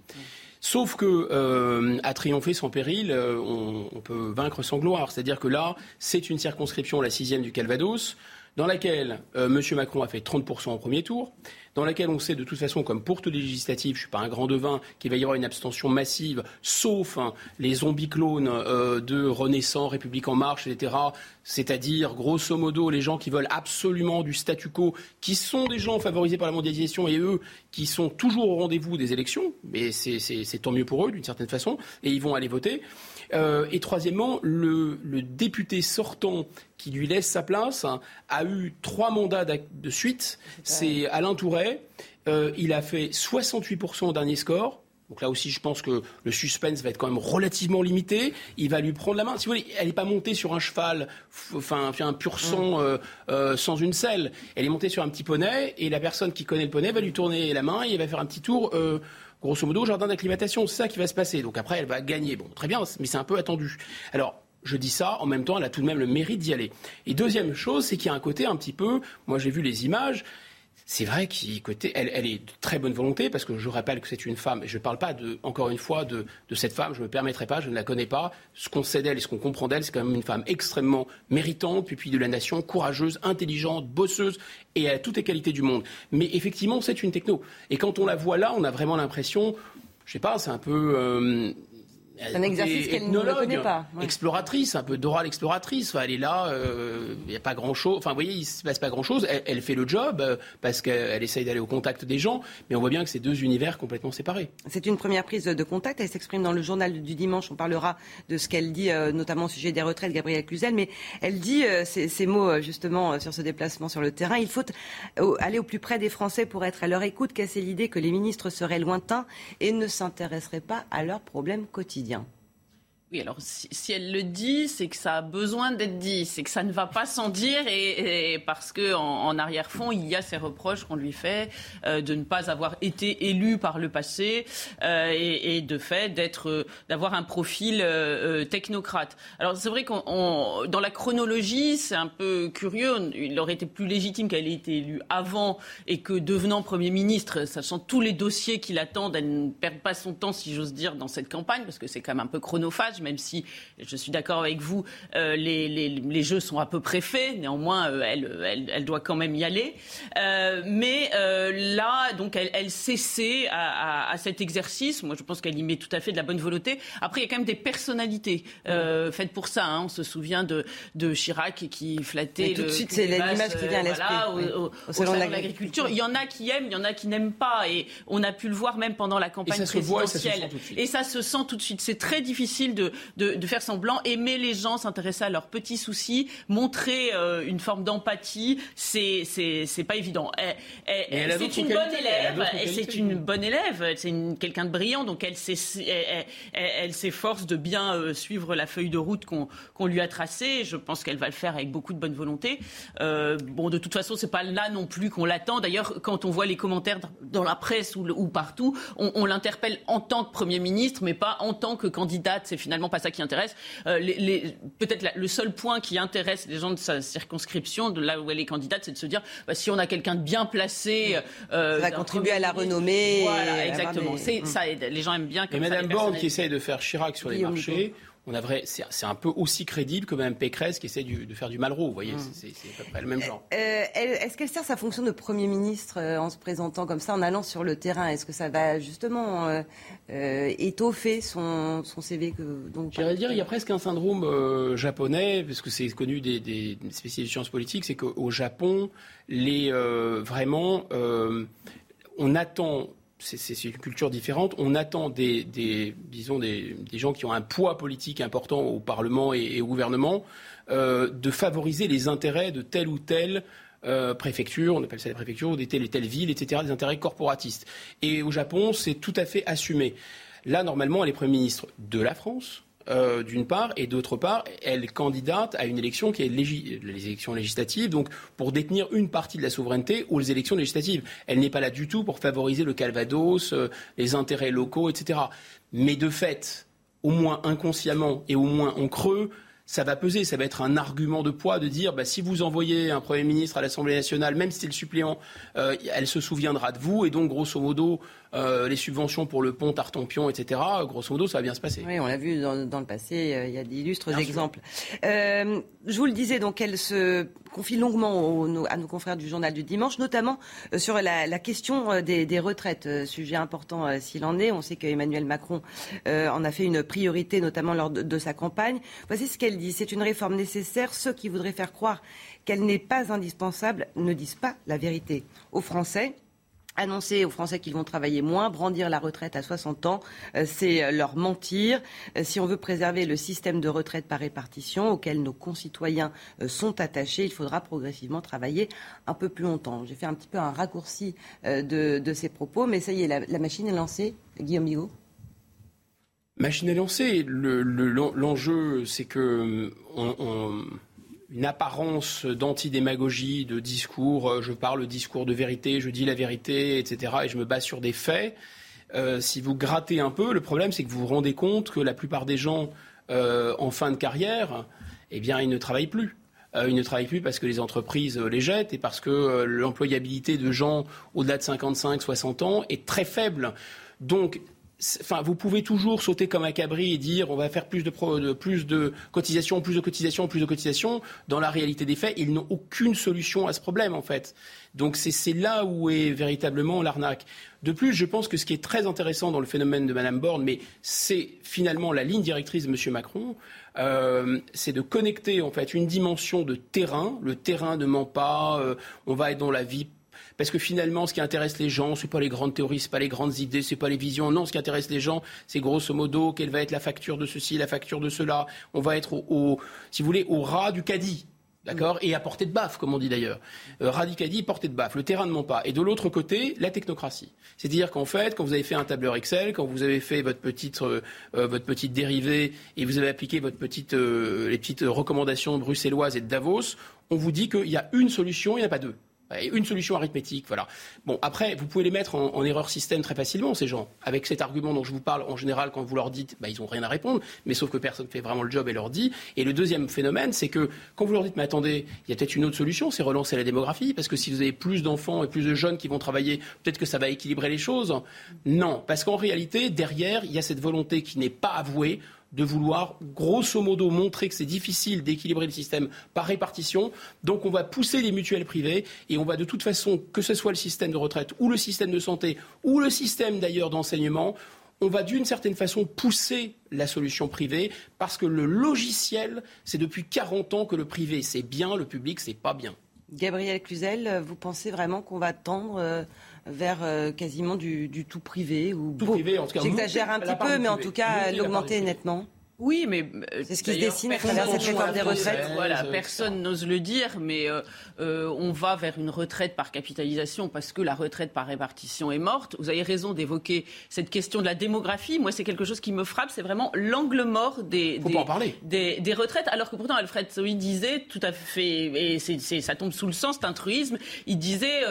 Sauf que euh, à triompher sans péril, euh, on, peut vaincre sans gloire. C'est-à-dire que là, c'est une circonscription, la sixième du Calvados, dans laquelle M. Macron a fait 30% au premier tour, dans laquelle on sait de toute façon, comme pour toutes les législatives, je ne suis pas un grand devin, qu'il va y avoir une abstention massive, sauf hein, les zombies clones euh, de Renaissance, République en marche, etc. C'est-à-dire, grosso modo, les gens qui veulent absolument du statu quo, qui sont des gens favorisés par la mondialisation et eux qui sont toujours au rendez-vous des élections, mais c'est tant mieux pour eux d'une certaine façon, et ils vont aller voter. Euh, et troisièmement, le, député sortant qui lui laisse sa place hein, a eu trois mandats de suite. C'est Alain Touret. Euh, il a fait 68% au dernier score. Donc là aussi, je pense que le suspense va être quand même relativement limité. Il va lui prendre la main. Si vous voulez, elle n'est pas montée sur un cheval, enfin, un pur sang mm. euh, sans une selle. Elle est montée sur un petit poney et la personne qui connaît le poney va lui tourner la main et il va faire un petit tour grosso modo, jardin d'acclimatation. C'est ça qui va se passer. Donc après, elle va gagner. Bon, très bien, mais c'est un peu attendu. Alors, je dis ça, en même temps, elle a tout de même le mérite d'y aller. Et deuxième chose, c'est qu'il y a un côté un petit peu, moi j'ai vu les images, c'est vrai qu'elle elle est de très bonne volonté, parce que je rappelle que c'est une femme, et je ne parle pas, encore une fois, de, cette femme, je ne me permettrai pas, je ne la connais pas. Ce qu'on sait d'elle et ce qu'on comprend d'elle, c'est quand même une femme extrêmement méritante, puis de la nation, courageuse, intelligente, bosseuse, et a toutes les qualités du monde. Mais effectivement, c'est une techno. Et quand on la voit là, on a vraiment l'impression, je ne sais pas, c'est un peu... Euh, un exercice qu'elle ne connaît pas. Exploratrice, un peu Dora l'exploratrice. elle est là, il euh, n'y a pas grand-chose. Enfin, vous voyez, il ne se passe pas grand-chose. Elle, fait le job euh, parce qu'elle essaye d'aller au contact des gens, mais on voit bien que c'est deux univers complètement séparés. C'est une première prise de contact. Elle s'exprime dans le journal du dimanche. On parlera de ce qu'elle dit, euh, notamment au sujet des retraites, Gabrielle Cluzel. Mais elle dit ces, ces, mots, justement, sur ce déplacement sur le terrain. Il faut aller au plus près des Français pour être à leur écoute, casser l'idée que les ministres seraient lointains et ne s'intéresseraient pas à leurs problèmes quotidiens? quotidien. Oui, alors si, elle le dit, c'est que ça a besoin d'être dit, c'est que ça ne va pas sans dire, et, parce que en, arrière-fond, il y a ces reproches qu'on lui fait euh, de ne pas avoir été élu par le passé euh, et, de fait d'être, euh, d'avoir un profil technocrate. Alors c'est vrai qu'on, dans la chronologie, c'est un peu curieux. Il aurait été plus légitime qu'elle ait été élue avant et que devenant premier ministre, sachant tous les dossiers qui l'attendent, elle ne perde pas son temps, si j'ose dire, dans cette campagne, parce que c'est quand même un peu chronophage même si je suis d'accord avec vous, euh, les, les, jeux sont à peu près faits. Néanmoins, euh, elle, elle, doit quand même y aller. Euh, mais là, donc, elle, elle cessait à, à, cet exercice. Moi, je pense qu'elle y met tout à fait de la bonne volonté. Après, il y a quand même des personnalités faites pour ça. Hein. On se souvient de, de Chirac qui flattait. tout de suite, c'est l'image qui vient à l'esprit. Voilà, au, salon de l'agriculture. Il y en a qui aiment, il y en a qui n'aiment pas. Et on a pu le voir même pendant la campagne présidentielle. et ça se sent tout de suite. C'est très difficile de, de, faire semblant, aimer les gens, s'intéresser à leurs petits soucis, montrer euh, une forme d'empathie, c'est c'est pas évident. C'est une bonne élève, c'est une bonne élève, c'est quelqu'un de brillant, donc elle elle s'efforce de bien euh, suivre la feuille de route qu'on lui a tracée. Je pense qu'elle va le faire avec beaucoup de bonne volonté. Euh, bon, de toute façon, c'est pas là non plus qu'on l'attend. D'ailleurs, quand on voit les commentaires dans la presse ou, ou partout, on, on l'interpelle en tant que Premier ministre, mais pas en tant que candidate. C'est finalement pas ça qui intéresse. Euh, peut-être le seul point qui intéresse les gens de sa circonscription, de là où elle est candidate, c'est de se dire bah, si on a quelqu'un de bien placé. Euh, ça va contribuer à la renommée. Voilà, exactement. Ça aide. Les gens aiment bien. Comme et Madame Borne qui essaye de faire Chirac sur les marchés on a vrai, c'est un peu aussi crédible que même Pécresse qui essaie de faire du Malraux. Vous voyez, mm. c'est à peu près le même genre. Euh, est-ce qu'elle sert sa fonction de Premier ministre euh, en se présentant comme ça, en allant sur le terrain? Est-ce que ça va justement euh, étoffer son, CV que, J'irais dire, il y a presque un syndrome japonais, parce que c'est connu des, des, spécialistes de sciences politiques, c'est qu'au Japon, les, vraiment, on attend c'est une culture différente. On attend des, gens qui ont un poids politique important au Parlement et, au gouvernement euh, de favoriser les intérêts de telle ou telle euh, préfecture, on appelle ça les préfectures, ou des telle et telle ville, etc., des intérêts corporatistes. Et au Japon, c'est tout à fait assumé. Là, normalement, elle est Premier ministre de la France, euh, d'une part, et d'autre part, elle candidate à une élection qui est les élections législatives, donc pour détenir une partie de la souveraineté aux élections législatives. Elle n'est pas là du tout pour favoriser le Calvados, euh, les intérêts locaux, etc. Mais de fait, au moins inconsciemment et au moins en creux, ça va peser, ça va être un argument de poids de dire bah, si vous envoyez un Premier ministre à l'Assemblée nationale, même si c'est le suppléant, euh, elle se souviendra de vous, et donc grosso modo, euh, les subventions pour le pont Tartampion, etc., grosso modo, ça va bien se passer. Oui, on l'a vu dans, le passé, euh, il y a d'illustres exemples. je vous le disais, donc elle se confie longuement à nos confrères du journal du dimanche, notamment sur la, question des, retraites, sujet important s'il en est. On sait qu'Emmanuel Macron en a fait une priorité, notamment lors de, de sa campagne. Voici ce qu'elle dit c'est une réforme nécessaire. Ceux qui voudraient faire croire qu'elle n'est pas indispensable ne disent pas la vérité. Aux Français, Annoncer aux Français qu'ils vont travailler moins, brandir la retraite à 60 ans, euh, c'est leur mentir. Euh, si on veut préserver le système de retraite par répartition auquel nos concitoyens euh, sont attachés, il faudra progressivement travailler un peu plus longtemps. J'ai fait un petit peu un raccourci de, ces propos, mais ça y est, la, machine est lancée. Guillaume Bigot Machine à lancer. L'enjeu, c'est que une apparence d'antidémagogie, de discours, euh, je parle discours de vérité, je dis la vérité, etc., et je me base sur des faits. Euh, si vous grattez un peu, le problème, c'est que vous vous rendez compte que la plupart des gens euh, en fin de carrière, eh bien, ils ne travaillent plus. ils ne travaillent plus parce que les entreprises les jettent et parce que l'employabilité de gens au-delà de 55, 60 ans est très faible. Donc, Enfin, vous pouvez toujours sauter comme un cabri et dire on va faire plus de, plus de cotisations, plus de cotisations, plus de cotisations. Dans la réalité des faits, ils n'ont aucune solution à ce problème en fait. Donc c'est là où est véritablement l'arnaque. De plus, je pense que ce qui est très intéressant dans le phénomène de Mme Borne, mais c'est finalement la ligne directrice de M. Macron, euh, c'est de connecter en fait une dimension de terrain. Le terrain ne ment pas. Euh, on va être dans la vie parce que finalement, ce qui intéresse les gens, ce n'est pas les grandes théories, ce pas les grandes idées, ce n'est pas les visions. Non, ce qui intéresse les gens, c'est grosso modo quelle va être la facture de ceci, la facture de cela. On va être au, si vous voulez, au ras du caddie. D'accord Et à portée de baffe, comme on dit d'ailleurs. Euh, radicadi, portée de baffe. Le terrain ne ment pas. Et de l'autre côté, la technocratie. C'est-à-dire qu'en fait, quand vous avez fait un tableur Excel, quand vous avez fait votre petite, euh, euh, votre petite dérivée et vous avez appliqué votre petite, les petites recommandations bruxelloises et de Davos, on vous dit qu'il y a une solution, il n'y en a pas deux une solution arithmétique, voilà. Bon, après, vous pouvez les mettre en, erreur système très facilement, ces gens. Avec cet argument dont je vous parle, en général, quand vous leur dites, bah, ils n'ont rien à répondre, mais sauf que personne ne fait vraiment le job et leur dit. Et le deuxième phénomène, c'est que quand vous leur dites, mais attendez, il y a peut-être une autre solution, c'est relancer la démographie, parce que si vous avez plus d'enfants et plus de jeunes qui vont travailler, peut-être que ça va équilibrer les choses. Non, parce qu'en réalité, derrière, il y a cette volonté qui n'est pas avouée de vouloir grosso modo montrer que c'est difficile d'équilibrer le système par répartition. Donc on va pousser les mutuelles privées et on va de toute façon, que ce soit le système de retraite ou le système de santé ou le système d'ailleurs d'enseignement, on va d'une certaine façon pousser la solution privée parce que le logiciel, c'est depuis 40 ans que le privé c'est bien, le public c'est pas bien. Gabriel Cluzel, vous pensez vraiment qu'on va tendre euh, vers euh, quasiment du, tout privé ou tout privé en tout cas. J'exagère un petit peu, mais en tout cas l'augmenter nettement. Oui, mais euh, c'est ce qui se dessine à travers cette réforme des retraites. Voilà, personne n'ose le dire, mais euh, euh, on va vers une retraite par capitalisation parce que la retraite par répartition est morte. Vous avez raison d'évoquer cette question de la démographie. Moi, c'est quelque chose qui me frappe, c'est vraiment l'angle mort des des, des, retraites. Alors que pourtant, Alfred Sohi disait tout à fait, et ça tombe sous le sens, c'est un truisme. Il disait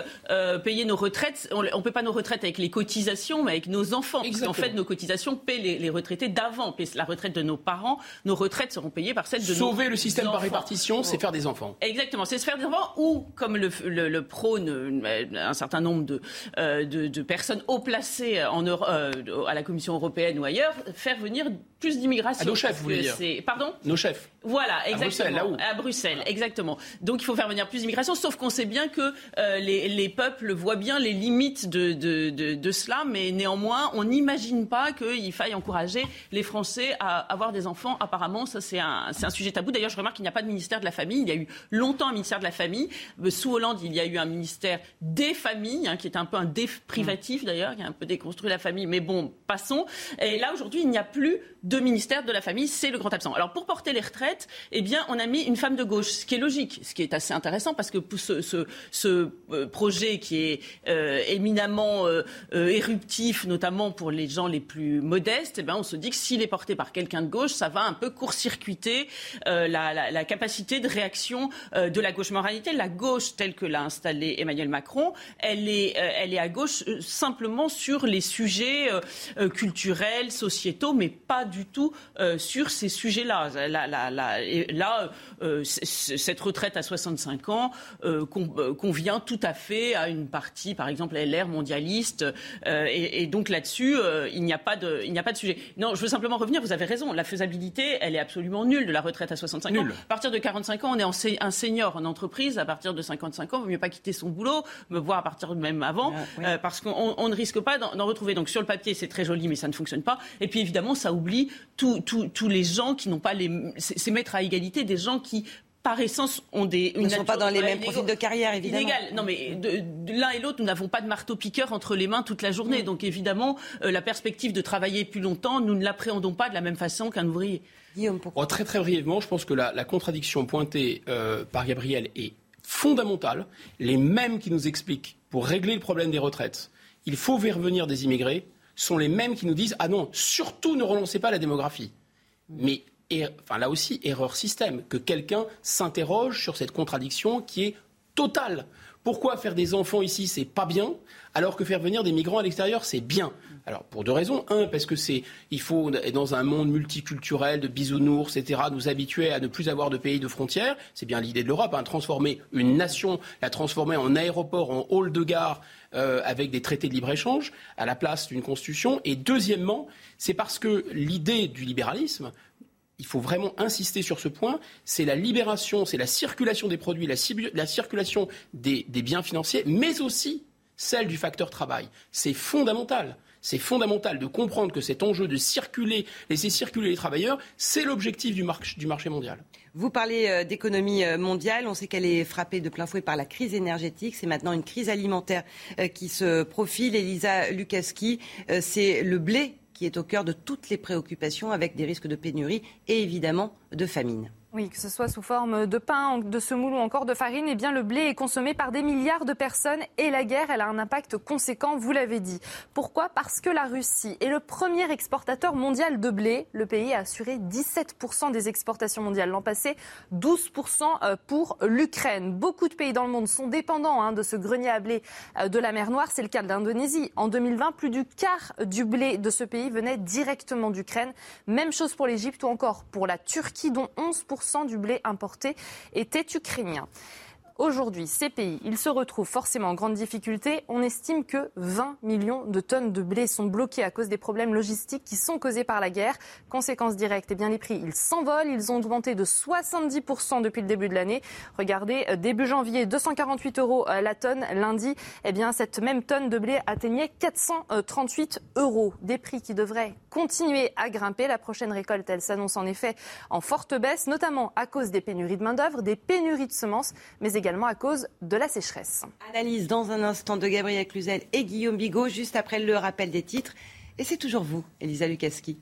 payer nos retraites, on ne paie pas nos retraites avec les cotisations, mais avec nos enfants. Parce qu'en fait, nos cotisations paient les, les retraités d'avant, paient la retraite de nos parents, nos retraites seront payées par celles de Sauver le système par répartition, c'est faire des enfants. Exactement, c'est se faire des enfants ou, comme le, le, prône euh, un certain nombre de, euh, de, personnes haut placées en, euh, à la Commission européenne ou ailleurs, faire venir plus d'immigration. À nos chefs, vous voulez dire Pardon Nos chefs. Voilà, exactement. À Bruxelles, là où À Bruxelles, exactement. Donc il faut faire venir plus d'immigration, sauf qu'on sait bien que les, les, peuples voient bien les limites de, de, de, de cela, mais néanmoins, on n'imagine pas qu'il faille encourager les Français à avoir des enfants, apparemment, ça c'est un, un, sujet tabou. D'ailleurs, je remarque qu'il n'y a pas de ministère de la famille. Il y a eu longtemps un ministère de la famille. Euh, sous Hollande, il y a eu un ministère des familles, hein, qui est un peu un déprivatif d'ailleurs, qui a un peu déconstruit la famille. Mais bon, passons. Et là, aujourd'hui, il n'y a plus de ministère de la famille. C'est le grand absent. Alors, pour porter les retraites, eh bien, on a mis une femme de gauche, ce qui est logique, ce qui est assez intéressant parce que ce, ce, ce euh, projet qui est euh, éminemment euh, éruptif, notamment pour les gens les plus modestes, eh bien, on se dit que s'il est porté par quelqu'un de gauche, ça va un peu court-circuiter la, la, capacité de réaction de la gauche. Mais en réalité, la gauche, telle que l'a installée Emmanuel Macron, elle est, elle est à gauche simplement sur les sujets culturels, sociétaux, mais pas du tout sur ces sujets-là. Là, là, cette retraite à 65 ans convient tout à fait à une partie, par exemple, LR mondialiste. Euh, et, donc là-dessus, euh, il n'y a a pas de sujet. Non, je veux simplement revenir. Vous avez raison. La faisabilité, elle est absolument nulle de la retraite à 65 ans. À partir de 45 ans, on est un senior en entreprise. À partir de 55 ans, il vaut mieux pas quitter son boulot, me voir à partir de même avant, ah, euh, parce qu'on ne risque pas d'en retrouver. Donc sur le papier, c'est très joli, mais ça ne fonctionne pas. Et puis évidemment, ça oublie tous les gens qui n'ont pas les, c'est mettre à égalité des gens qui par essence, ont des. Ils ne sont pas dans les mêmes profils de carrière, évidemment. Inégal. Non, mais de, l'un et l'autre, nous n'avons pas de marteau-piqueur entre les mains toute la journée. Mm. Donc, évidemment, euh, la perspective de travailler plus longtemps, nous ne l'appréhendons pas de la même façon qu'un ouvrier. Guillaume, pourquoi oh, Très, très brièvement, je pense que la, contradiction pointée euh, par Gabriel est fondamentale. Les mêmes qui nous expliquent, pour régler le problème des retraites, il faut faire venir des immigrés, sont les mêmes qui nous disent Ah non, surtout ne relancez pas la démographie. Mais enfin là aussi, erreur système, que quelqu'un s'interroge sur cette contradiction qui est totale. Pourquoi faire des enfants ici, c'est pas bien, alors que faire venir des migrants à l'extérieur, c'est bien? Alors, pour deux raisons. Un, parce que c'est, il faut, dans un monde multiculturel, de bisounours, etc., nous habituer à ne plus avoir de pays de frontières. C'est bien l'idée de l'Europe, hein, transformer une nation, la transformer en aéroport, en hall de gare, euh, avec des traités de libre-échange, à la place d'une constitution. Et deuxièmement, c'est parce que l'idée du libéralisme, il faut vraiment insister sur ce point, c'est la libération, c'est la circulation des produits, la, circulation des, biens financiers, mais aussi celle du facteur travail. C'est fondamental. De comprendre que cet enjeu de circuler, laisser circuler les travailleurs, c'est l'objectif du, marché mondial. Vous parlez euh, d'économie euh, mondiale. On sait qu'elle est frappée de plein fouet par la crise énergétique. C'est maintenant une crise alimentaire euh, qui se profile. Elisa Lukaski, c'est le blé est au cœur de toutes les préoccupations avec des risques de pénurie et évidemment de famine. Oui, que ce soit sous forme de pain, de semoule ou encore de farine, eh bien le blé est consommé par des milliards de personnes et la guerre, elle a un impact conséquent, vous l'avez dit. Pourquoi? Parce que la Russie est le premier exportateur mondial de blé. Le pays a assuré 17% des exportations mondiales l'an passé, 12% euh, pour l'Ukraine. Beaucoup de pays dans le monde sont dépendants hein, de ce grenier à blé euh, de la mer Noire. C'est le cas de l'Indonésie. En 2020, plus du quart du blé de ce pays venait directement d'Ukraine. Même chose pour l'Égypte ou encore pour la Turquie, dont 11% du blé importé était ukrainien. Aujourd'hui, ces pays, ils se retrouvent forcément en grande difficulté. On estime que 20 millions de tonnes de blé sont bloquées à cause des problèmes logistiques qui sont causés par la guerre. Conséquence directe, eh bien, les prix, ils s'envolent. Ils ont augmenté de 70% depuis le début de l'année. Regardez, euh, début janvier, 248 euros euh, la tonne. Lundi, eh bien, cette même tonne de blé atteignait 438 euros. Des prix qui devraient continuer à grimper. La prochaine récolte, elle s'annonce en effet en forte baisse, notamment à cause des pénuries de main-d'œuvre, des pénuries de semences, mais également également à cause de la sécheresse. Analyse dans un instant de Gabriel Cluzel et Guillaume Bigot, juste après le rappel des titres. Et c'est toujours vous, Elisa Lukaski.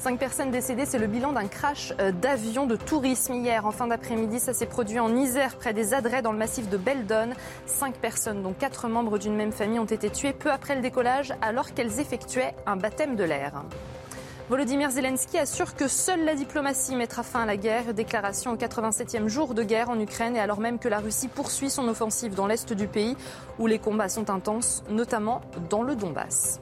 Cinq personnes décédées, c'est le bilan d'un crash euh, d'avion de tourisme hier en fin d'après-midi. Ça s'est produit en Isère, près des Adrets, dans le massif de Beldon. Cinq personnes, dont quatre membres d'une même famille, ont été tuées peu après le décollage, alors qu'elles effectuaient un baptême de l'air. Volodymyr Zelensky assure que seule la diplomatie mettra fin à la guerre. Déclaration au 87e jour de guerre en Ukraine et alors même que la Russie poursuit son offensive dans l'est du pays où les combats sont intenses, notamment dans le Donbass.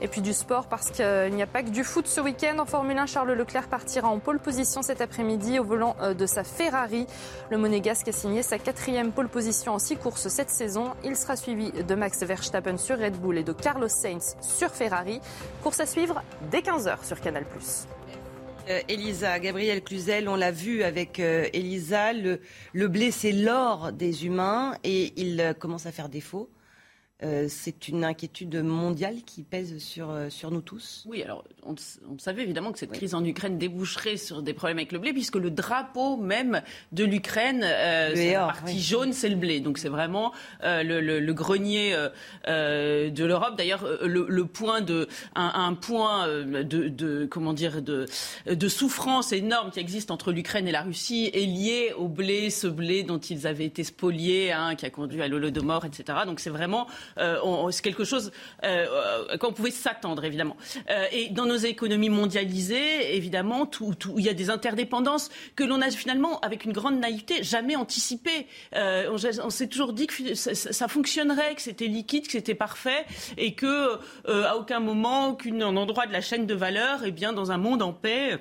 Et puis du sport parce qu'il n'y a pas que du foot ce week-end. En Formule 1, Charles Leclerc partira en pole position cet après-midi au volant euh, de sa Ferrari. Le monégasque a signé sa quatrième pole position en six courses cette saison. Il sera suivi de Max Verstappen sur Red Bull et de Carlos Sainz sur Ferrari. Course à suivre dès 15h sur Canal+. Euh, Elisa, Gabriel Cluzel, on l'a vu avec euh, Elisa, le, le c'est l'or des humains et il commence à faire défaut. Euh, c'est une inquiétude mondiale qui pèse sur, euh, sur nous tous Oui, alors on, savait évidemment que cette crise en Ukraine déboucherait sur des problèmes avec le blé, puisque le drapeau même de l'Ukraine, euh, la partie jaune, c'est le blé. Donc c'est vraiment euh, le, le, le, grenier de l'Europe. D'ailleurs, le, point de un, un point de, de, comment dire de, de souffrance énorme qui existe entre l'Ukraine et la Russie est lié au blé, ce blé dont ils avaient été spoliés, hein, qui a conduit à l'Holodomor, etc. Donc c'est vraiment c'est quelque chose qu'on pouvait s'attendre, évidemment. et dans nos économies mondialisées, évidemment, tout, il y a des interdépendances que l'on a finalement, avec une grande naïveté, jamais anticipées. on, s'est toujours dit que ça, fonctionnerait, que c'était liquide, que c'était parfait, et que à aucun moment, qu'un endroit de la chaîne de valeur, eh bien, dans un monde en paix,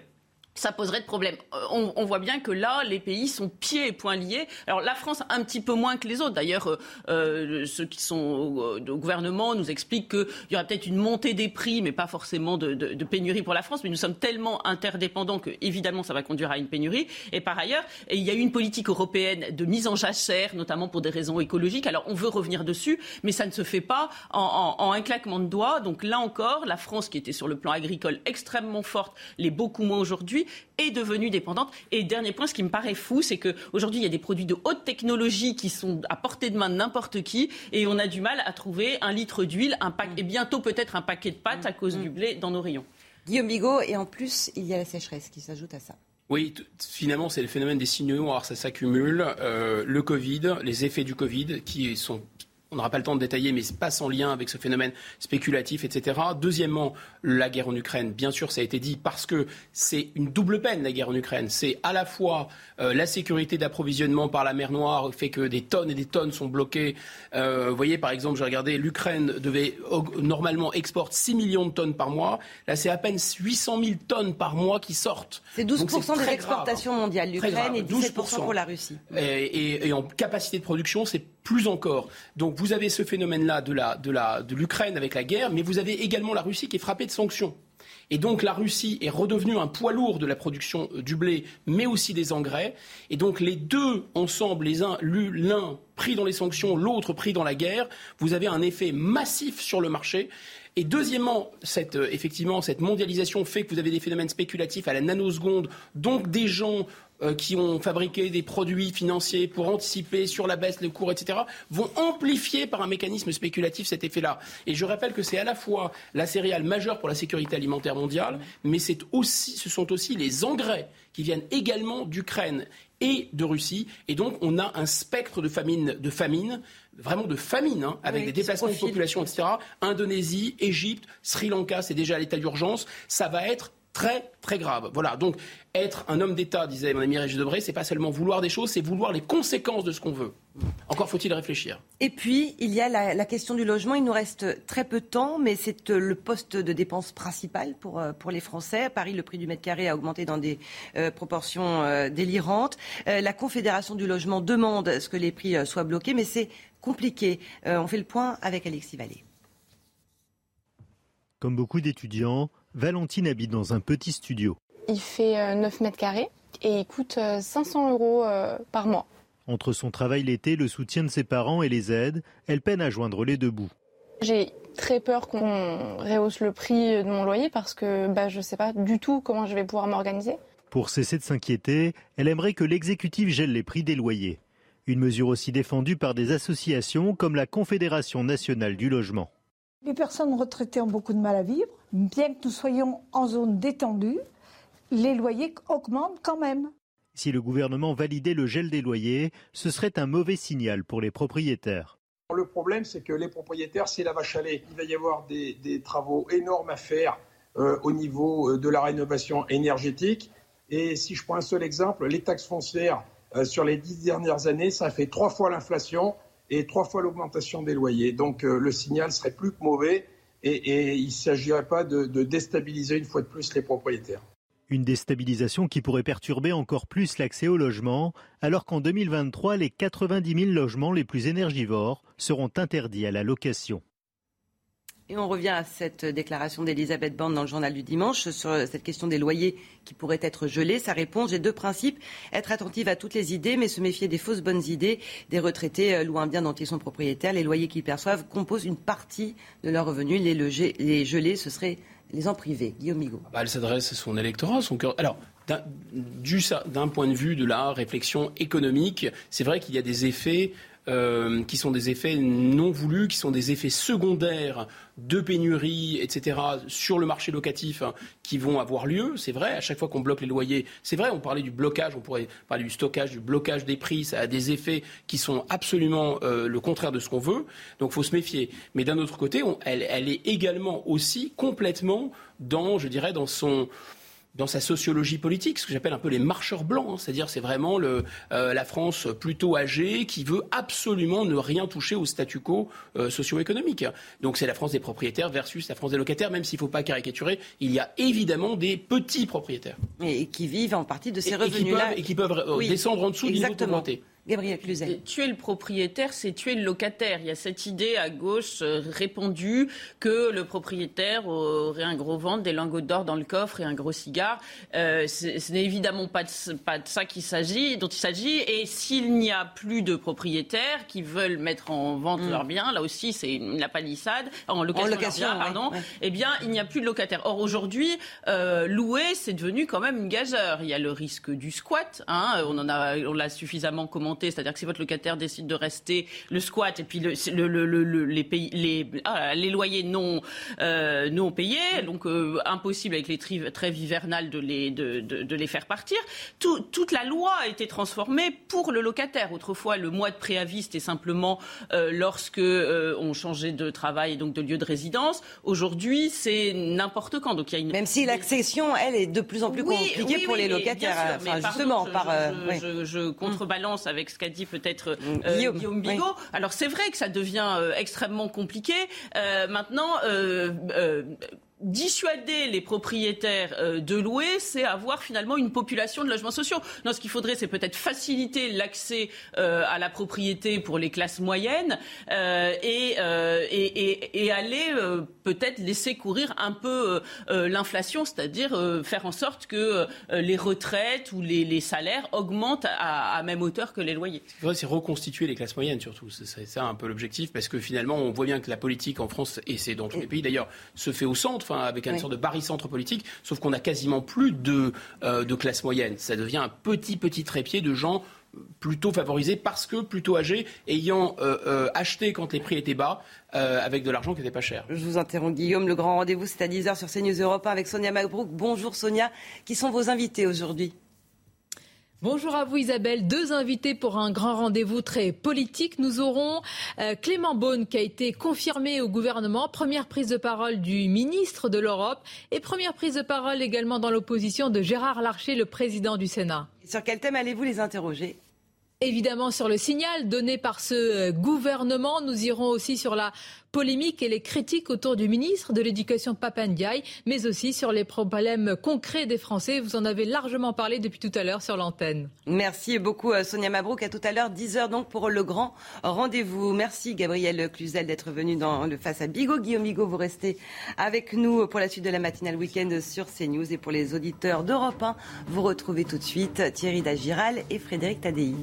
ça poserait de problème. Euh, on, voit bien que là, les pays sont pieds et poings liés. Alors la France un petit peu moins que les autres. D'ailleurs, euh, euh, ceux qui sont au, gouvernement nous expliquent qu'il y aura peut-être une montée des prix, mais pas forcément de, pénurie pour la France. Mais nous sommes tellement interdépendants que évidemment ça va conduire à une pénurie. Et par ailleurs, il y a eu une politique européenne de mise en jachère, notamment pour des raisons écologiques. Alors on veut revenir dessus, mais ça ne se fait pas en, en un claquement de doigts. Donc là encore, la France qui était sur le plan agricole extrêmement forte, l'est beaucoup moins aujourd'hui est devenue dépendante. Et dernier point, ce qui me paraît fou, c'est qu'aujourd'hui, il y a des produits de haute technologie qui sont à portée de main de n'importe qui, et on a du mal à trouver un litre d'huile, un pack, et bientôt peut-être un paquet de pâtes à cause du blé dans nos rayons. Guillaume Bigot, et en plus, il y a la sécheresse qui s'ajoute à ça. Oui, finalement, c'est le phénomène des signaux noirs, ça s'accumule. Euh, le Covid, les effets du Covid, qui sont on n'aura pas le temps de détailler, mais pas sans lien avec ce phénomène spéculatif, etc. Deuxièmement, la guerre en Ukraine, bien sûr, ça a été dit, parce que c'est une double peine, la guerre en Ukraine. C'est à la fois euh, la sécurité d'approvisionnement par la mer Noire fait que des tonnes et des tonnes sont bloquées. Euh, vous voyez, par exemple, j'ai regardé, l'Ukraine devait normalement exporter 6 millions de tonnes par mois. Là, c'est à peine 800 000 tonnes par mois qui sortent. C'est 12% des exportations mondiales, l'Ukraine, et 17% pour la Russie. Et, et en capacité de production, c'est plus encore. Donc vous avez ce phénomène-là de, la, de, la, de l'Ukraine avec la guerre, mais vous avez également la Russie qui est frappée de sanctions. Et donc la Russie est redevenue un poids lourd de la production euh, du blé, mais aussi des engrais. Et donc les deux ensemble, les uns, l'un pris dans les sanctions, l'autre pris dans la guerre, vous avez un effet massif sur le marché. Et deuxièmement, cette, euh, effectivement, cette mondialisation fait que vous avez des phénomènes spéculatifs à la nanoseconde, donc des gens euh, qui ont fabriqué des produits financiers pour anticiper sur la baisse des cours, etc., vont amplifier par un mécanisme spéculatif cet effet-là. Et je rappelle que c'est à la fois la céréale majeure pour la sécurité alimentaire mondiale, mais c'est aussi, ce sont aussi les engrais qui viennent également d'Ukraine et de Russie. Et donc, on a un spectre de famine, de famine vraiment de famine, hein, avec des déplacements de population, etc. Indonésie, Égypte, Sri Lanka, c'est déjà à l'état d'urgence. Ça va être très très grave. Voilà. Donc être un homme d'État, disait mon ami Régis Debray, c'est pas seulement vouloir des choses, c'est vouloir les conséquences de ce qu'on veut. Encore faut-il réfléchir. Et puis il y a la, question du logement. Il nous reste très peu de temps, mais c'est euh, le poste de dépense principal pour euh, pour les Français. À Paris, le prix du mètre carré a augmenté dans des euh, proportions délirantes. la Confédération du logement demande ce que les prix soient bloqués, mais c'est compliqué. on fait le point avec Alexis Vallée. Comme beaucoup d'étudiants, Valentine habite dans un petit studio. Il fait 9 euh, mètres carrés et il coûte 500 euh, euros euh, par mois. Entre son travail l'été, le soutien de ses parents et les aides, elle peine à joindre les deux bouts. J'ai très peur qu'on rehausse le prix de mon loyer parce que bah, je ne sais pas du tout comment je vais pouvoir m'organiser. Pour cesser de s'inquiéter, elle aimerait que l'exécutif gèle les prix des loyers. Une mesure aussi défendue par des associations comme la Confédération nationale du logement. Les personnes retraitées ont beaucoup de mal à vivre. Bien que nous soyons en zone détendue, les loyers augmentent quand même. Si le gouvernement validait le gel des loyers, ce serait un mauvais signal pour les propriétaires. Le problème, c'est que les propriétaires, c'est la vache à lait. Il va y avoir des, travaux énormes à faire euh, au niveau euh, de la rénovation énergétique. Et si je prends un seul exemple, les taxes foncières euh, sur les dix dernières années, ça fait trois fois l'inflation et trois fois l'augmentation des loyers. Donc euh, le signal serait plus que mauvais et, il ne s'agirait pas de, déstabiliser une fois de plus les propriétaires. Une déstabilisation qui pourrait perturber encore plus l'accès au logement, alors qu'en 2023, les 90 000 logements les plus énergivores seront interdits à la location. Et on revient à cette déclaration d'Elisabeth Borne dans le journal du dimanche sur cette question des loyers qui pourraient être gelés. Sa réponse, j'ai deux principes. Être attentive à toutes les idées, mais se méfier des fausses bonnes idées. Des retraités euh, louent un bien dont ils sont propriétaires. Les loyers qu'ils perçoivent composent une partie de leurs revenus. Les, loger, geler, ce serait les en priver. Guillaume Migaud. Bah, elle s'adresse à son électorat, son cœur. Alors, d'un point de vue de la réflexion économique, c'est vrai qu'il y a des effets euh, qui sont des effets non voulus, qui sont des effets secondaires de pénurie, etc., sur le marché locatif hein, qui vont avoir lieu. C'est vrai, à chaque fois qu'on bloque les loyers, c'est vrai, on parlait du blocage, on pourrait parler du stockage, du blocage des prix, ça a des effets qui sont absolument euh, le contraire de ce qu'on veut. Donc il faut se méfier. Mais d'un autre côté, elle, elle est également aussi complètement dans, je dirais, dans son dans sa sociologie politique, ce que j'appelle un peu les marcheurs blancs, hein. c'est-à-dire c'est vraiment le, euh, la France plutôt âgée qui veut absolument ne rien toucher au statu quo euh, socio-économique. Donc c'est la France des propriétaires versus la France des locataires, même s'il ne faut pas caricaturer, il y a évidemment des petits propriétaires. Et qui vivent en partie de ces revenus-là. Et qui peuvent, euh, descendre en dessous du niveau de. Gabriel Cluzel. Tuer le propriétaire, c'est tuer le locataire. Il y a cette idée à gauche euh, répandue que le propriétaire aurait un gros ventre, des lingots d'or dans le coffre et un gros cigare. Euh, ce n'est évidemment pas de, pas de ça qu'il s'agit, dont il s'agit. Et s'il n'y a plus de propriétaires qui veulent mettre en vente mm. leurs biens, là aussi c'est la palissade, en location, pardon, eh bien il n'y a plus de locataires. Or aujourd'hui, euh, louer, c'est devenu quand même une gageure. Il y a le risque du squat, hein, on en a, on l'a suffisamment commenté c'est-à-dire que si votre locataire décide de rester, le squat et puis le, les, pays, les, ah, les, loyers non, euh, non payés, donc euh, impossible avec les trêves hivernales de les, de, de, les faire partir. toute la loi a été transformée pour le locataire. Autrefois, le mois de préavis, c'était simplement euh, lorsque on changeait de travail et donc de lieu de résidence. Aujourd'hui, c'est n'importe quand. Donc il y a une... Même si l'accession, elle, est de plus en plus compliquée pour les locataires. justement, je, par, je, je, contrebalance avec ce qu'a dit peut-être euh, Guillaume, Bigot. Alors c'est vrai que ça devient euh, extrêmement compliqué. Euh, maintenant, dissuader les propriétaires euh, de louer, c'est avoir finalement une population de logements sociaux. Non, ce qu'il faudrait, c'est peut-être faciliter l'accès euh, à la propriété pour les classes moyennes euh, et, et, et, aller peut-être laisser courir un peu l'inflation, c'est-à-dire faire en sorte que les retraites ou les, les salaires augmentent à, à, même hauteur que les loyers. Ce qu'il faudrait, c'est reconstituer les classes moyennes surtout. C'est ça un peu l'objectif, parce que finalement, on voit bien que la politique en France, et c'est dans tous les pays d'ailleurs, se fait au centre avec une sorte de barycentre politique, sauf qu'on n'a quasiment plus de, euh, de classe moyenne. Ça devient un petit, petit trépied de gens plutôt favorisés parce que plutôt âgés, ayant euh, euh, acheté quand les prix étaient bas, avec de l'argent qui n'était pas cher. Je vous interromps, Guillaume. Le grand rendez-vous, c'est à 10h sur CNews Europe avec Sonia Magbrook. Bonjour Sonia. Qui sont vos invités aujourd'hui? Bonjour à vous Isabelle. Deux invités pour un grand rendez-vous très politique. Nous aurons euh, Clément Beaune qui a été confirmé au gouvernement. Première prise de parole du ministre de l'Europe et première prise de parole également dans l'opposition de Gérard Larcher, le président du Sénat. sur quel thème allez-vous les interroger? Évidemment sur le signal donné par ce euh, gouvernement. Nous irons aussi sur la polémique et les critiques autour du ministre de l'Éducation Papandiaï, mais aussi sur les problèmes concrets des Français. Vous en avez largement parlé depuis tout à l'heure sur l'antenne. Merci beaucoup euh, Sonia Mabrouk. À tout à l'heure, 10h donc pour le grand rendez-vous. Merci Gabriel Cluzel d'être venu dans le Face à Bigot. Guillaume Bigot, vous restez avec nous pour la suite de la matinale week-end sur CNews. Et pour les auditeurs d'Europe 1, vous retrouvez tout de suite Thierry Dagiral et Frédéric Tadei.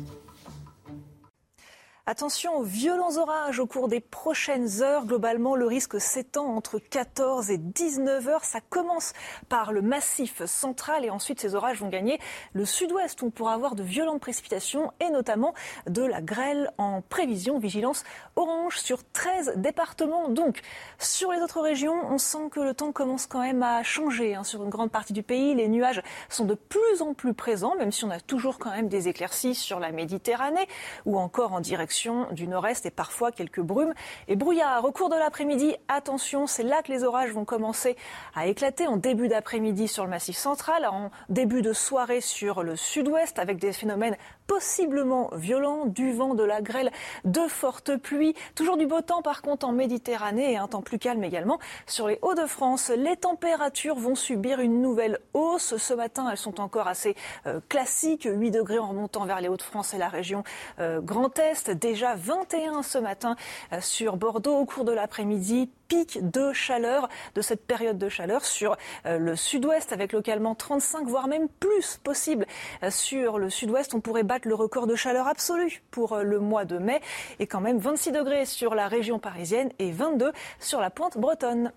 Attention aux violents orages au cours des prochaines heures. Globalement, le risque s'étend entre 14 et 19 heures. Ça commence par le massif central et ensuite ces orages vont gagner le sud-ouest on pourra avoir de violentes précipitations et notamment de la grêle en prévision. Vigilance orange sur 13 départements. Donc, sur les autres régions, on sent que le temps commence quand même à changer. Hein. Sur une grande partie du pays, les nuages sont de plus en plus présents, même si on a toujours quand même des éclaircies sur la Méditerranée ou encore en direction du nord-est et parfois quelques brumes et brouillards. Au cours de l'après-midi, attention, c'est là que les orages vont commencer à éclater en début d'après-midi sur le massif central, en début de soirée sur le sud-ouest avec des phénomènes possiblement violents, du vent, de la grêle, de fortes pluies. Toujours du beau temps par contre en Méditerranée et un temps plus calme également sur les Hauts-de-France. Les températures vont subir une nouvelle hausse. Ce matin, elles sont encore assez euh, classiques, 8 degrés en remontant vers les Hauts-de-France et la région euh, Grand Est déjà 21 ce matin euh, sur Bordeaux au cours de l'après-midi pic de chaleur de cette période de chaleur sur euh, le sud-ouest avec localement 35 voire même plus possible euh, sur le sud-ouest. On pourrait battre le record de chaleur absolu pour le mois de mai et quand même 26 degrés sur la région parisienne et 22 sur la pointe bretonne.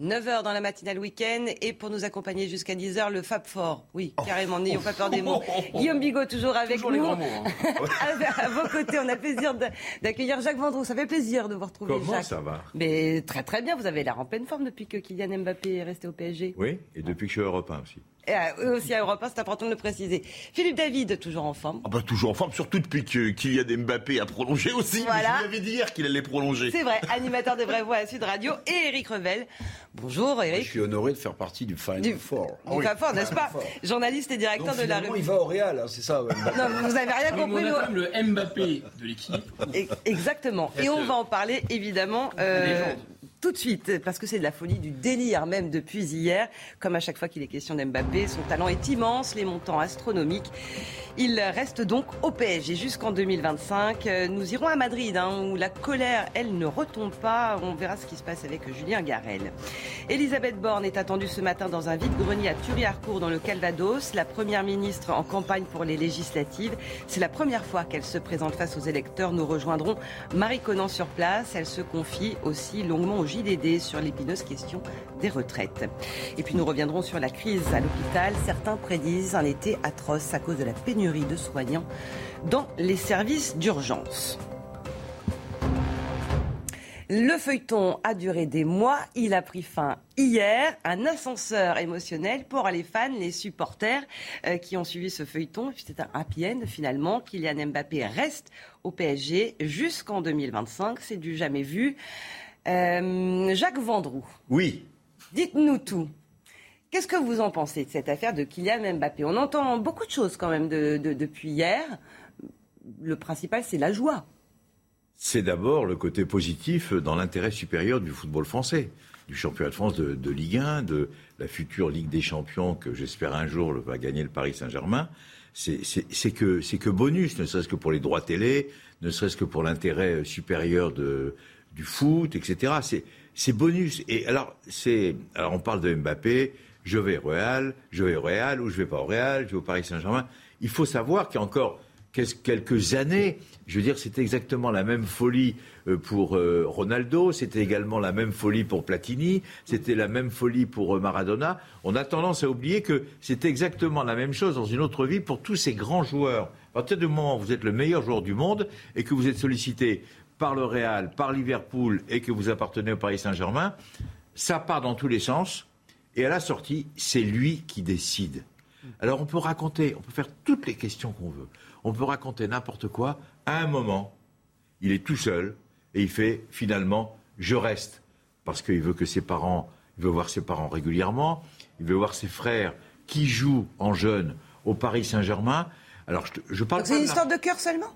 9h dans la matinale week-end et pour nous accompagner jusqu'à 10h, le Fab Fort. Oui, carrément, n'ayons pas peur des mots. [laughs] Guillaume Bigot, toujours avec Toujours nous. les grands mots, hein. [laughs] à, vos côtés, on a plaisir d'accueillir Jacques Vendroux. Ça fait plaisir de vous retrouver, Comment Jacques. ça va? Mais très très bien, vous avez l'air en pleine forme depuis que Kylian Mbappé est resté au PSG. Oui, et depuis que je suis européen aussi. Et eux aussi à Europe 1, c'est important de le préciser. Philippe David, toujours en forme. Ah bah, toujours en forme, surtout depuis que Kylian Mbappé a prolongé aussi. Voilà. Je lui avais dit hier qu'il allait prolonger. C'est vrai, [laughs] animateur des vraies voix à Sud Radio et Eric Revel. Bonjour Je Eric. suis honoré de faire partie du Final Du- Four. Du Fab Fort, n'est-ce pas. Journaliste et directeur Donc, de la revue. il va au Real, hein, c'est ça. ouais. Non, vous avez rien Oui, compris. on a nous. quand même le Mbappé de l'équipe. Exactement. Et on va en parler évidemment euh. Tout de suite, parce que c'est de la folie, du délire même depuis hier. Comme à chaque fois qu'il est question d'Mbappé, son talent est immense, les montants astronomiques. Il reste donc au PSG jusqu'en 2025. Euh, Nous irons à Madrid, hein, où la colère, elle, ne retombe pas. On verra ce qui se passe avec Julien Garel. Elisabeth Borne est attendue ce matin dans un vide-grenier à Thury-Harcourt, dans le Calvados. La première ministre en campagne pour les législatives. C'est la première fois qu'elle se présente face aux électeurs. Nous rejoindrons Marie Conan sur place. Elle se confie aussi longuement au JDD sur l'épineuse question des retraites. Et puis nous reviendrons sur la crise à l'hôpital. Certains prédisent un été atroce à cause de la pénurie de soignants dans les services d'urgence. Le feuilleton a duré des mois. Il a pris fin hier. Un ascenseur émotionnel pour les fans, les supporters euh, qui ont suivi ce feuilleton. C'est un happy end finalement. Kylian Mbappé reste au PSG jusqu'en 2025. C'est du jamais vu. Euh, Jacques Vendroux, Oui, dites-nous tout. Qu'est-ce que vous en pensez de cette affaire de Kylian Mbappé? On entend beaucoup de choses quand même de- de- depuis hier. Le principal, c'est la joie. c'est d'abord le côté positif dans l'intérêt supérieur du football français, du championnat de France de, de Ligue 1, de la future Ligue des Champions que j'espère un jour va gagner le Paris Saint-Germain. C'est que, c'est que bonus, ne serait-ce que pour les droits télé, ne serait-ce que pour l'intérêt supérieur de, du foot, etc. C'est- bonus. Et alors, c'est, alors on parle de Mbappé, je vais au Real, je vais au Real ou je vais pas au Real, je vais au Paris Saint-Germain. Il faut savoir qu'il y a encore quelques années, je veux dire, c'était exactement la même folie euh, pour euh, Ronaldo, c'était également la même folie pour Platini, c'était la même folie pour euh, Maradona. On a tendance à oublier que c'était exactement la même chose dans une autre vie pour tous ces grands joueurs. À partir du moment où vous êtes le meilleur joueur du monde et que vous êtes sollicité par le Real, par Liverpool et que vous appartenez au Paris Saint-Germain, ça part dans tous les sens. Et à la sortie, c'est lui qui décide. Alors on peut raconter, on peut faire toutes les questions qu'on veut. On peut raconter n'importe quoi. À un moment, il est tout seul et il fait finalement je reste parce qu'il veut que ses parents, il veut voir ses parents régulièrement, il veut voir ses frères qui jouent en jeune au Paris Saint-Germain. Alors je, je parle c'est une la- histoire de cœur seulement?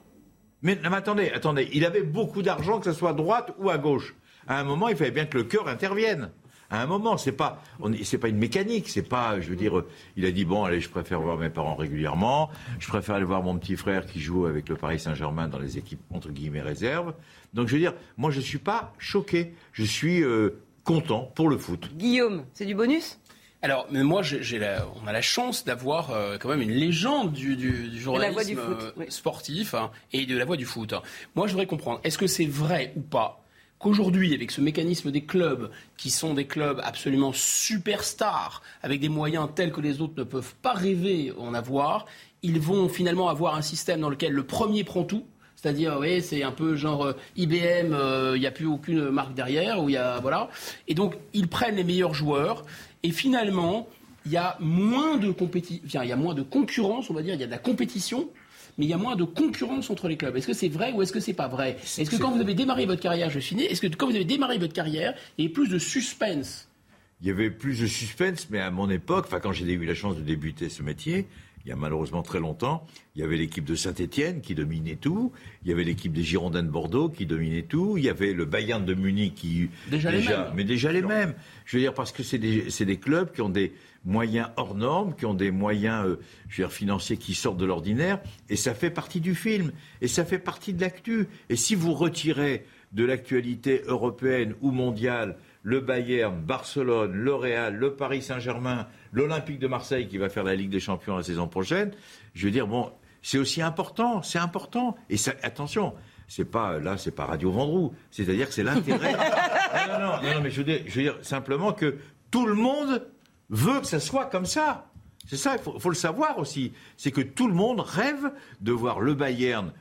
Mais, attendez, attendez, il avait beaucoup d'argent, que ce soit à droite ou à gauche. À un moment, il fallait bien que le cœur intervienne. À un moment, c'est pas, c'est pas une mécanique, c'est pas, je veux dire, il a dit bon, allez, je préfère voir mes parents régulièrement, je préfère aller voir mon petit frère qui joue avec le Paris Saint-Germain dans les équipes entre guillemets réserves. Donc, je veux dire, moi, je suis pas choqué, je suis euh, content pour le foot. Guillaume, c'est du bonus? Alors, mais moi, j'ai j'ai la- on a la chance d'avoir euh, quand même une légende du, du, du journalisme voix du foot, euh, oui. sportif hein, et de la voix du foot. Moi, je voudrais comprendre, est-ce que c'est vrai ou pas qu'aujourd'hui, avec ce mécanisme des clubs, qui sont des clubs absolument superstars, avec des moyens tels que les autres ne peuvent pas rêver en avoir, ils vont finalement avoir un système dans lequel le premier prend tout? C'est-à-dire, oui, c'est un peu genre euh, IBM, euh, il n'y a plus aucune marque derrière, où il y a voilà. Et donc ils prennent les meilleurs joueurs, et finalement il y a moins de compéti- enfin, il y a moins de concurrence, on va dire, il y a de la compétition. Mais il y a moins de concurrence entre les clubs. Est-ce que c'est vrai ou est-ce que c'est pas vrai? Est-ce que quand vous avez démarré votre carrière, je finis, est-ce que quand vous avez démarré votre carrière, il y avait plus de suspense? Il y avait plus de suspense, mais à mon époque, enfin quand j'ai eu la chance de débuter ce métier, il y a malheureusement très longtemps, il y avait l'équipe de Saint-Étienne qui dominait tout, il y avait l'équipe des Girondins de Bordeaux qui dominait tout, il y avait le Bayern de Munich qui Déjà les mêmes. mais déjà les mêmes. Je veux dire parce que c'est des, des clubs qui ont des moyens hors normes, qui ont des moyens euh, je veux dire, financiers qui sortent de l'ordinaire, et ça fait partie du film, et ça fait partie de l'actu. Et si vous retirez de l'actualité européenne ou mondiale le Bayern, Barcelone, le Real, le Paris Saint-Germain, l'Olympique de Marseille qui va faire la Ligue des Champions la saison prochaine, je veux dire, bon, c'est aussi important, c'est important. Et ça, attention, c'est pas là, c'est pas Radio Vendroux, c'est-à-dire que c'est l'intérêt, [laughs] non, non, non, non, mais je veux, dire, je veux dire simplement que tout le monde veut que ça soit comme ça. C'est ça, il faut, faut le savoir aussi. C'est que tout le monde rêve de voir le Bayern,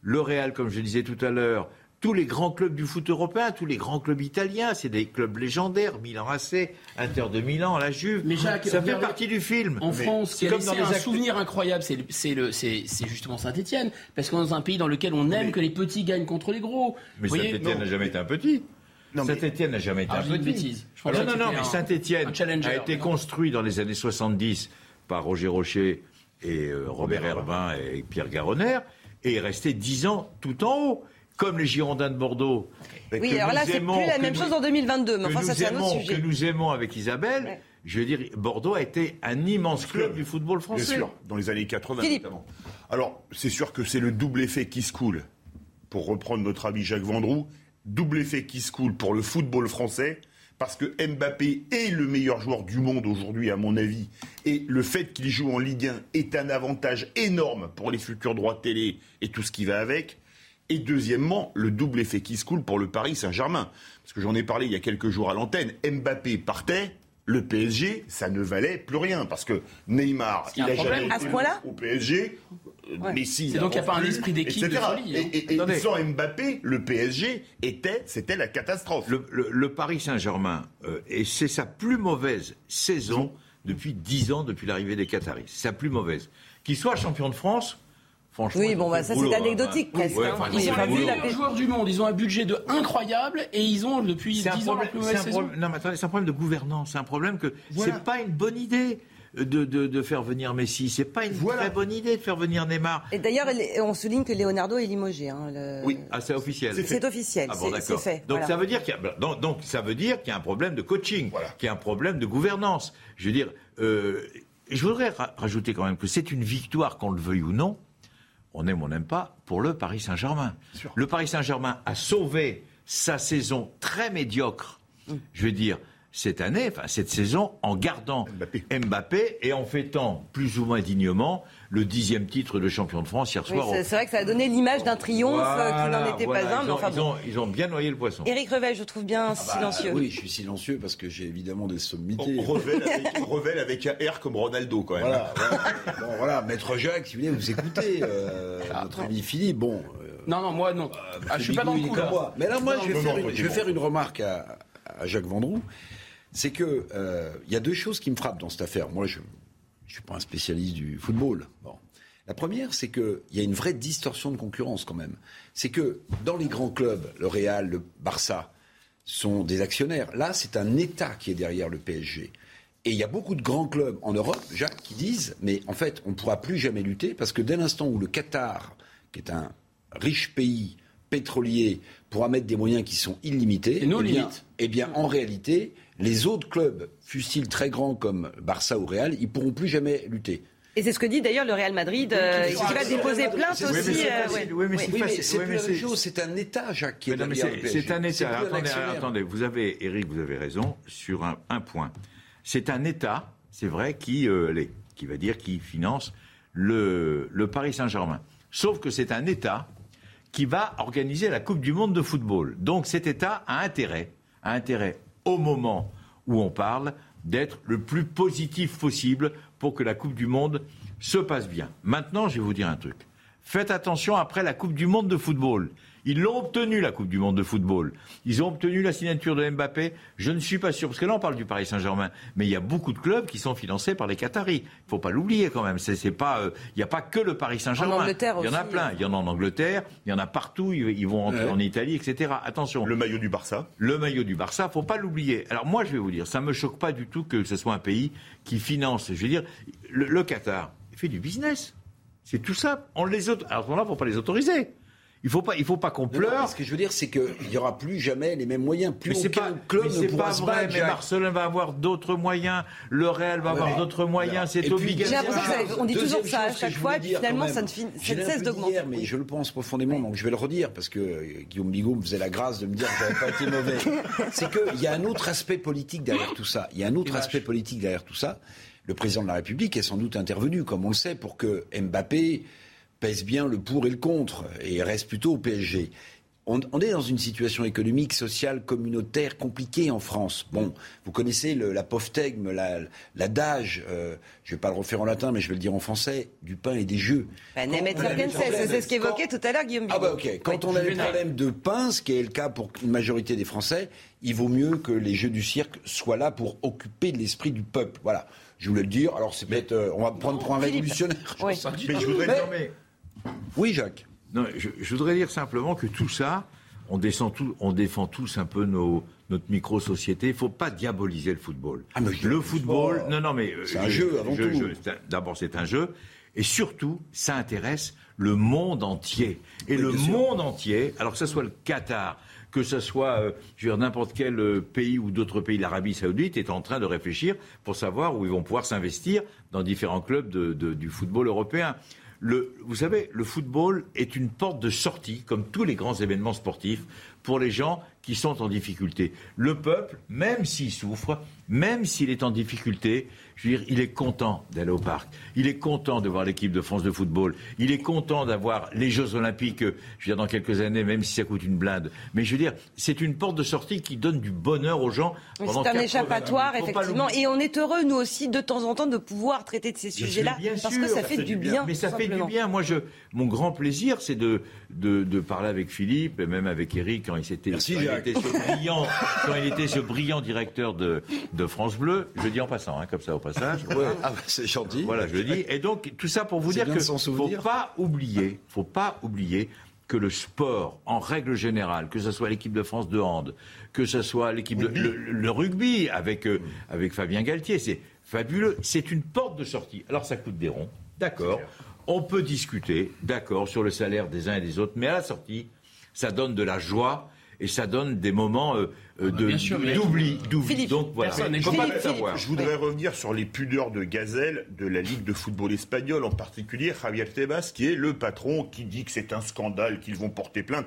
le Real, comme je le disais tout à l'heure, tous les grands clubs du foot européen, tous les grands clubs italiens, c'est des clubs légendaires, Milan AC, Inter de Milan, la Juve. Mais Jacques, ça fait partie du film. En Mais France, c'est qui a comme laissé dans un actes- souvenir incroyable, c'est justement Saint-Etienne. Parce qu'on est dans un pays dans lequel on aime que les petits gagnent contre les gros. Mais Non. n'a jamais été un petit. Saint-Etienne n'a jamais été Ah, un petit. bêtise. Je non, pensais non, non, c'était mais challenger. a été construit dans les années 70 par Roger Rocher et euh, Robert Herbin et Pierre Garonner et est resté 10 ans tout en haut. Comme les Girondins de Bordeaux. Oui, alors là, c'est plus la même nous- chose en 2022, mais enfin, ça, c'est un autre aimons- sujet. Que nous aimons avec Isabelle, je veux dire, Bordeaux a été un immense club du football français. Bien sûr, dans les années 80 Philippe. notamment. Alors, c'est sûr que c'est le double effet qui se coule. Pour reprendre notre ami Jacques Vendroux, double effet qui se coule pour le football français, parce que Mbappé est le meilleur joueur du monde aujourd'hui, à mon avis, et le fait qu'il joue en Ligue 1 est un avantage énorme pour les futurs droits de télé et tout ce qui va avec. Et deuxièmement, le double effet qui se coule pour le Paris Saint-Germain. Parce que j'en ai parlé il y a quelques jours à l'antenne, Mbappé partait, le PSG, ça ne valait plus rien. Parce que Neymar, Il y a il un a problème. jamais À ce été point-là au PSG. euh, Ouais. Messi, C'est donc qu'il y a pas un esprit d'équipe etc. de folie, hein. Et, et- et Attendez. sans Mbappé, le PSG était, c'était la catastrophe. Le, le- le Paris Saint-Germain, euh, et c'est sa plus mauvaise saison depuis 10 ans, depuis l'arrivée des Qataris. C'est sa plus mauvaise. Qu'il soit champion de France, franchement. Oui, bon, bah, ça, c'est hein. anecdotique, presque, ouais, hein. enfin, Ils ils ont vu la joueurs du monde, ils ont un budget de incroyable et ils ont depuis 10 C'est un ans la problème, plus c'est mauvaise un saison. problème- non, mais attendez, c'est un problème de gouvernance. C'est un problème que Voilà. c'est pas une bonne idée de, de, de faire venir Messi. C'est pas une très bonne idée de faire venir Neymar. Et d'ailleurs, on souligne que Leonardo est limogé. hein, le- Oui, ah, c'est officiel. C'est officiel, Ah bon, c'est- fait, Donc voilà. ça veut dire qu'il y a, donc, donc, ça veut dire qu'il y a un problème de coaching, qu'il y a un problème de gouvernance. Je veux dire, euh, je voudrais ra- rajouter quand même que c'est une victoire, qu'on le veuille ou non, on aime ou on n'aime pas, pour le Paris Saint-Germain. Le Paris Saint-Germain a sauvé sa saison très médiocre, je veux dire, cette année, enfin cette saison, en gardant Mbappé, et en fêtant plus ou moins dignement le dixième titre de champion de France hier Oui, soir. au- c'est vrai que ça a donné l'image d'un triomphe euh, qui n'en Voilà, était voilà, pas un, ils mais ont- enfin ils bon. ont- ils ont bien noyé le poisson. Éric Revel, je trouve bien Ah bah, silencieux. oui, je suis silencieux parce que j'ai évidemment des sommités. Revel avec, Revel avec un R comme Ronaldo, quand même. Voilà, voilà. Bon, voilà, Maître Jacques, si vous voulez, vous écoutez euh, notre ami Philippe. Bon, Non, non, moi non. Ah, je suis pas dans le coup là. comme moi. Mais là, moi, Non, je vais, non, faire, non, une, toi, je t'es vais bon. faire une remarque à, à Jacques Vendroux. C'est que euh, il y a deux choses qui me frappent dans cette affaire. Moi, je ne suis pas un spécialiste du football. Bon. La première, c'est qu'il y a une vraie distorsion de concurrence quand même. C'est que dans les grands clubs, le Real, le Barça, sont des actionnaires. Là, c'est un État qui est derrière le PSG. Et il y a beaucoup de grands clubs en Europe, Jacques, qui disent, mais en fait, on ne pourra plus jamais lutter parce que dès l'instant où le Qatar, qui est un riche pays pétrolier, pourra mettre des moyens qui sont illimités, Et nos eh bien, eh bien, en réalité, les autres clubs, fussent-ils très grands comme Barça ou Real, ils pourront plus jamais lutter. Et c'est ce que dit d'ailleurs le Real Madrid, euh, qui va déposer plainte C'est- oui, mais aussi. c'est euh, oui, mais Oui. c'est Oui, Oui, c'est- un État, Jacques, qui est c'est- le PSG. C'est un État. Attendez, attendez, vous avez, Eric, vous avez raison sur un, un point. C'est un État, c'est vrai, qui, euh, qui va dire qui finance le, le Paris Saint-Germain. Sauf que c'est un État qui va organiser la Coupe du Monde de football. Donc cet État a intérêt, a intérêt au moment où on parle d'être le plus positif possible pour que la Coupe du Monde se passe bien. Maintenant, je vais vous dire un truc. Faites attention après la Coupe du Monde de football. Ils l'ont obtenu, la Coupe du Monde de football. Ils ont obtenu la signature de Mbappé. Je ne suis pas sûr, parce que là, on parle du Paris Saint-Germain. Mais il y a beaucoup de clubs qui sont financés par les Qataris. Il faut pas l'oublier quand même. C'est, c'est pas, euh, il n'y a pas que le Paris Saint-Germain. En Angleterre il y en a plein. euh. Il y en a en Angleterre, il y en a partout. Ils, ils vont rentrer Ouais. en Italie, etc. Attention. Le maillot du Barça. Le maillot du Barça, faut pas l'oublier. Alors moi, je vais vous dire, ça me choque pas du tout que ce soit un pays qui finance. Je veux dire, le, le Qatar il fait du business. C'est tout ça. On les auto- Alors à ce moment-là, faut pas les autoriser. Il faut pas, il faut pas qu'on non, pleure. ce que je veux dire, c'est qu'il n'y aura plus jamais les mêmes moyens. Plus Mais c'est aucun pas, club mais ne pourra pas se vrai. battre, Mais. Barcelone va avoir d'autres moyens. Le Real va Ouais, avoir d'autres moyens. C'est obligatoire. On dit toujours ça à chaque fois, et puis finalement, ça ne, fin- Je ça ne cesse d'augmenter. hier, mais je le pense profondément, donc je vais le redire parce que euh, Guillaume Bigot me faisait la grâce de me dire que j'avais pas été mauvais. [laughs] C'est qu'il y a un autre aspect politique derrière tout ça. Il y a un autre aspect politique derrière tout ça. Le président de la République est sans doute intervenu, comme on le sait, pour que Mbappé pèse bien le pour et le contre et reste plutôt au PSG. on, est dans une situation économique, sociale, communautaire compliquée en France. Bon, vous connaissez le, la l'adage, la, l'adage, euh, je ne vais pas le refaire en latin, mais je vais le dire en français, du pain et des jeux. Ben, c'est ce qu'évoquait tout à l'heure Guillaume Ah bah ok, quand on a le problème de pain, ce qui est le cas pour une majorité des Français, il vaut mieux que les jeux du cirque soient là pour occuper l'esprit du peuple. Voilà, je voulais le dire. Alors c'est peut-être, euh, on va prendre pour un révolutionnaire. Mais je voudrais... Mais... Oui Jacques. Non, je, voudrais dire simplement que tout ça, on, descend tout, on défend tous un peu nos, notre micro-société. Il ne faut pas diaboliser le football. Ah, mais le football, non, non, mais. C'est un jeu avant tout. D'abord, c'est un jeu. Et surtout, ça intéresse le monde entier. Et le monde entier, alors que ce soit le Qatar, que ce soit euh, je veux dire, n'importe quel euh, pays ou d'autres pays, l'Arabie saoudite, est en train de réfléchir pour savoir où ils vont pouvoir s'investir dans différents clubs de, du football européen vous savez, le football est une porte de sortie, comme tous les grands événements sportifs, pour les gens qui sont en difficulté. Le peuple, même s'il souffre, même s'il est en difficulté, je veux dire, il est content d'aller au parc. Il est content de voir l'équipe de France de football. Il est content d'avoir les Jeux Olympiques, je veux dire, dans quelques années, même si ça coûte une blinde. Mais je veux dire, c'est une porte de sortie qui donne du bonheur aux gens. C'est un échappatoire, effectivement. Et on est heureux, nous aussi, de temps en temps, de pouvoir traiter de ces sujets-là. Parce que ça fait, du bien. Mais ça fait du bien. Moi, je, mon grand plaisir, c'est de, de, de, parler avec Philippe et même avec Eric quand il s'était était ce brillant, quand il était ce brillant directeur de, de France Bleu, je dis en passant, hein, comme ça au passage. Ah, bah, c'est gentil. Voilà, je le dis. Et donc tout ça pour vous dire que faut pas oublier, faut pas oublier que le sport, en règle générale, que ce soit l'équipe de France de hand, que ce soit l'équipe le, le, rugby avec euh, avec Fabien Galtier, c'est fabuleux. C'est une porte de sortie. Alors ça coûte des ronds, d'accord. On peut discuter, d'accord, sur le salaire des uns et des autres, mais à la sortie, ça donne de la joie et ça donne des moments euh, euh, de d'oubli, Donc voilà, Je voudrais revenir sur les pudeurs de gazelle de la Ligue de football espagnole, en particulier Javier Tebas, qui est le patron, qui dit que c'est un scandale, qu'ils vont porter plainte.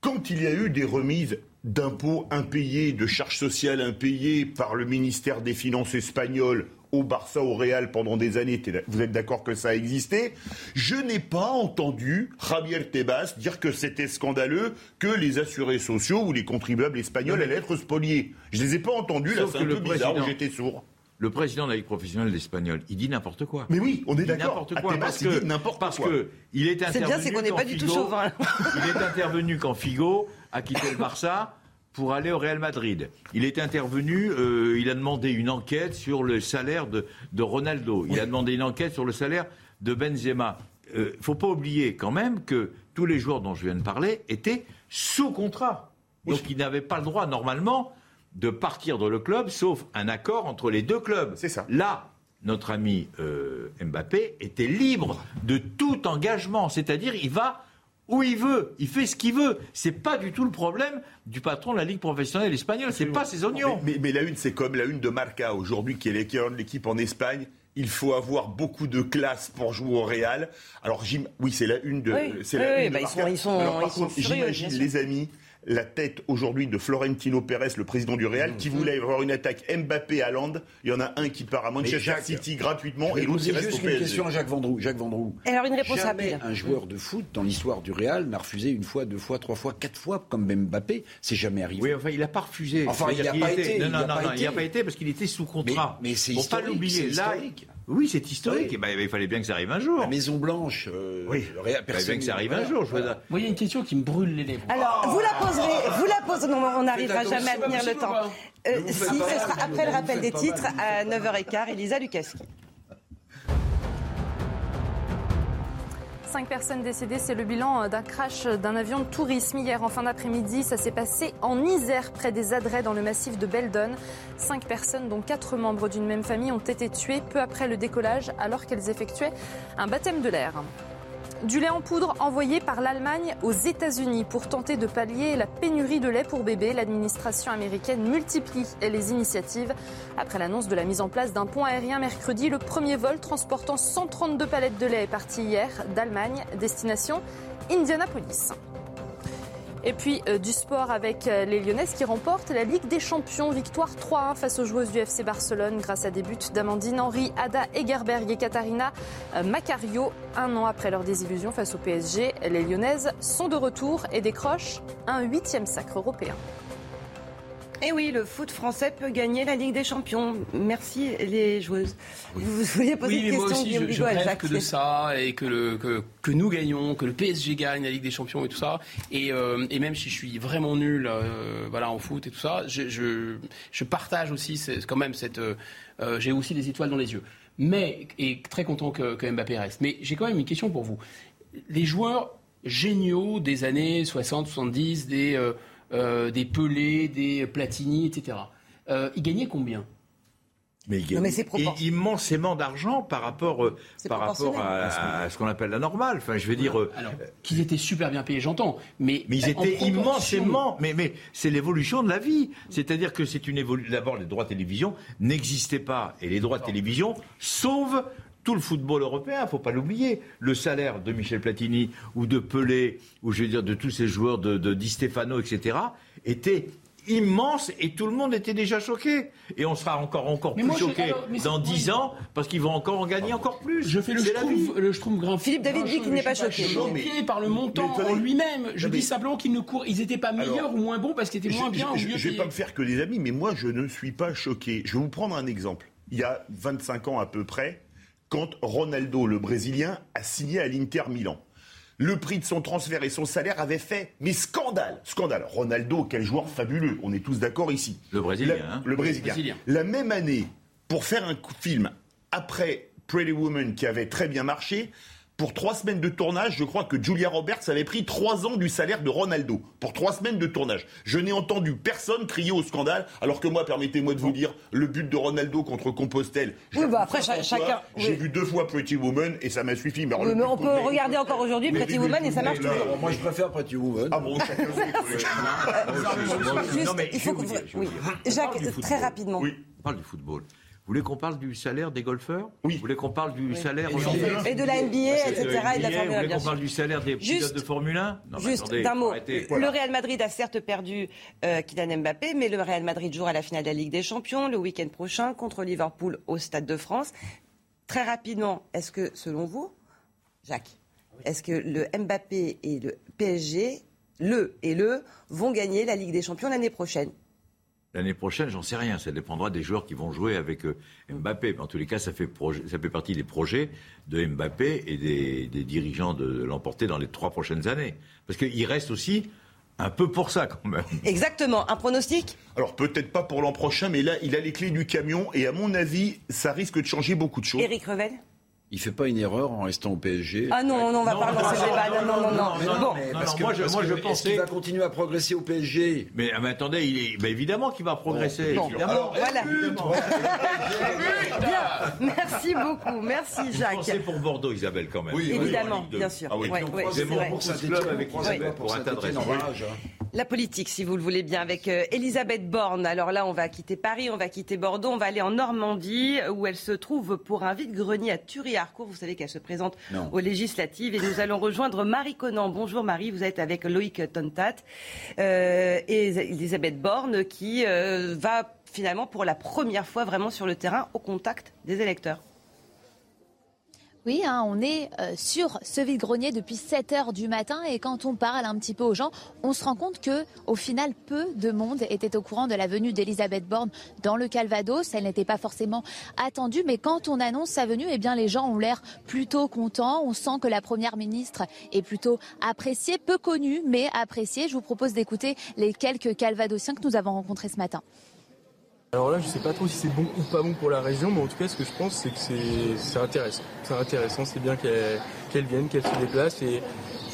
Quand il y a eu des remises d'impôts impayés, de charges sociales impayées par le ministère des Finances espagnol au Barça, au Real pendant des années. Vous êtes d'accord que ça a existé Je n'ai pas entendu Javier Tebas dire que c'était scandaleux que les assurés sociaux ou les contribuables espagnols allaient être spoliés. Je ne les ai pas entendus, là c'est un peu bizarre, j'étais sourd. Le président de la Ligue professionnelle espagnole, il dit n'importe quoi. Mais oui, on est d'accord. N'importe quoi. Parce que, n'importe parce que il est intervenu. C'est bien, c'est qu'on n'est pas du tout chauvin. [laughs] il est intervenu quand Figo a quitté le Barça pour aller au Real Madrid. Il est intervenu, euh, il a demandé une enquête sur le salaire de, Ronaldo. Il a demandé une enquête sur le salaire de Benzema. Il euh, ne faut pas oublier quand même que tous les joueurs dont je viens de parler étaient sous contrat. Donc ils n'avaient pas le droit normalement de partir dans le club, sauf un accord entre les deux clubs. C'est ça. Là, notre ami euh, Mbappé était libre de tout engagement, c'est-à-dire il va où il veut, il fait ce qu'il veut. C'est pas du tout le problème du patron de la Ligue professionnelle espagnole. C'est pas ses oignons. Mais, la une, c'est comme la une de Marca aujourd'hui, qui est l'équipe en Espagne. Il faut avoir beaucoup de classe pour jouer au Real. Alors, Jim, oui, c'est la une de. Oui, c'est la une bah, ils sont, ils sont, J'imagine les amis la tête aujourd'hui de Florentino Pérez, le président du Real, qui mhm. voulait avoir une attaque Mbappé à Land. Il y en a un qui part à Manchester City gratuitement et l'autre qui reste au PSG. une question à Jacques Vendroux. Jacques Vendroux. Alors une réponse Jamais un joueur de foot dans l'histoire du Real n'a refusé une fois, deux fois, trois fois, quatre fois comme Mbappé. C'est jamais arrivé. Oui, enfin il n'a pas refusé. Enfin il n'a pas, été. Non, non, non, il n'a pas été parce qu'il était sous contrat. Mais, c'est historique. Pas l'oublier. Là, oui, c'est historique. Ben, il fallait bien que ça arrive un jour. La Maison Blanche. Euh, oui. Il fallait bien que ça arrive un jour. Je Moi, il y a une question qui me brûle les lèvres. Alors, vous la poserez. Vous la poserez. Non, on n'arrivera jamais à tenir le temps. Euh, si, ce sera après le rappel des titres à 9h15. Elisa Lukaski. Cinq personnes décédées, c'est le bilan d'un crash d'un avion de tourisme hier en fin d'après-midi. Ça s'est passé en Isère, près des Adrets, dans le massif de Beldon. Cinq personnes, dont quatre membres d'une même famille, ont été tuées peu après le décollage, alors qu'elles effectuaient un baptême de l'air. Du lait en poudre envoyé par l'Allemagne aux États-Unis pour tenter de pallier la pénurie de lait pour bébés. L'administration américaine multiplie les initiatives. Après l'annonce de la mise en place d'un pont aérien mercredi, le premier vol transportant 132 palettes de lait est parti hier d'Allemagne, destination Indianapolis. Et puis euh, du sport avec euh, les Lyonnaises qui remportent la Ligue des Champions. Victoire 3-1 face aux joueuses du FC Barcelone grâce à des buts d'Amandine Henry, Ada Egerberg et Katarina euh, Macario. Un an après leur désillusion face au PSG, les Lyonnaises sont de retour et décrochent un huitième sacre européen. Et Eh oui, le foot français peut gagner la Ligue des Champions. Merci les joueuses. Vous vouliez poser Oui, mais une moi question, aussi, Guillaume je, je rêve que de ça et que, le, que, que nous gagnons, que le PSG gagne la Ligue des Champions et tout ça. Et, euh, et même si je suis vraiment nul euh, voilà, en foot et tout ça, je, je, je partage aussi quand même cette. euh, J'ai aussi des étoiles dans les yeux. Mais, et très content que, que Mbappé reste. Mais j'ai quand même une question pour vous. Les joueurs géniaux des années 60, 70, des, euh, des Pelé, des Platini, etc., euh, ils gagnaient combien? Mais il gagne immensément d'argent par rapport, euh, C'est par rapport à, proportionnel. à ce qu'on appelle la normale. Enfin, je veux dire. euh, Alors, qu'ils étaient super bien payés, j'entends. Mais, Mais ils en étaient immensément. Mais, mais c'est l'évolution de la vie. C'est-à-dire que c'est une évolution. D'abord, les droits télévision n'existaient pas. Et les droits de télévision sauvent tout le football européen. faut pas l'oublier. Le salaire de Michel Platini ou de Pelé, ou je veux dire de tous ces joueurs de, de Di Stefano, etc., était immense et tout le monde était déjà choqué. Et on sera encore, encore Mais plus choqué dans 10 ans parce qu'ils vont encore en gagner encore plus. Je fais le. Schtroumpf, le Schtroumpf. Philippe David dit qu'il n'est pas choqué. choqué par le montant en lui-même. Je dis simplement qu'ils ne courent, ils n'étaient pas meilleurs Alors, ou moins bons parce qu'ils étaient moins Je- bien je, je vais pas me faire que des amis, mais moi, je ne suis pas choqué. Je vais vous prendre un exemple. Il y a 25 ans à peu près, quand Ronaldo, le Brésilien, a signé à l'Inter Milan. Le prix de son transfert et son salaire avaient fait, mais scandale, scandale. Ronaldo, quel joueur fabuleux, on est tous d'accord ici. Le Brésilien, La- hein. Le Brésilien. Brésilien. La même année, pour faire un film après Pretty Woman qui avait très bien marché, pour trois semaines de tournage, je crois que Julia Roberts avait pris trois ans du salaire de Ronaldo. Pour trois semaines de tournage. Je n'ai entendu personne crier au scandale, alors que moi, permettez-moi de vous dire, le but de Ronaldo contre Compostelle. Oui, j'ai bah vu après, 50 cha- fois, chacun- J'ai oui. vu deux fois Pretty Woman et ça m'a suffi. Mais Oui, on peut regarder encore aujourd'hui Pretty Woman et ça marche toujours. Moi, je préfère Pretty Woman. Ah bon, chacun Juste, Non, mais il faut que vous oui. Jacques, très rapidement. Oui. On parle du football. Vous voulez qu'on parle du salaire des golfeurs? Oui. Vous voulez qu'on parle du salaire Et aujourd'hui? du- Et de la NBA, etc. et de la Formule Vous 1, voulez bien qu'on parle du salaire des Juste- pilotes de Formule 1 Non, mais Juste attendez, d'un mot. arrêtez. Le Real Madrid a certes perdu euh, Kylian Mbappé, mais le Real Madrid jouera la finale de la Ligue des Champions le week-end prochain contre Liverpool au Stade de France. Très rapidement, est-ce que, selon vous, Jacques, est-ce que le Mbappé et le PSG, le et le, vont gagner la Ligue des Champions l'année prochaine? L'année prochaine, j'en sais rien. Ça dépendra des joueurs qui vont jouer avec euh, Mbappé. Mais en tous les cas, ça fait, projet- ça fait partie des projets de Mbappé et des, des dirigeants de l'emporter dans les trois prochaines années. Parce qu'il reste aussi un peu pour ça quand même. Exactement. Un pronostic? Alors peut-être pas pour l'an prochain, mais là, il a les clés du camion et à mon avis, ça risque de changer beaucoup de choses. Éric Revel? Il fait pas une erreur en restant au PSG. Ah non, non, on va pas relancer le débat. Non, non, non, moi, je- pensais- qu'il va continuer à progresser au PSG. Mais, ah, mais attendez, il est, bah, évidemment qu'il va progresser. Bon. évidemment. Alors, Voilà. [laughs] Merci beaucoup. Merci, Vous Jacques. pensez pour Bordeaux, Isabelle, quand même. Oui, Évidemment, bien sûr. Ah oui. C'est pour Ce avec Isabelle, doigts pour un tas de raisons. hein. La politique, si vous le voulez bien, avec euh, Elisabeth Borne. Alors là, on va quitter Paris, on va quitter Bordeaux, on va aller en Normandie, où elle se trouve pour un vide-grenier à Vous savez qu'elle se présente Non. aux législatives. Et nous allons rejoindre Marie Conan. Bonjour Marie, vous êtes avec Loïc Tontat euh, et Elisabeth Borne, qui euh, va finalement pour la première fois vraiment sur le terrain au contact des électeurs. Oui, hein, on est euh, sur ce vide-grenier depuis 7 heures du matin et quand on parle un petit peu aux gens, on se rend compte que au final peu de monde était au courant de la venue d'Elisabeth Borne dans le Calvados. Elle n'était pas forcément attendue, mais quand on annonce sa venue, eh bien les gens ont l'air plutôt contents. On sent que la première ministre est plutôt appréciée, peu connue, mais appréciée. Je vous propose d'écouter les quelques Calvadosiens que nous avons rencontrés ce matin. Alors là, je sais pas trop si c'est bon ou pas bon pour la région, mais en tout cas, ce que je pense, c'est que c'est intéressant. C'est intéressant, c'est bien qu'elle vienne, qu'elle se déplace, et, et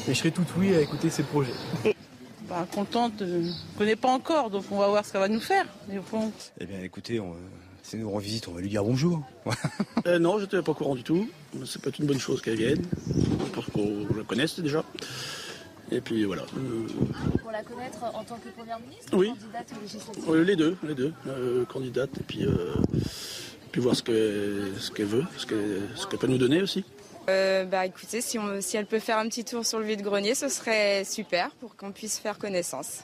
je serai tout oui à écouter ses projets. Bah, contente, euh, je connais pas encore, donc on va voir ce qu'elle va nous faire. Mais bon. Eh bien, écoutez, on, si nous rend visite, on va lui dire bonjour. [laughs] Euh, non, je n'étais pas au courant du tout. C'est peut-être une bonne chose qu'elle vienne, pour qu'on la connaisse déjà. Et puis voilà. Euh, Pour la connaître en tant que première ministre Oui. candidate aux législatives euh, les deux, les deux, euh, candidates, et puis, euh, puis voir ce qu'elle ce qu'elle veut, ce qu'elle ce qu'elle peut nous donner aussi. Euh, bah écoutez, si, on, si elle peut faire un petit tour sur le vide-grenier, ce serait super pour qu'on puisse faire connaissance.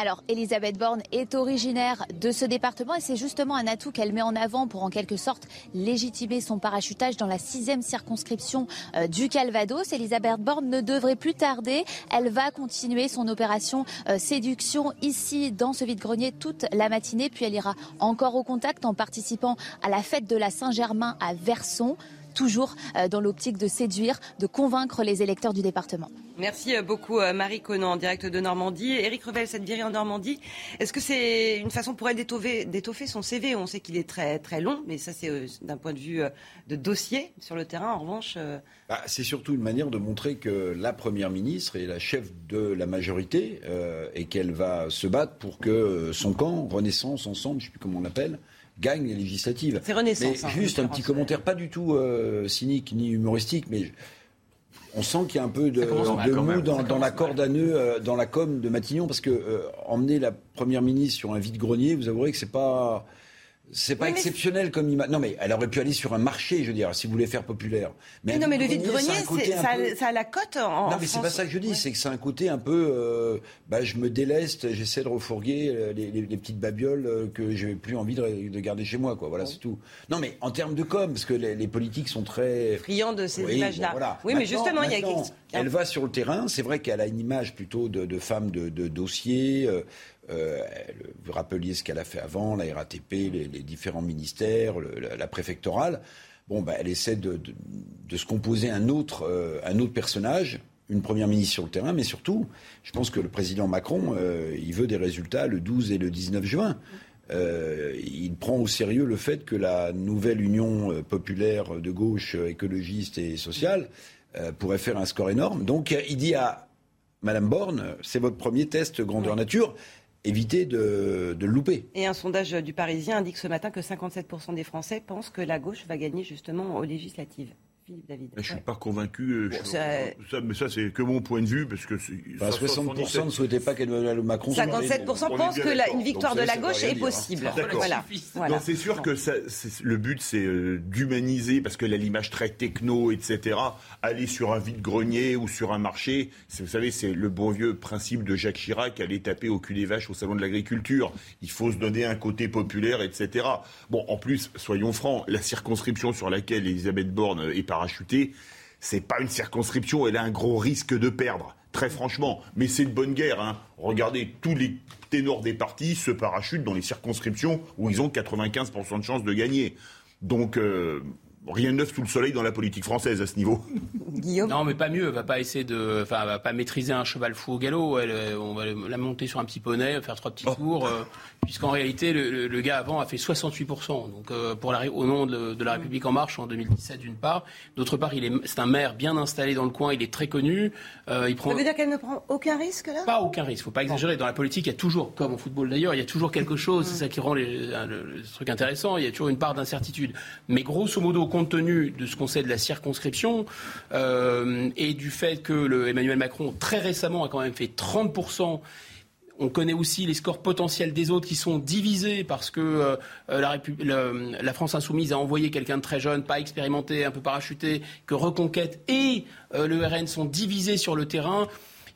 Alors, Elisabeth Borne est originaire de ce département et c'est justement un atout qu'elle met en avant pour en quelque sorte légitimer son parachutage dans la sixième circonscription euh, du Calvados. Elisabeth Borne ne devrait plus tarder. Elle va continuer son opération euh, séduction ici dans ce vide-grenier toute la matinée. Puis elle ira encore au contact en participant à la fête de la Saint-Germain à Verson toujours euh, dans l'optique de séduire, de convaincre les électeurs du département. Merci euh, beaucoup euh, Marie Conan en direct de Normandie. Éric Revel, cette virée en Normandie, est-ce que c'est une façon pour elle d'étoffer son CV On sait qu'il est très, très long, mais ça c'est d'un point de vue de dossier sur le terrain. En revanche... Bah, c'est surtout une manière de montrer que la Première ministre est la chef de la majorité et qu'elle va se battre pour que son camp, Renaissance, Ensemble, je ne sais plus comment on l'appelle, gagne les législatives. C'est Renaissance. Mais juste un petit commentaire, pas du tout euh, cynique ni humoristique, mais on sent qu'il y a un peu de, de mou dans, dans la corde à nœud, euh, dans la com de Matignon, parce que euh, emmener la première ministre sur un vide-grenier, vous avouerez que c'est pas c'est pas exceptionnel comme image. Non, mais elle aurait pu aller sur un marché, je veux dire, si vous voulez faire populaire. Mais, non, mais le vide-grenier, ça, a la cote en. Non, mais c'est pas ça que je dis, c'est que c'est un côté un peu. Euh, bah, je me déleste, j'essaie de refourguer euh, les, les, petites babioles euh, que j'ai plus envie de, de, garder chez moi, quoi. Voilà, c'est tout. Non, mais en termes de com, parce que les, politiques sont très. Friands de ces images-là. Oui, mais justement, il y a. Elle va sur le terrain, c'est vrai qu'elle a une image plutôt de, de femme de, de dossier. Euh, vous rappeliez ce qu'elle a fait avant, la RATP, les, différents ministères, la, préfectorale. Bon, bah, elle essaie de, se composer un autre, euh, un autre personnage, une première ministre sur le terrain, mais surtout, je pense que le président Macron, euh, il veut des résultats le 12 et le 19 juin. il prend au sérieux le fait que la nouvelle union populaire de gauche, écologiste et sociale pourrait faire un score énorme. Donc il dit à Madame Borne, c'est votre premier test grandeur nature éviter de, louper. Et un sondage du Parisien indique ce matin que 57% des Français pensent que la gauche va gagner justement aux législatives. David. Je ne suis pas convaincu. Euh, ça, mais ça, c'est que mon point de vue, parce que 60% bah, ne souhaitaient pas le Macron. 57% pensent que une victoire de la gauche est, possible. Voilà. c'est sûr que le but, c'est euh, d'humaniser, parce qu'elle a l'image très techno, etc. Aller sur un vide-grenier ou sur un marché, vous savez, c'est le bon vieux principe de Jacques Chirac, aller taper au cul des vaches au salon de l'agriculture. Il faut se donner un côté populaire, etc. Bon, en plus, soyons francs, la circonscription sur laquelle Elisabeth Borne est par parachuter, c'est pas une circonscription, elle a un gros risque de perdre, très franchement. Mais c'est une bonne guerre. Hein. Regardez, tous les ténors des partis se parachutent dans les circonscriptions où ils ont 95% de chances de gagner. Donc, euh, rien de neuf sous le soleil dans la politique française à ce niveau. [laughs] Guillaume Non, mais pas mieux. Elle va pas essayer de, enfin, va pas maîtriser un cheval fou au galop. Elle, euh, on va la monter sur un petit poney, faire trois petits oh. tours, euh, puisqu'en réalité, le, gars avant a fait 68 Donc, euh, pour la, au nom de, la République en marche en 2017 d'une part, d'autre part, il est, c'est un maire bien installé dans le coin. Il est très connu. il prend. Ça veut dire qu'elle ne prend aucun risque là? Pas aucun risque. Faut pas exagérer. Dans la politique, il y a toujours, comme au football d'ailleurs, il y a toujours quelque [laughs] chose. C'est ça qui rend les, le, truc intéressant. Il y a toujours une part d'incertitude. Mais grosso modo, compte tenu de ce qu'on sait de la circonscription euh, et du fait que Emmanuel Macron, très récemment, a quand même fait 30% on connaît aussi les scores potentiels des autres qui sont divisés parce que euh, la, la, France insoumise a envoyé quelqu'un de très jeune, pas expérimenté, un peu parachuté, que Reconquête et euh, le RN sont divisés sur le terrain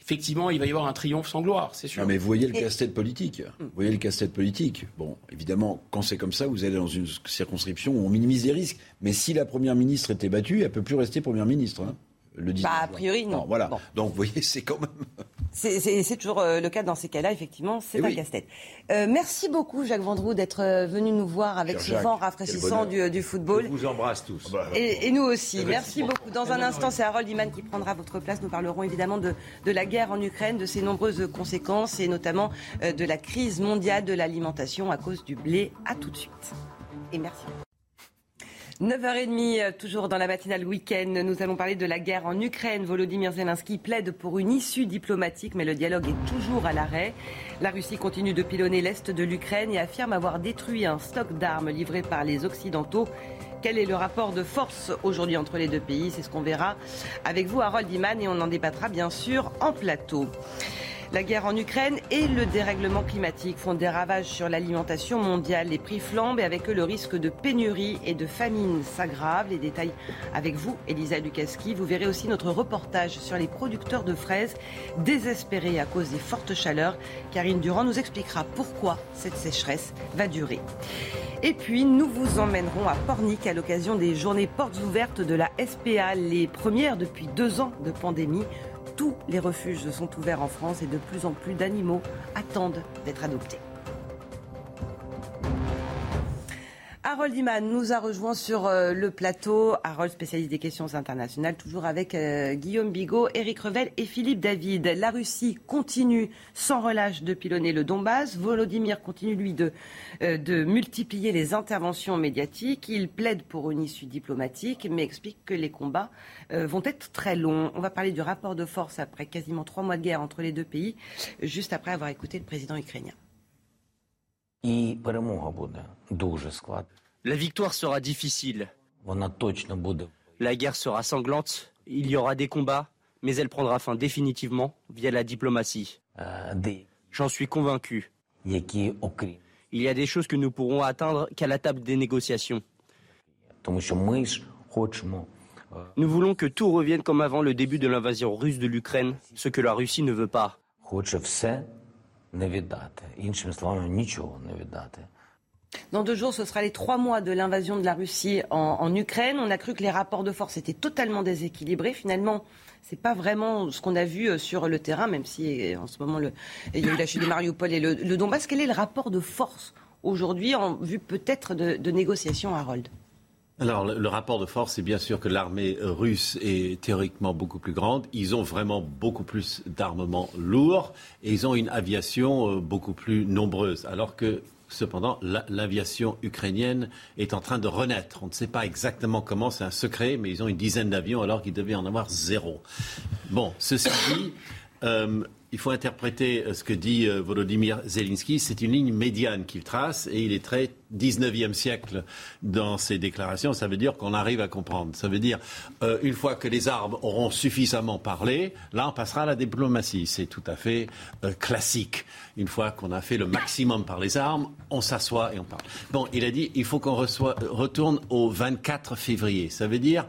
effectivement, il va y avoir un triomphe sans gloire, c'est sûr. mais vous voyez le casse-tête politique. Vous voyez le casse-tête politique. Bon, évidemment, quand c'est comme ça, vous allez dans une circonscription où on minimise les risques. Mais si la première ministre était battue, elle peut plus rester première ministre. Hein, le bah, a priori, non. voilà. Donc, vous voyez, c'est quand même. C'est toujours euh, le cas dans ces cas-là, effectivement, c'est un casse-tête. Euh, merci beaucoup, Jacques Vendroux, d'être euh, venu nous voir avec ce vent rafraîchissant du, football. Je vous embrasse tous. Ah bah, et, nous aussi. Merci, beaucoup. Dans un instant, c'est Harold Iman qui prendra votre place. Nous parlerons évidemment de, de, la guerre en Ukraine, de ses nombreuses conséquences et notamment de la crise mondiale de l'alimentation à cause du blé. À tout de suite. Et merci. 9h30, euh, toujours dans la matinale week-end, nous allons parler de la guerre en Ukraine. Volodymyr Zelensky plaide pour une issue diplomatique, mais le dialogue est toujours à l'arrêt. La Russie continue de pilonner l'est de l'Ukraine et affirme avoir détruit un stock d'armes livré par les Occidentaux. Quel est le rapport de force aujourd'hui entre les deux pays? C'est ce qu'on verra avec vous, Harold Iman, et on en débattra bien sûr en plateau. La guerre en Ukraine et le dérèglement climatique font des ravages sur l'alimentation mondiale. Les prix flambent et avec eux le risque de pénurie et de famine s'aggrave. Les détails avec vous, Elisa Lukaski. Vous verrez aussi notre reportage sur les producteurs de fraises désespérés à cause des fortes chaleurs. Karine Durand nous expliquera pourquoi cette sécheresse va durer. Et puis, nous vous emmènerons à Pornic à l'occasion des journées portes ouvertes de la SPA, les premières depuis deux ans de pandémie. Tous les refuges sont ouverts en France et de plus en plus d'animaux attendent d'être adoptés. Harold Iman nous a rejoint sur euh, le plateau. Harold, spécialiste des questions internationales, toujours avec euh, Guillaume Bigot, Éric Revel et Philippe David. La Russie continue sans relâche de pilonner le Donbass. Volodymyr continue, lui, de, euh, de multiplier les interventions médiatiques. Il plaide pour une issue diplomatique, mais explique que les combats vont être très longs. On va parler du rapport de force après quasiment trois mois de guerre entre les deux pays, juste après avoir écouté le président ukrainien. La victoire sera difficile. La guerre sera sanglante, il y aura des combats, mais elle prendra fin définitivement via la diplomatie. J'en suis convaincu. Il y a des choses que nous pourrons atteindre qu'à la table des négociations. Nous voulons que tout revienne comme avant le début de l'invasion russe de l'Ukraine, ce que la Russie ne veut pas. Dans deux jours, ce sera les trois mois de l'invasion de la Russie en, Ukraine. On a cru que les rapports de force étaient totalement déséquilibrés. Finalement, c'est pas vraiment ce qu'on a vu euh, sur le terrain, même si euh, en ce moment il y a eu la chute de Mariupol et le, le Donbass. Quel est le rapport de force aujourd'hui en vue peut-être de, de négociations, Harold? Alors, le, rapport de force, c'est bien sûr que l'armée russe est théoriquement beaucoup plus grande. Ils ont vraiment beaucoup plus d'armements lourds et ils ont une aviation euh, beaucoup plus nombreuse. Alors que Cependant, l'aviation ukrainienne est en train de renaître. On ne sait pas exactement comment, c'est un secret, mais ils ont une dizaine d'avions alors qu'ils devaient en avoir zéro. Bon, ceci dit, euh, il faut interpréter euh, ce que dit euh, Volodymyr Zelensky. C'est une ligne médiane qu'il trace et il est très 19e siècle dans ses déclarations. Ça veut dire qu'on arrive à comprendre. Ça veut dire, euh, une fois que les armes auront suffisamment parlé, là, on passera à la diplomatie. C'est tout à fait classique. Une fois qu'on a fait le maximum par les armes, on s'assoit et on parle. Bon, il a dit, il faut qu'on retourne au 24 février. Ça veut dire,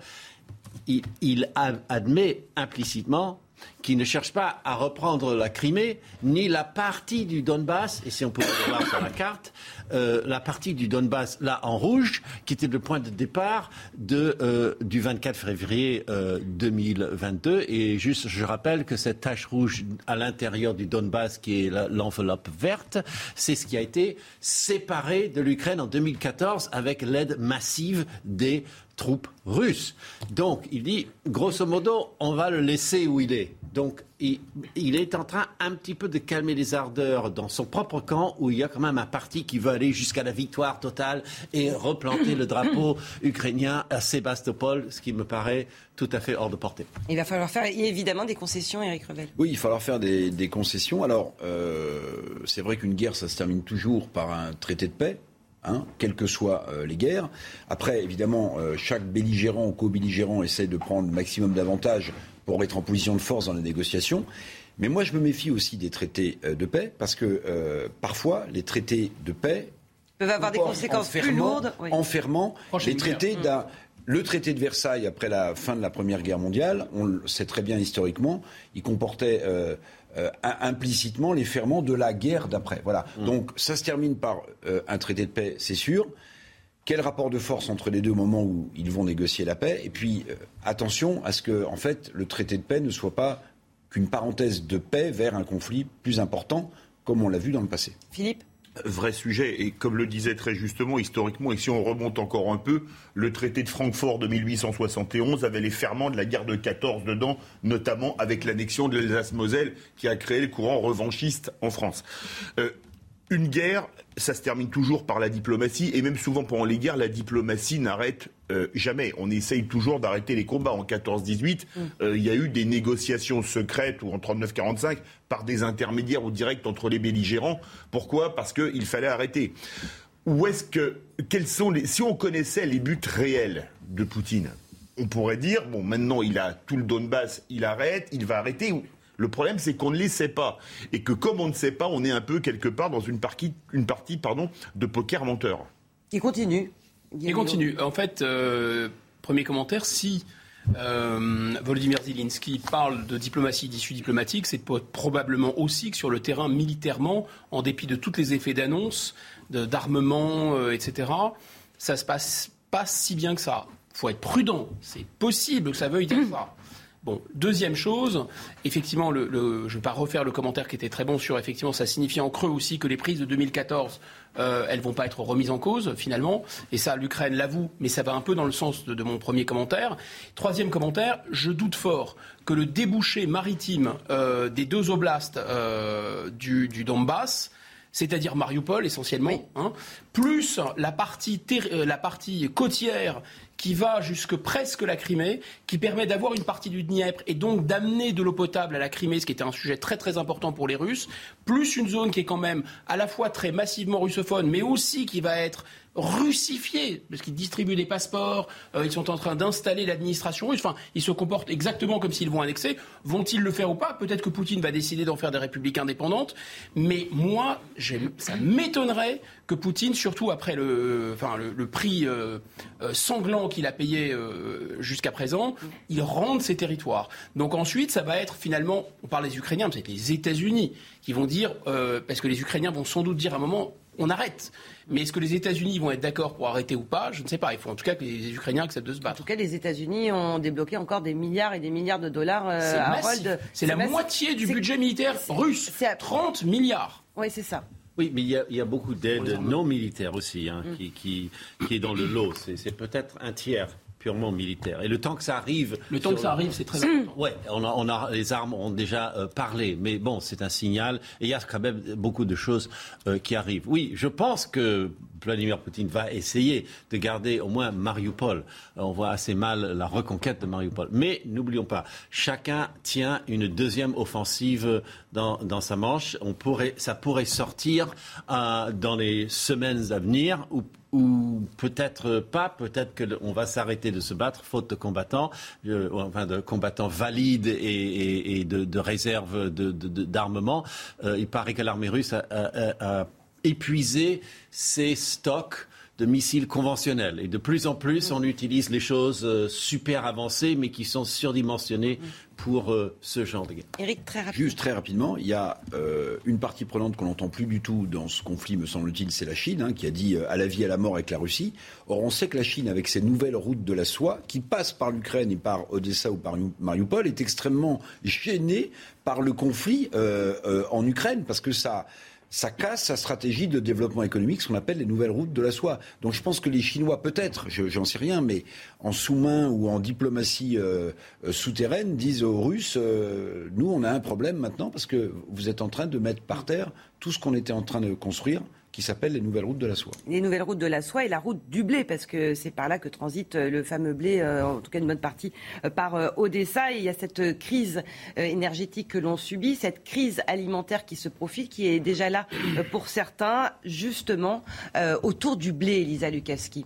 il, il admet implicitement qui ne cherche pas à reprendre la Crimée, ni la partie du Donbass, et si on peut le voir sur la carte, euh, la partie du Donbass, là en rouge, qui était le point de départ euh, du 24 février 2022. Euh, et juste, je rappelle que cette tache rouge à l'intérieur du Donbass, qui est l'enveloppe verte, c'est ce qui a été séparé de l'Ukraine en 2014 avec l'aide massive des troupes russes. Donc, il dit, grosso modo, on va le laisser où il est. Donc, il, est en train un petit peu de calmer les ardeurs dans son propre camp, où il y a quand même un parti qui veut aller jusqu'à la victoire totale et replanter le drapeau [coughs] ukrainien à Sébastopol, ce qui me paraît tout à fait hors de portée. Il va falloir faire évidemment des concessions, Eric Revel. Oui, il va falloir faire des, concessions. Alors, euh, c'est vrai qu'une guerre, ça se termine toujours par un traité de paix. Hein, quelles que soient euh, les guerres. Après, évidemment, euh, chaque belligérant ou co-belligérant essaie de prendre le maximum d'avantages pour être en position de force dans les négociations. Mais moi, je me méfie aussi des traités euh, de paix, parce que parfois, les traités de paix peuvent avoir des conséquences plus lourdes. Enfermant les traités d'un. Le traité de Versailles, après la fin de la Première Guerre mondiale, on le sait très bien historiquement, il comportait euh, implicitement les ferments de la guerre d'après. Voilà. Mm. Donc ça se termine par euh, un traité de paix, c'est sûr. Quel rapport de force entre les deux au moment où ils vont négocier la paix? Et puis euh, attention à ce que, en fait, le traité de paix ne soit pas qu'une parenthèse de paix vers un conflit plus important, comme on l'a vu dans le passé. Philippe? Vrai sujet. Et comme le disait très justement, historiquement, et si on remonte encore un peu, le traité de Francfort de 1871 avait les ferments de la guerre de 14 dedans, notamment avec l'annexion de l'Alsace-Moselle qui a créé le courant revanchiste en France. Euh, une guerre, ça se termine toujours par la diplomatie, et même souvent pendant les guerres, la diplomatie n'arrête euh, jamais. On essaye toujours d'arrêter les combats. En 14-18, mm. euh, il y a eu des négociations secrètes, ou en 39-45, par des intermédiaires ou directs entre les belligérants. Pourquoi? Parce qu'il fallait arrêter. Où est-ce que, quels sont les, si on connaissait les buts réels de Poutine, on pourrait dire, bon, maintenant il a tout le Donbass, il arrête, il va arrêter. Le problème, c'est qu'on ne les sait pas. Et que comme on ne sait pas, on est un peu quelque part dans une partie, une partie pardon, de poker menteur. Il continue. Il continue. En fait, euh, premier commentaire, si euh, Volodymyr Zelensky parle de diplomatie d'issue diplomatique, c'est probablement aussi que sur le terrain militairement, en dépit de tous les effets d'annonce, d'armement, euh, etc., ça se passe pas si bien que ça. Il faut être prudent. C'est possible que ça veuille dire ça. Bon, deuxième chose, effectivement, le, je ne vais pas refaire le commentaire qui était très bon sur, effectivement, ça signifie en creux aussi que les prises de 2014, euh, elles vont pas être remises en cause, finalement. Et ça, l'Ukraine l'avoue, mais ça va un peu dans le sens de, mon premier commentaire. Troisième commentaire, je doute fort que le débouché maritime euh, des deux oblasts euh, du, du Donbass c'est-à-dire Mariupol essentiellement, hein, plus la partie, euh, la partie côtière qui va jusque presque la Crimée, qui permet d'avoir une partie du Dniepr et donc d'amener de l'eau potable à la Crimée, ce qui était un sujet très très important pour les Russes, plus une zone qui est quand même à la fois très massivement russophone, mais aussi qui va être russifiés, parce qu'ils distribuent des passeports, euh, ils sont en train d'installer l'administration russe, enfin, ils se comportent exactement comme s'ils vont annexer. Vont-ils le faire ou pas? Peut-être que Poutine va décider d'en faire des républiques indépendantes, mais moi, ça m'étonnerait que Poutine, surtout après le, prix euh, euh, sanglant qu'il a payé jusqu'à présent, il rende ses territoires. Donc ensuite, ça va être finalement, on parle des Ukrainiens, mais c'est les États-Unis qui vont dire, parce que les Ukrainiens vont sans doute dire à un moment, on arrête. Mais est-ce que les États-Unis vont être d'accord pour arrêter ou pas? Je ne sais pas. Il faut en tout cas que les Ukrainiens acceptent de se battre. En tout cas, les États-Unis ont débloqué encore des milliards et des milliards de dollars euh, à C'est la moitié du budget militaire russe. C'est 30 milliards. Oui, c'est ça. Oui, mais il y a, beaucoup d'aides non militaires aussi hein, mm. qui, qui, est dans le lot. C'est peut-être un tiers purement militaire. Et le temps que ça arrive. Le temps que ça arrive, c'est très important. On a, on a, les armes ont déjà euh, parlé, mais bon, c'est un signal. Et il y a quand même beaucoup de choses euh, qui arrivent. Oui, je pense que Vladimir Poutine va essayer de garder au moins Mariupol. Euh, on voit assez mal la reconquête de Mariupol. Mais n'oublions pas, chacun tient une deuxième offensive dans, dans sa manche. On pourrait, ça pourrait sortir dans les semaines à venir ou peut-être pas, peut-être qu'on va s'arrêter de se battre faute de combattants, euh, enfin de combattants valides et, de, de réserves d'armement. Euh, il paraît que l'armée russe a, épuisé ses stocks de missiles conventionnels. Et de plus en plus, on utilise les choses euh, super avancées, mais qui sont surdimensionnées pour euh, ce genre de guerre. Eric, très rapidement. Juste très rapidement, il y a euh, une partie prenante qu'on n'entend plus du tout dans ce conflit, me semble-t-il, c'est la Chine, hein, qui a dit à la vie, à la mort avec la Russie. Or, on sait que la Chine, avec ses nouvelles routes de la soie, qui passent par l'Ukraine et par Odessa ou par Mariupol, est extrêmement gênée par le conflit en Ukraine, parce que ça ça casse sa stratégie de développement économique, ce qu'on appelle les nouvelles routes de la soie. Donc je pense que les Chinois, peut-être, j'en sais rien, mais en sous-main ou en diplomatie euh, euh, souterraine, disent aux Russes, euh, nous on a un problème maintenant parce que vous êtes en train de mettre par terre tout ce qu'on était en train de construire qui s'appelle les nouvelles routes de la soie. Les nouvelles routes de la soie et la route du blé, parce que c'est par là que transite euh, le fameux blé, euh, en tout cas une bonne partie, euh, par Odessa. Et il y a cette crise énergétique que l'on subit, cette crise alimentaire qui se profile, qui est déjà là pour certains, justement, autour du blé, Elisa Lukaski.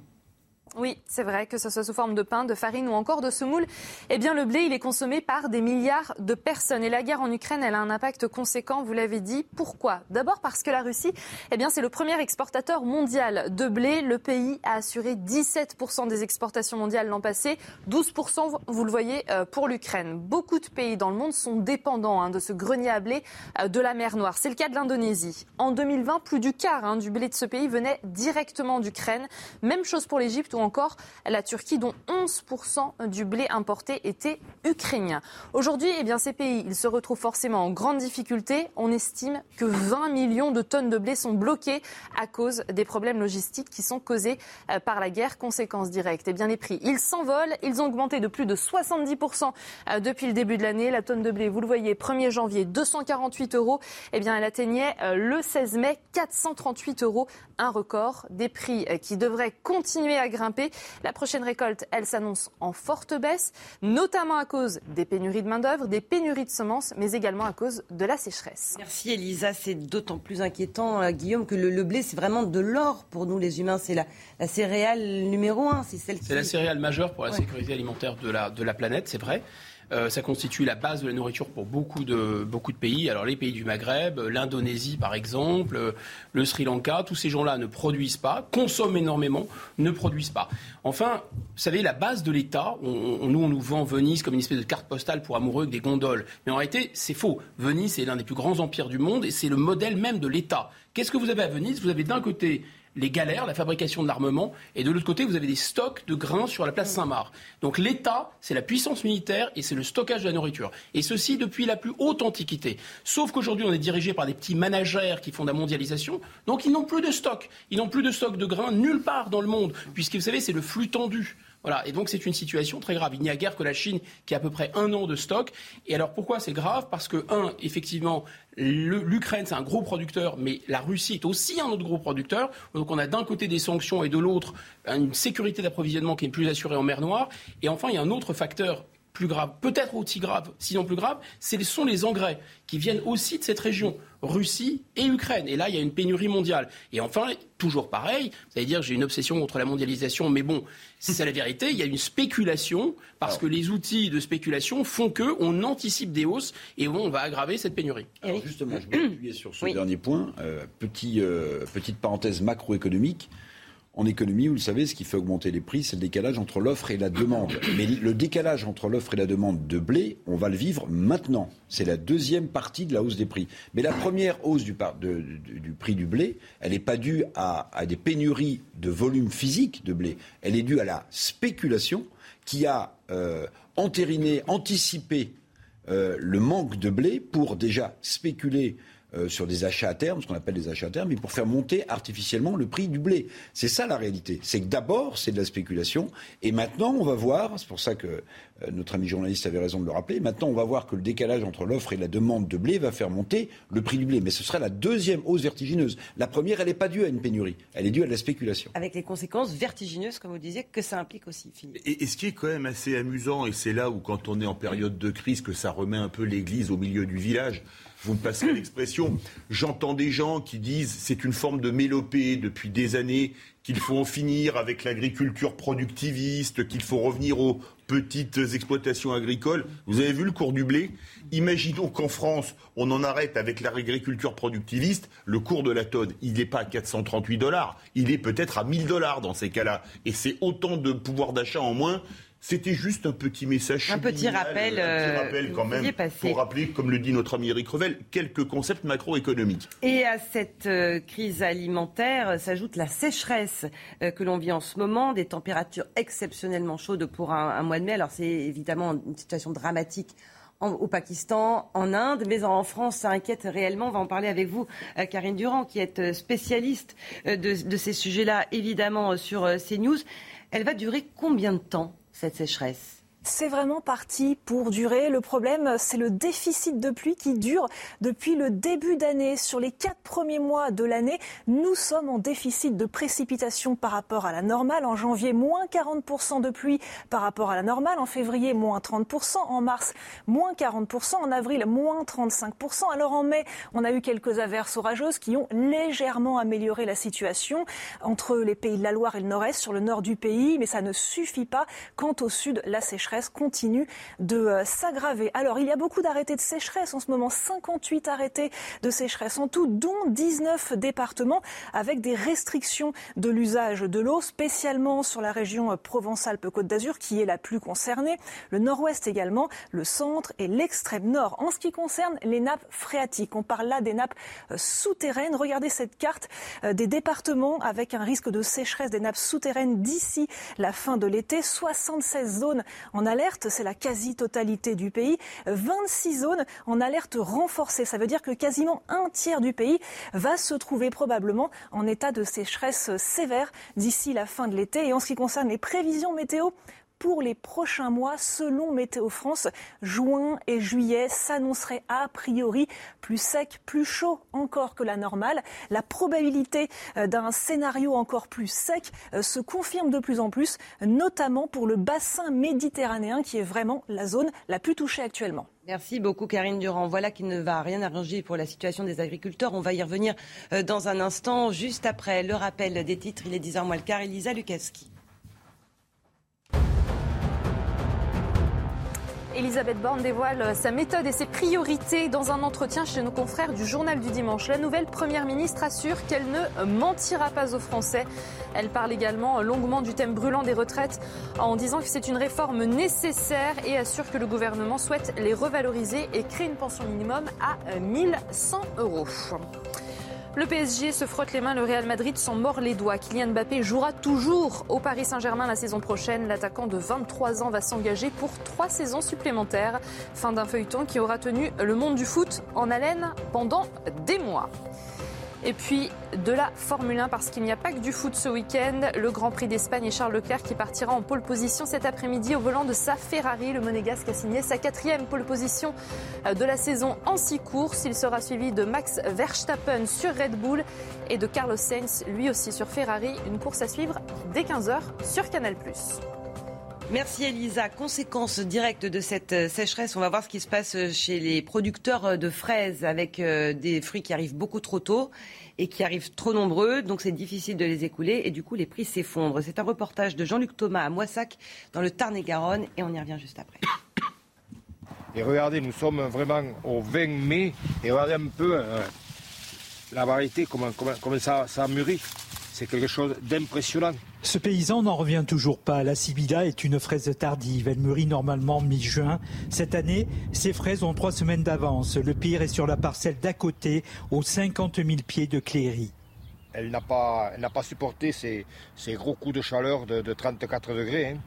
Oui, c'est vrai, que ce soit sous forme de pain, de farine ou encore de semoule, eh bien le blé, il est consommé par des milliards de personnes. Et la guerre en Ukraine, elle a un impact conséquent, vous l'avez dit. Pourquoi? D'abord parce que la Russie, eh bien c'est le premier exportateur mondial de blé. Le pays a assuré 17% des exportations mondiales l'an passé, 12%, vous le voyez, euh, pour l'Ukraine. Beaucoup de pays dans le monde sont dépendants hein, de ce grenier à blé euh, de la mer Noire. C'est le cas de l'Indonésie. En 2020, plus du quart hein, du blé de ce pays venait directement d'Ukraine. Même chose pour l'Égypte ou encore la Turquie, dont 11% du blé importé était ukrainien. Aujourd'hui, eh bien, ces pays ils se retrouvent forcément en grande difficulté. On estime que 20 millions de tonnes de blé sont bloquées à cause des problèmes logistiques qui sont causés euh, par la guerre. Conséquence directe, eh bien, les prix, ils s'envolent. Ils ont augmenté de plus de 70% euh, depuis le début de l'année. La tonne de blé, vous le voyez, 1er janvier, 248 euros. Eh bien, elle atteignait euh, le 16 mai 438 euros. Un record. Des prix qui devraient continuer à grimper la prochaine récolte, elle s'annonce en forte baisse, notamment à cause des pénuries de main-d'œuvre, des pénuries de semences, mais également à cause de la sécheresse. Merci Elisa. C'est d'autant plus inquiétant, euh, Guillaume, que le, blé, c'est vraiment de l'or pour nous les humains. C'est la, céréale numéro un. C'est celle C'est la céréale majeure pour la sécurité alimentaire de la, de la planète, c'est vrai. Euh, ça constitue la base de la nourriture pour beaucoup de, beaucoup de pays. Alors les pays du Maghreb, l'Indonésie par exemple, le Sri Lanka, tous ces gens-là ne produisent pas, consomment énormément, ne produisent pas. Enfin, vous savez, la base de l'État, nous on nous vend Venise comme une espèce de carte postale pour amoureux des gondoles. Mais en réalité, c'est faux. Venise est l'un des plus grands empires du monde et c'est le modèle même de l'État. Qu'est-ce que vous avez à Venise? Vous avez d'un côté les galères, la fabrication de l'armement, et de l'autre côté, vous avez des stocks de grains sur la place Saint-Marc. Donc l'État, c'est la puissance militaire et c'est le stockage de la nourriture. Et ceci depuis la plus haute antiquité. Sauf qu'aujourd'hui, on est dirigé par des petits managers qui font de la mondialisation, donc ils n'ont plus de stock. Ils n'ont plus de stock de grains nulle part dans le monde, puisque vous savez, c'est le flux tendu. Voilà. Et donc c'est une situation très grave. Il n'y a guère que la Chine qui a à peu près un an de stock. Et alors pourquoi c'est grave? Parce que, un, effectivement, l'Ukraine, c'est un gros producteur, mais la Russie est aussi un autre gros producteur. Donc on a d'un côté des sanctions et de l'autre une sécurité d'approvisionnement qui est plus assurée en mer Noire. Et enfin, il y a un autre facteur plus grave, peut-être aussi grave, sinon plus grave, ce sont les engrais qui viennent aussi de cette région, Russie et Ukraine. Et là, il y a une pénurie mondiale. Et enfin, toujours pareil, vous allez dire j'ai une obsession contre la mondialisation, mais bon, c'est la vérité, il y a une spéculation, parce que les outils de spéculation font qu'on anticipe des hausses et on va aggraver cette pénurie. Alors justement, je vais [clears throat] appuyer sur ce dernier point. Euh, petit, euh, petite parenthèse macroéconomique. En économie, vous le savez, ce qui fait augmenter les prix, c'est le décalage entre l'offre et la demande. Mais le décalage entre l'offre et la demande de blé, on va le vivre maintenant. C'est la deuxième partie de la hausse des prix. Mais la première hausse du, prix du blé, elle n'est pas due à, des pénuries de volume physique de blé. Elle est due à la spéculation qui a euh, entériné, anticipé euh, le manque de blé pour déjà spéculer euh, sur des achats à terme, ce qu'on appelle des achats à terme, mais pour faire monter artificiellement le prix du blé. C'est ça la réalité. C'est que d'abord, c'est de la spéculation, et maintenant, on va voir, c'est pour ça que euh, notre ami journaliste avait raison de le rappeler, maintenant, on va voir que le décalage entre l'offre et la demande de blé va faire monter le prix du blé. Mais ce serait la deuxième hausse vertigineuse. La première, elle n'est pas due à une pénurie, elle est due à de la spéculation. Avec les conséquences vertigineuses, comme vous disiez, que ça implique aussi, Philippe. Et, et ce qui est quand même assez amusant, et c'est là où, quand on est en période de crise, que ça remet un peu l'église au milieu du village, vous me passez [clears throat] l'expression, j'entends des gens qui disent c'est une forme de mélopée depuis des années, qu'il faut en finir avec l'agriculture productiviste, qu'il faut revenir aux petites exploitations agricoles. Vous avez vu le cours du blé? Imaginons qu'en France, on en arrête avec l'agriculture productiviste. Le cours de la tonne, il n'est pas à 438 dollars. Il est peut-être à 1000 dollars dans ces cas-là. Et c'est autant de pouvoir d'achat en moins c'était juste un petit message. Un petit rappel. Un petit euh, rappel quand même. Pour rappeler, comme le dit notre ami Eric Revel, quelques concepts macroéconomiques. Et à cette euh, crise alimentaire s'ajoute la sécheresse euh, que l'on vit en ce moment, des températures exceptionnellement chaudes pour un, mois de mai. Alors c'est évidemment une situation dramatique au Pakistan, en Inde, mais en France, ça inquiète réellement. On va en parler avec vous, Karine Durand, qui est spécialiste de, de ces sujets-là, évidemment, sur CNews. Elle va durer combien de temps? Cette sécheresse c'est vraiment parti pour durer. Le problème, c'est le déficit de pluie qui dure depuis le début d'année. Sur les quatre premiers mois de l'année, nous sommes en déficit de précipitation par rapport à la normale. En janvier, moins 40% de pluie par rapport à la normale. En février, moins 30%. En mars, moins 40%. En avril, moins 35%. Alors en mai, on a eu quelques averses orageuses qui ont légèrement amélioré la situation entre les pays de la Loire et le Nord-Est, sur le nord du pays. Mais ça ne suffit pas. Quant au sud, la sécheresse continue de euh, s'aggraver. Alors, il y a beaucoup d'arrêtés de sécheresse en ce moment, 58 arrêtés de sécheresse en tout, dont 19 départements avec des restrictions de l'usage de l'eau, spécialement sur la région euh, Provence-Alpes-Côte d'Azur, qui est la plus concernée, le nord-ouest également, le centre et l'extrême nord. En ce qui concerne les nappes phréatiques, on parle là des nappes euh, souterraines. Regardez cette carte des départements avec un risque de sécheresse des nappes souterraines d'ici la fin de l'été. 76 zones en alerte, c'est la quasi-totalité du pays. 26 zones en alerte renforcée. Ça veut dire que quasiment un tiers du pays va se trouver probablement en état de sécheresse sévère d'ici la fin de l'été. Et en ce qui concerne les prévisions météo, pour les prochains mois, selon Météo France, juin et juillet s'annonceraient a priori plus secs, plus chauds encore que la normale. La probabilité euh, d'un scénario encore plus sec euh, se confirme de plus en plus, notamment pour le bassin méditerranéen qui est vraiment la zone la plus touchée actuellement. Merci beaucoup Karine Durand. Voilà qui ne va rien arranger pour la situation des agriculteurs. On va y revenir euh, dans un instant, juste après le rappel des titres. Il est 10h moins le quart. Elisa Lukaski. Elisabeth Borne dévoile sa méthode et ses priorités dans un entretien chez nos confrères du Journal du Dimanche. La nouvelle Première ministre assure qu'elle ne mentira pas aux Français. Elle parle également longuement du thème brûlant des retraites en disant que c'est une réforme nécessaire et assure que le gouvernement souhaite les revaloriser et créer une pension minimum à 1100 euros. Le PSG se frotte les mains, le Real Madrid s'en mord les doigts. Kylian Mbappé jouera toujours au Paris Saint-Germain la saison prochaine. L'attaquant de 23 ans va s'engager pour trois saisons supplémentaires. Fin d'un feuilleton qui aura tenu le monde du foot en haleine pendant des mois. Et puis de la Formule 1 parce qu'il n'y a pas que du foot ce week-end. Le Grand Prix d'Espagne et Charles Leclerc qui partira en pole position cet après-midi au volant de sa Ferrari. Le Monégasque a signé sa quatrième pole position euh, de la saison en six courses. Il sera suivi de Max Verstappen sur Red Bull et de Carlos Sainz lui aussi sur Ferrari. Une course à suivre dès 15h sur Canal+. Merci Elisa. Conséquence directe de cette euh, sécheresse, on va voir ce qui se passe euh, chez les producteurs euh, de fraises avec des fruits qui arrivent beaucoup trop tôt et qui arrivent trop nombreux, donc c'est difficile de les écouler et du coup les prix s'effondrent. C'est un reportage de Jean-Luc Thomas à Moissac dans le Tarn-et-Garonne et on y revient juste après. Et regardez, nous sommes vraiment au 20 mai et regardez un peu la variété, comment, ça, ça mûrit. C'est quelque chose d'impressionnant. Ce paysan n'en revient toujours pas. La Sibilla est une fraise tardive. Elle mûrit normalement mi-juin. Cette année, ces fraises ont trois semaines d'avance. Le pire est sur la parcelle d'à côté, aux 50 000 pieds de Cléry. Elle n'a pas, pas supporté ces, gros coups de chaleur de, 34 degrés. Hein.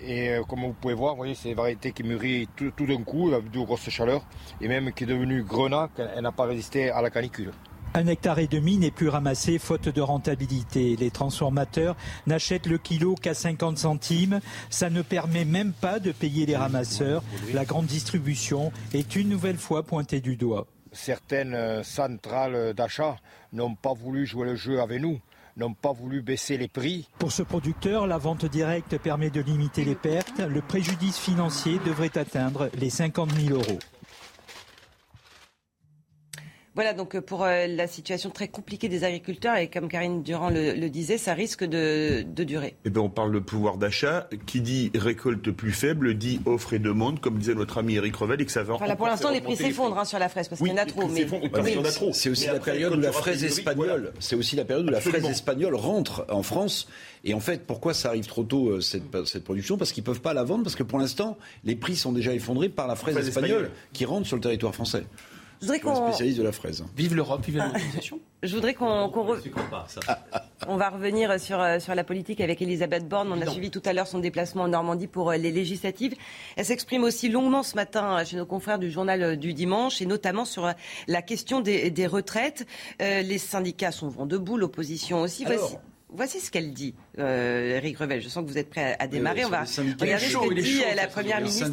Et euh, comme vous pouvez voir, vous voyez, c'est une variété qui mûrit tout, tout d'un coup, avec de grosses chaleurs, et même qui est devenue grenat, elle n'a pas résisté à la canicule. Un hectare et demi n'est plus ramassé faute de rentabilité. Les transformateurs n'achètent le kilo qu'à 50 centimes. Ça ne permet même pas de payer les ramasseurs. La grande distribution est une nouvelle fois pointée du doigt. Certaines euh, centrales d'achat n'ont pas voulu jouer le jeu avec nous n'ont pas voulu baisser les prix. Pour ce producteur, la vente directe permet de limiter les pertes. Le préjudice financier devrait atteindre les 50 000 euros. Voilà donc euh, pour euh, la situation très compliquée des agriculteurs et comme Karine Durand le, disait, ça risque de, durer. Eh bien, on parle de pouvoir d'achat. Qui dit récolte plus faible dit offre et demande, comme disait notre ami Eric Revel, et que ça va. Voilà, pour l'instant, les prix s'effondrent hein, sur la fraise parce qu'il y en a trop. Mais... C'est aussi la période où la fraise espagnole. C'est aussi la période où la fraise espagnole rentre en France. Et en fait, pourquoi ça arrive trop tôt euh, cette, cette production? Parce qu'ils peuvent pas la vendre parce que pour l'instant, les prix sont déjà effondrés par la fraise, espagnole qui rentre sur le territoire français. Je voudrais qu'on. Spécialiste de la fraise. Vive l'Europe, vive la mondialisation. Je voudrais qu'on. On va revenir sur, euh, sur la politique avec Elisabeth Borne. On a suivi tout à l'heure son déplacement en Normandie pour euh, les législatives. Elle s'exprime aussi longuement ce matin euh, chez nos confrères du journal du dimanche et notamment sur la question des, des retraites. les syndicats sont vent debout, l'opposition aussi. Voici. Voici ce qu'elle dit, euh, Eric Revel. Je sens que vous êtes prêt à, démarrer. On va regarder ce que dit euh, la Première ministre.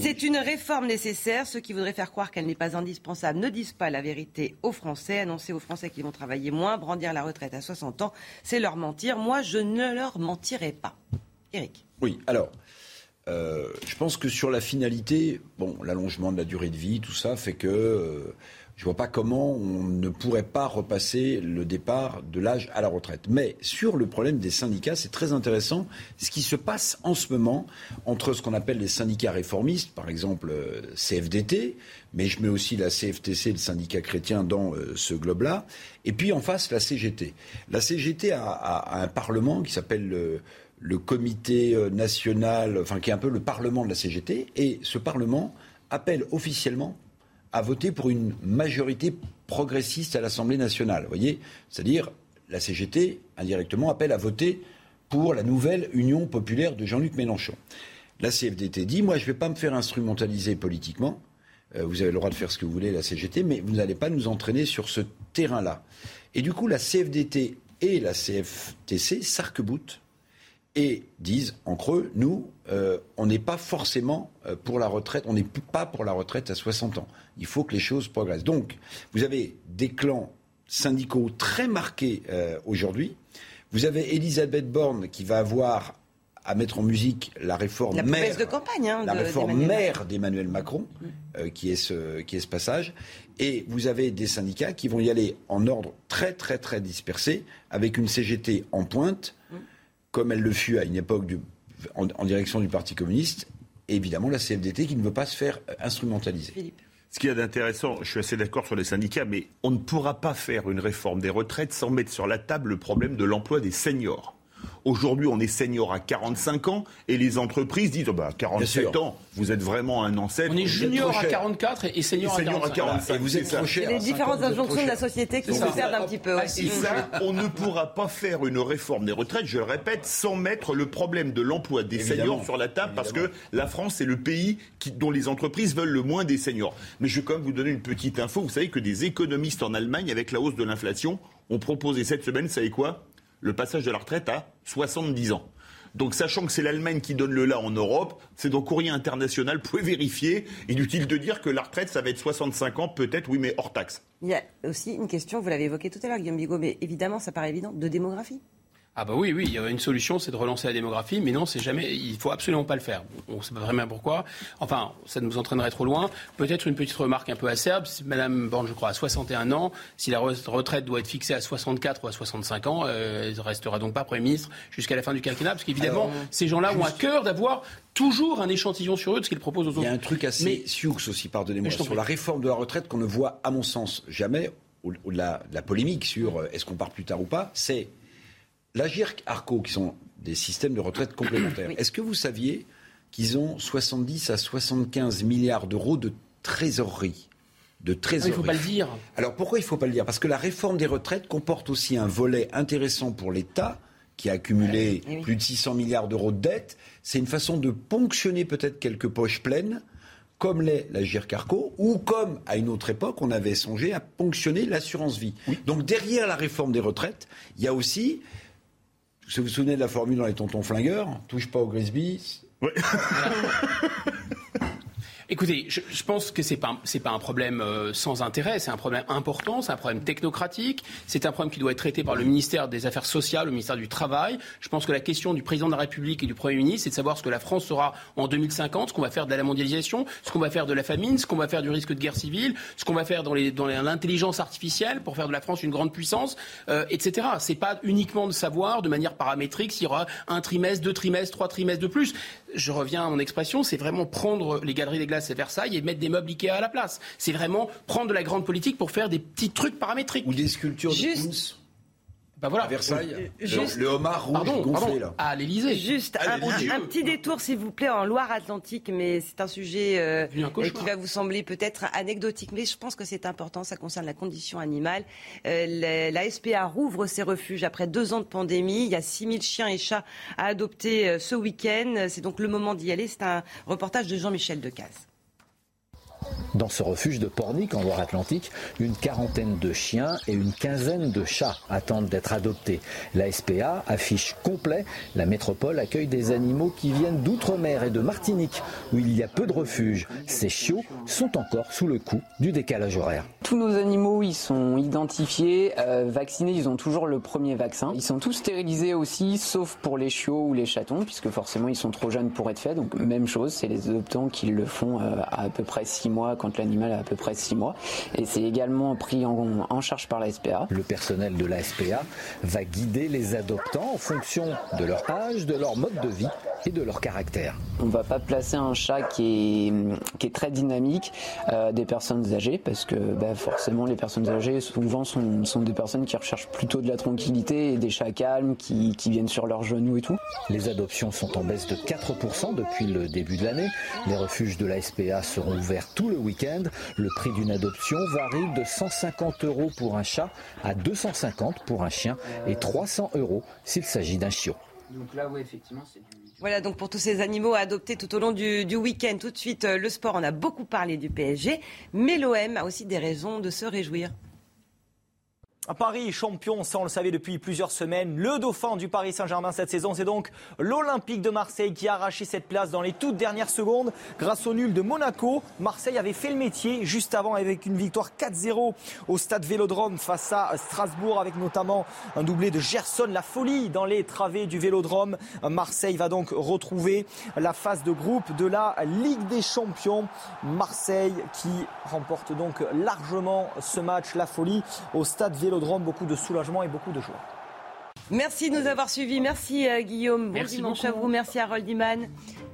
C'est une réforme nécessaire. Ceux qui voudraient faire croire qu'elle n'est pas indispensable ne disent pas la vérité aux Français. Annoncer aux Français qu'ils vont travailler moins, brandir la retraite à 60 ans, c'est leur mentir. Moi, je ne leur mentirai pas. Eric. Oui, alors... Euh, je pense que sur la finalité, bon, l'allongement de la durée de vie, tout ça fait que euh, je ne vois pas comment on ne pourrait pas repasser le départ de l'âge à la retraite. Mais sur le problème des syndicats, c'est très intéressant ce qui se passe en ce moment entre ce qu'on appelle les syndicats réformistes, par exemple euh, CFDT, mais je mets aussi la CFTC, le syndicat chrétien, dans euh, ce globe-là, et puis en face la CGT. La CGT a, un parlement qui s'appelle le, comité euh, national, enfin qui est un peu le parlement de la CGT, et ce parlement appelle officiellement à voter pour une majorité progressiste à l'Assemblée nationale. Voyez C'est-à-dire, la CGT, indirectement, appelle à voter pour la nouvelle Union populaire de Jean-Luc Mélenchon. La CFDT dit Moi, je ne vais pas me faire instrumentaliser politiquement. Euh, vous avez le droit de faire ce que vous voulez, la CGT, mais vous n'allez pas nous entraîner sur ce terrain-là. Et du coup, la CFDT et la CFTC s'arc-boutent et disent en creux, nous, euh, on n'est pas forcément euh, pour la retraite, on n'est pas pour la retraite à 60 ans. Il faut que les choses progressent. Donc, vous avez des clans syndicaux très marqués euh, aujourd'hui. Vous avez Elisabeth Borne qui va avoir à mettre en musique la réforme la mère, de campagne, hein, la réforme mère d'Emmanuel Macron, mm. qui, est ce, qui est ce passage. Et vous avez des syndicats qui vont y aller en ordre très très très dispersé, avec une CGT en pointe, mm. Comme elle le fut à une époque du en, direction du Parti communiste et évidemment la CFDT qui ne veut pas se faire instrumentaliser. Ce qu'il y a d'intéressant, je suis assez d'accord sur les syndicats, mais on ne pourra pas faire une réforme des retraites sans mettre sur la table le problème de l'emploi des seniors. Aujourd'hui, on est senior à 45 ans et les entreprises disent oh bah, 47 ans, vous êtes vraiment un ancêtre. On est junior à 44 et senior, et senior à 45. Et vous êtes trop cher. C'est les différentes injonctions de la société qui se perdent un petit peu. Et ça, [laughs] on ne pourra pas faire une réforme des retraites, je le répète, sans mettre le problème de l'emploi des seniors sur la table, parce que la France est le pays qui, dont les entreprises veulent le moins des seniors. Mais je vais quand même vous donner une petite info. Vous savez que des économistes en Allemagne, avec la hausse de l'inflation, ont proposé cette semaine, vous savez quoi? Le passage de la retraite à 70 ans. Donc, sachant que c'est l'Allemagne qui donne le là en Europe, c'est donc courrier international, vous pouvez vérifier. Inutile de dire que la retraite, ça va être 65 ans, peut-être, oui, mais hors taxe. Il y a aussi une question, vous l'avez évoqué tout à l'heure, Guillaume Bigot, mais évidemment, ça paraît évident, de démographie. Ah bah oui, oui, il y a une solution, c'est de relancer la démographie, mais non, c'est jamais, il faut absolument pas le faire. On ne sait pas vraiment pourquoi. Enfin, ça nous entraînerait trop loin. Peut-être une petite remarque un peu acerbe. Madame Borne, je crois, à 61 ans, si la retraite doit être fixée à 64 ou à 65 ans, euh, elle ne restera donc pas Premier ministre jusqu'à la fin du quinquennat, parce qu'évidemment, ces gens-là ont à cœur d'avoir toujours un échantillon sur eux de ce qu'ils proposent aux autres. Il y a un truc assez mais, sioux aussi, pardonnez-moi, sur la réforme de la retraite qu'on ne voit, à mon sens, jamais, au-delà de la polémique sur euh, est-ce qu'on part plus tard ou pas, c'est la GIRC Arco, qui sont des systèmes de retraite complémentaires, est-ce que vous saviez qu'ils ont 70 à 75 milliards d'euros de trésorerie? De trésorerie. il ne faut pas le dire. Alors pourquoi il ne faut pas le dire? Parce que la réforme des retraites comporte aussi un volet intéressant pour l'État qui a accumulé plus de 600 milliards d'euros de dettes. C'est une façon de ponctionner peut-être quelques poches pleines, comme l'est la GIRC-ARCO, ou comme à une autre époque, on avait songé à ponctionner l'assurance vie. Donc derrière la réforme des retraites, il y a aussi vous vous souvenez de la formule dans les tontons flingueurs Touche pas au Grisby. Oui. [laughs] Écoutez, je, pense que ce n'est pas, pas un problème euh, sans intérêt, c'est un problème important, c'est un problème technocratique, c'est un problème qui doit être traité par le ministère des Affaires sociales, le ministère du Travail. Je pense que la question du président de la République et du Premier ministre, c'est de savoir ce que la France sera en 2050, ce qu'on va faire de la mondialisation, ce qu'on va faire de la famine, ce qu'on va faire du risque de guerre civile, ce qu'on va faire dans, l'intelligence artificielle pour faire de la France une grande puissance, euh, etc. C'est pas uniquement de savoir de manière paramétrique s'il y aura un trimestre, deux trimestres, trois trimestres de plus je reviens à mon expression, c'est vraiment prendre les galeries des glaces et Versailles et mettre des meubles Ikea à la place. C'est vraiment prendre de la grande politique pour faire des petits trucs paramétriques. Ou des sculptures de bah voilà. À Versailles, le, homard rouge gonflé là. À l'Élysée. Juste un, petit détour, s'il vous plaît, en Loire-Atlantique, mais c'est un sujet euh, qui va vous sembler peut-être anecdotique, mais je pense que c'est important. Ça concerne la condition animale. Euh, la, SPA rouvre ses refuges après deux ans de pandémie. Il y a 6000 chiens et chats à adopter euh, ce week-end. C'est donc le moment d'y aller. C'est un reportage de Jean-Michel Decaze. Dans ce refuge de Pornic en Loire-Atlantique, une quarantaine de chiens et une quinzaine de chats attendent d'être adoptés. La SPA affiche complet. La métropole accueille des animaux qui viennent d'outre-mer et de Martinique, où il y a peu de refuges. Ces chiots sont encore sous le coup du décalage horaire. Tous nos animaux, ils sont identifiés, euh, vaccinés, ils ont toujours le premier vaccin. Ils sont tous stérilisés aussi, sauf pour les chiots ou les chatons, puisque forcément ils sont trop jeunes pour être faits. Donc même chose, c'est les adoptants qui le font euh, à peu près 6 mois quand l'animal a à peu près 6 mois. Et c'est également pris en, charge par la SPA. Le personnel de la SPA va guider les adoptants en fonction de leur âge, de leur mode de vie et de leur caractère. On ne va pas placer un chat qui est, qui est très dynamique euh, des personnes âgées parce que bah, forcément les personnes âgées souvent sont, sont, des personnes qui recherchent plutôt de la tranquillité et des chats calmes qui, qui viennent sur leurs genoux et tout. Les adoptions sont en baisse de 4% depuis le début de l'année. Les refuges de la SPA seront ouverts tout le week-end. Le prix d'une adoption varie de 150 euros pour un chat à 250 pour un chien et 300 euros s'il s'agit d'un chiot. Donc là, oui, effectivement, c'est du voilà donc pour tous ces animaux adoptés tout au long du, du week-end. Tout de suite, euh, le sport, on a beaucoup parlé du PSG, mais l'OM a aussi des raisons de se réjouir. Paris, champion, ça on le savait depuis plusieurs semaines. Le dauphin du Paris Saint-Germain cette saison, c'est donc l'Olympique de Marseille qui a arraché cette place dans les toutes dernières secondes grâce au nul de Monaco. Marseille avait fait le métier juste avant avec une victoire 4-0 au stade Vélodrome face à Strasbourg avec notamment un doublé de Gerson, la folie dans les travées du Vélodrome. Marseille va donc retrouver la phase de groupe de la Ligue des Champions. Marseille qui remporte donc largement ce match, la folie au stade Vélodrome beaucoup de soulagement et beaucoup de joie. Merci de nous avoir suivis. Merci euh, Guillaume. Bon Merci dimanche à vous. Merci Harold Iman.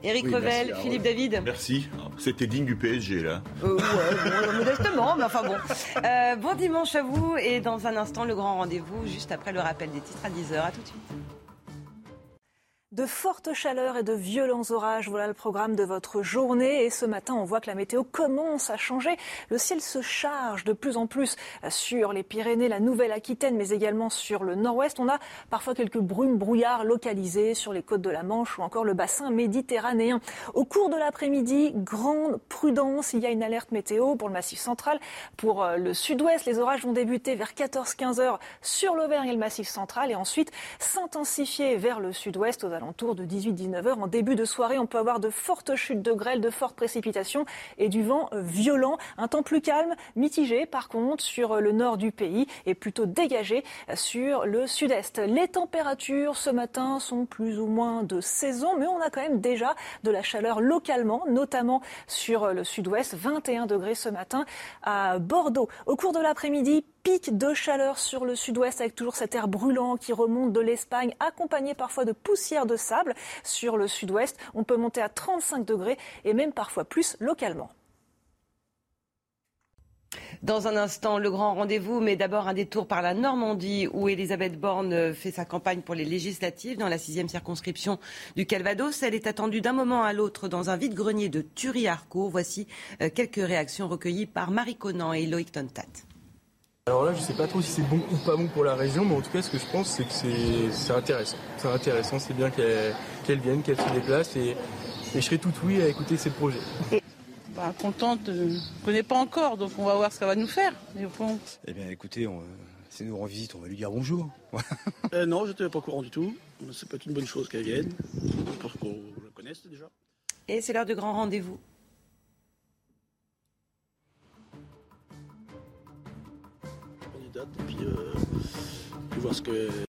Éric Revel, Philippe David. Merci. C'était digne du PSG, là. Euh, ouais, modestement, mais enfin bon. Euh, bon dimanche à vous et dans un instant, le grand rendez-vous juste après le rappel des titres à 10h. À tout de suite. De fortes chaleurs et de violents orages, voilà le programme de votre journée. Et ce matin, on voit que la météo commence à changer. Le ciel se charge de plus en plus sur les Pyrénées, la Nouvelle-Aquitaine, mais également sur le nord-ouest. On a parfois quelques brumes, brouillards localisés sur les côtes de la Manche ou encore le bassin méditerranéen. Au cours de l'après-midi, grande prudence. Il y a une alerte météo pour le massif central. Pour euh, le sud-ouest, les orages vont débuter vers 14-15 heures sur l'Auvergne et le massif central et ensuite s'intensifier vers le sud-ouest aux alentours de 18-19 heures. En début de soirée, on peut avoir de fortes chutes de grêle, de fortes précipitations et du vent euh, violent. Un temps plus calme, mitigé par contre sur euh, le nord du pays et plutôt dégagé euh, sur le sud-est. Les températures ce matin sont plus ou moins de saison, mais on a quand même déjà de la chaleur localement, notamment sur le sud-ouest. 21 degrés ce matin à Bordeaux. Au cours de l'après-midi, de chaleur sur le sud-ouest avec toujours cet air brûlant qui remonte de l'Espagne, accompagné parfois de poussière de sable. Sur le sud-ouest, on peut monter à 35 degrés et même parfois plus localement. Dans un instant, le grand rendez-vous, mais d'abord un détour par la Normandie où Elisabeth Borne fait sa campagne pour les législatives dans la sixième circonscription du Calvados. Elle est attendue d'un moment à l'autre dans un vide-grenier de Thury-Harcourt. Voici euh, quelques réactions recueillies par Marie Conan et Loïc Tontat. Alors là, je sais pas trop si c'est bon ou pas bon pour la région, mais en tout cas, ce que je pense, c'est que c'est intéressant. C'est intéressant, c'est bien qu'elle vienne, qu'elle se déplace, et, je serai tout oui à écouter ses projets. Bah, contente, je ne connais pas encore, donc on va voir ce qu'elle va nous faire. Eh bien, écoutez, on, si nous rend visite, on va lui dire bonjour. [laughs] euh, non, je n'étais pas au courant du tout. C'est peut-être une bonne chose qu'elle vienne, parce qu'on la connaisse déjà. Et c'est l'heure du grand rendez-vous. Et puis, euh, puis voir ce que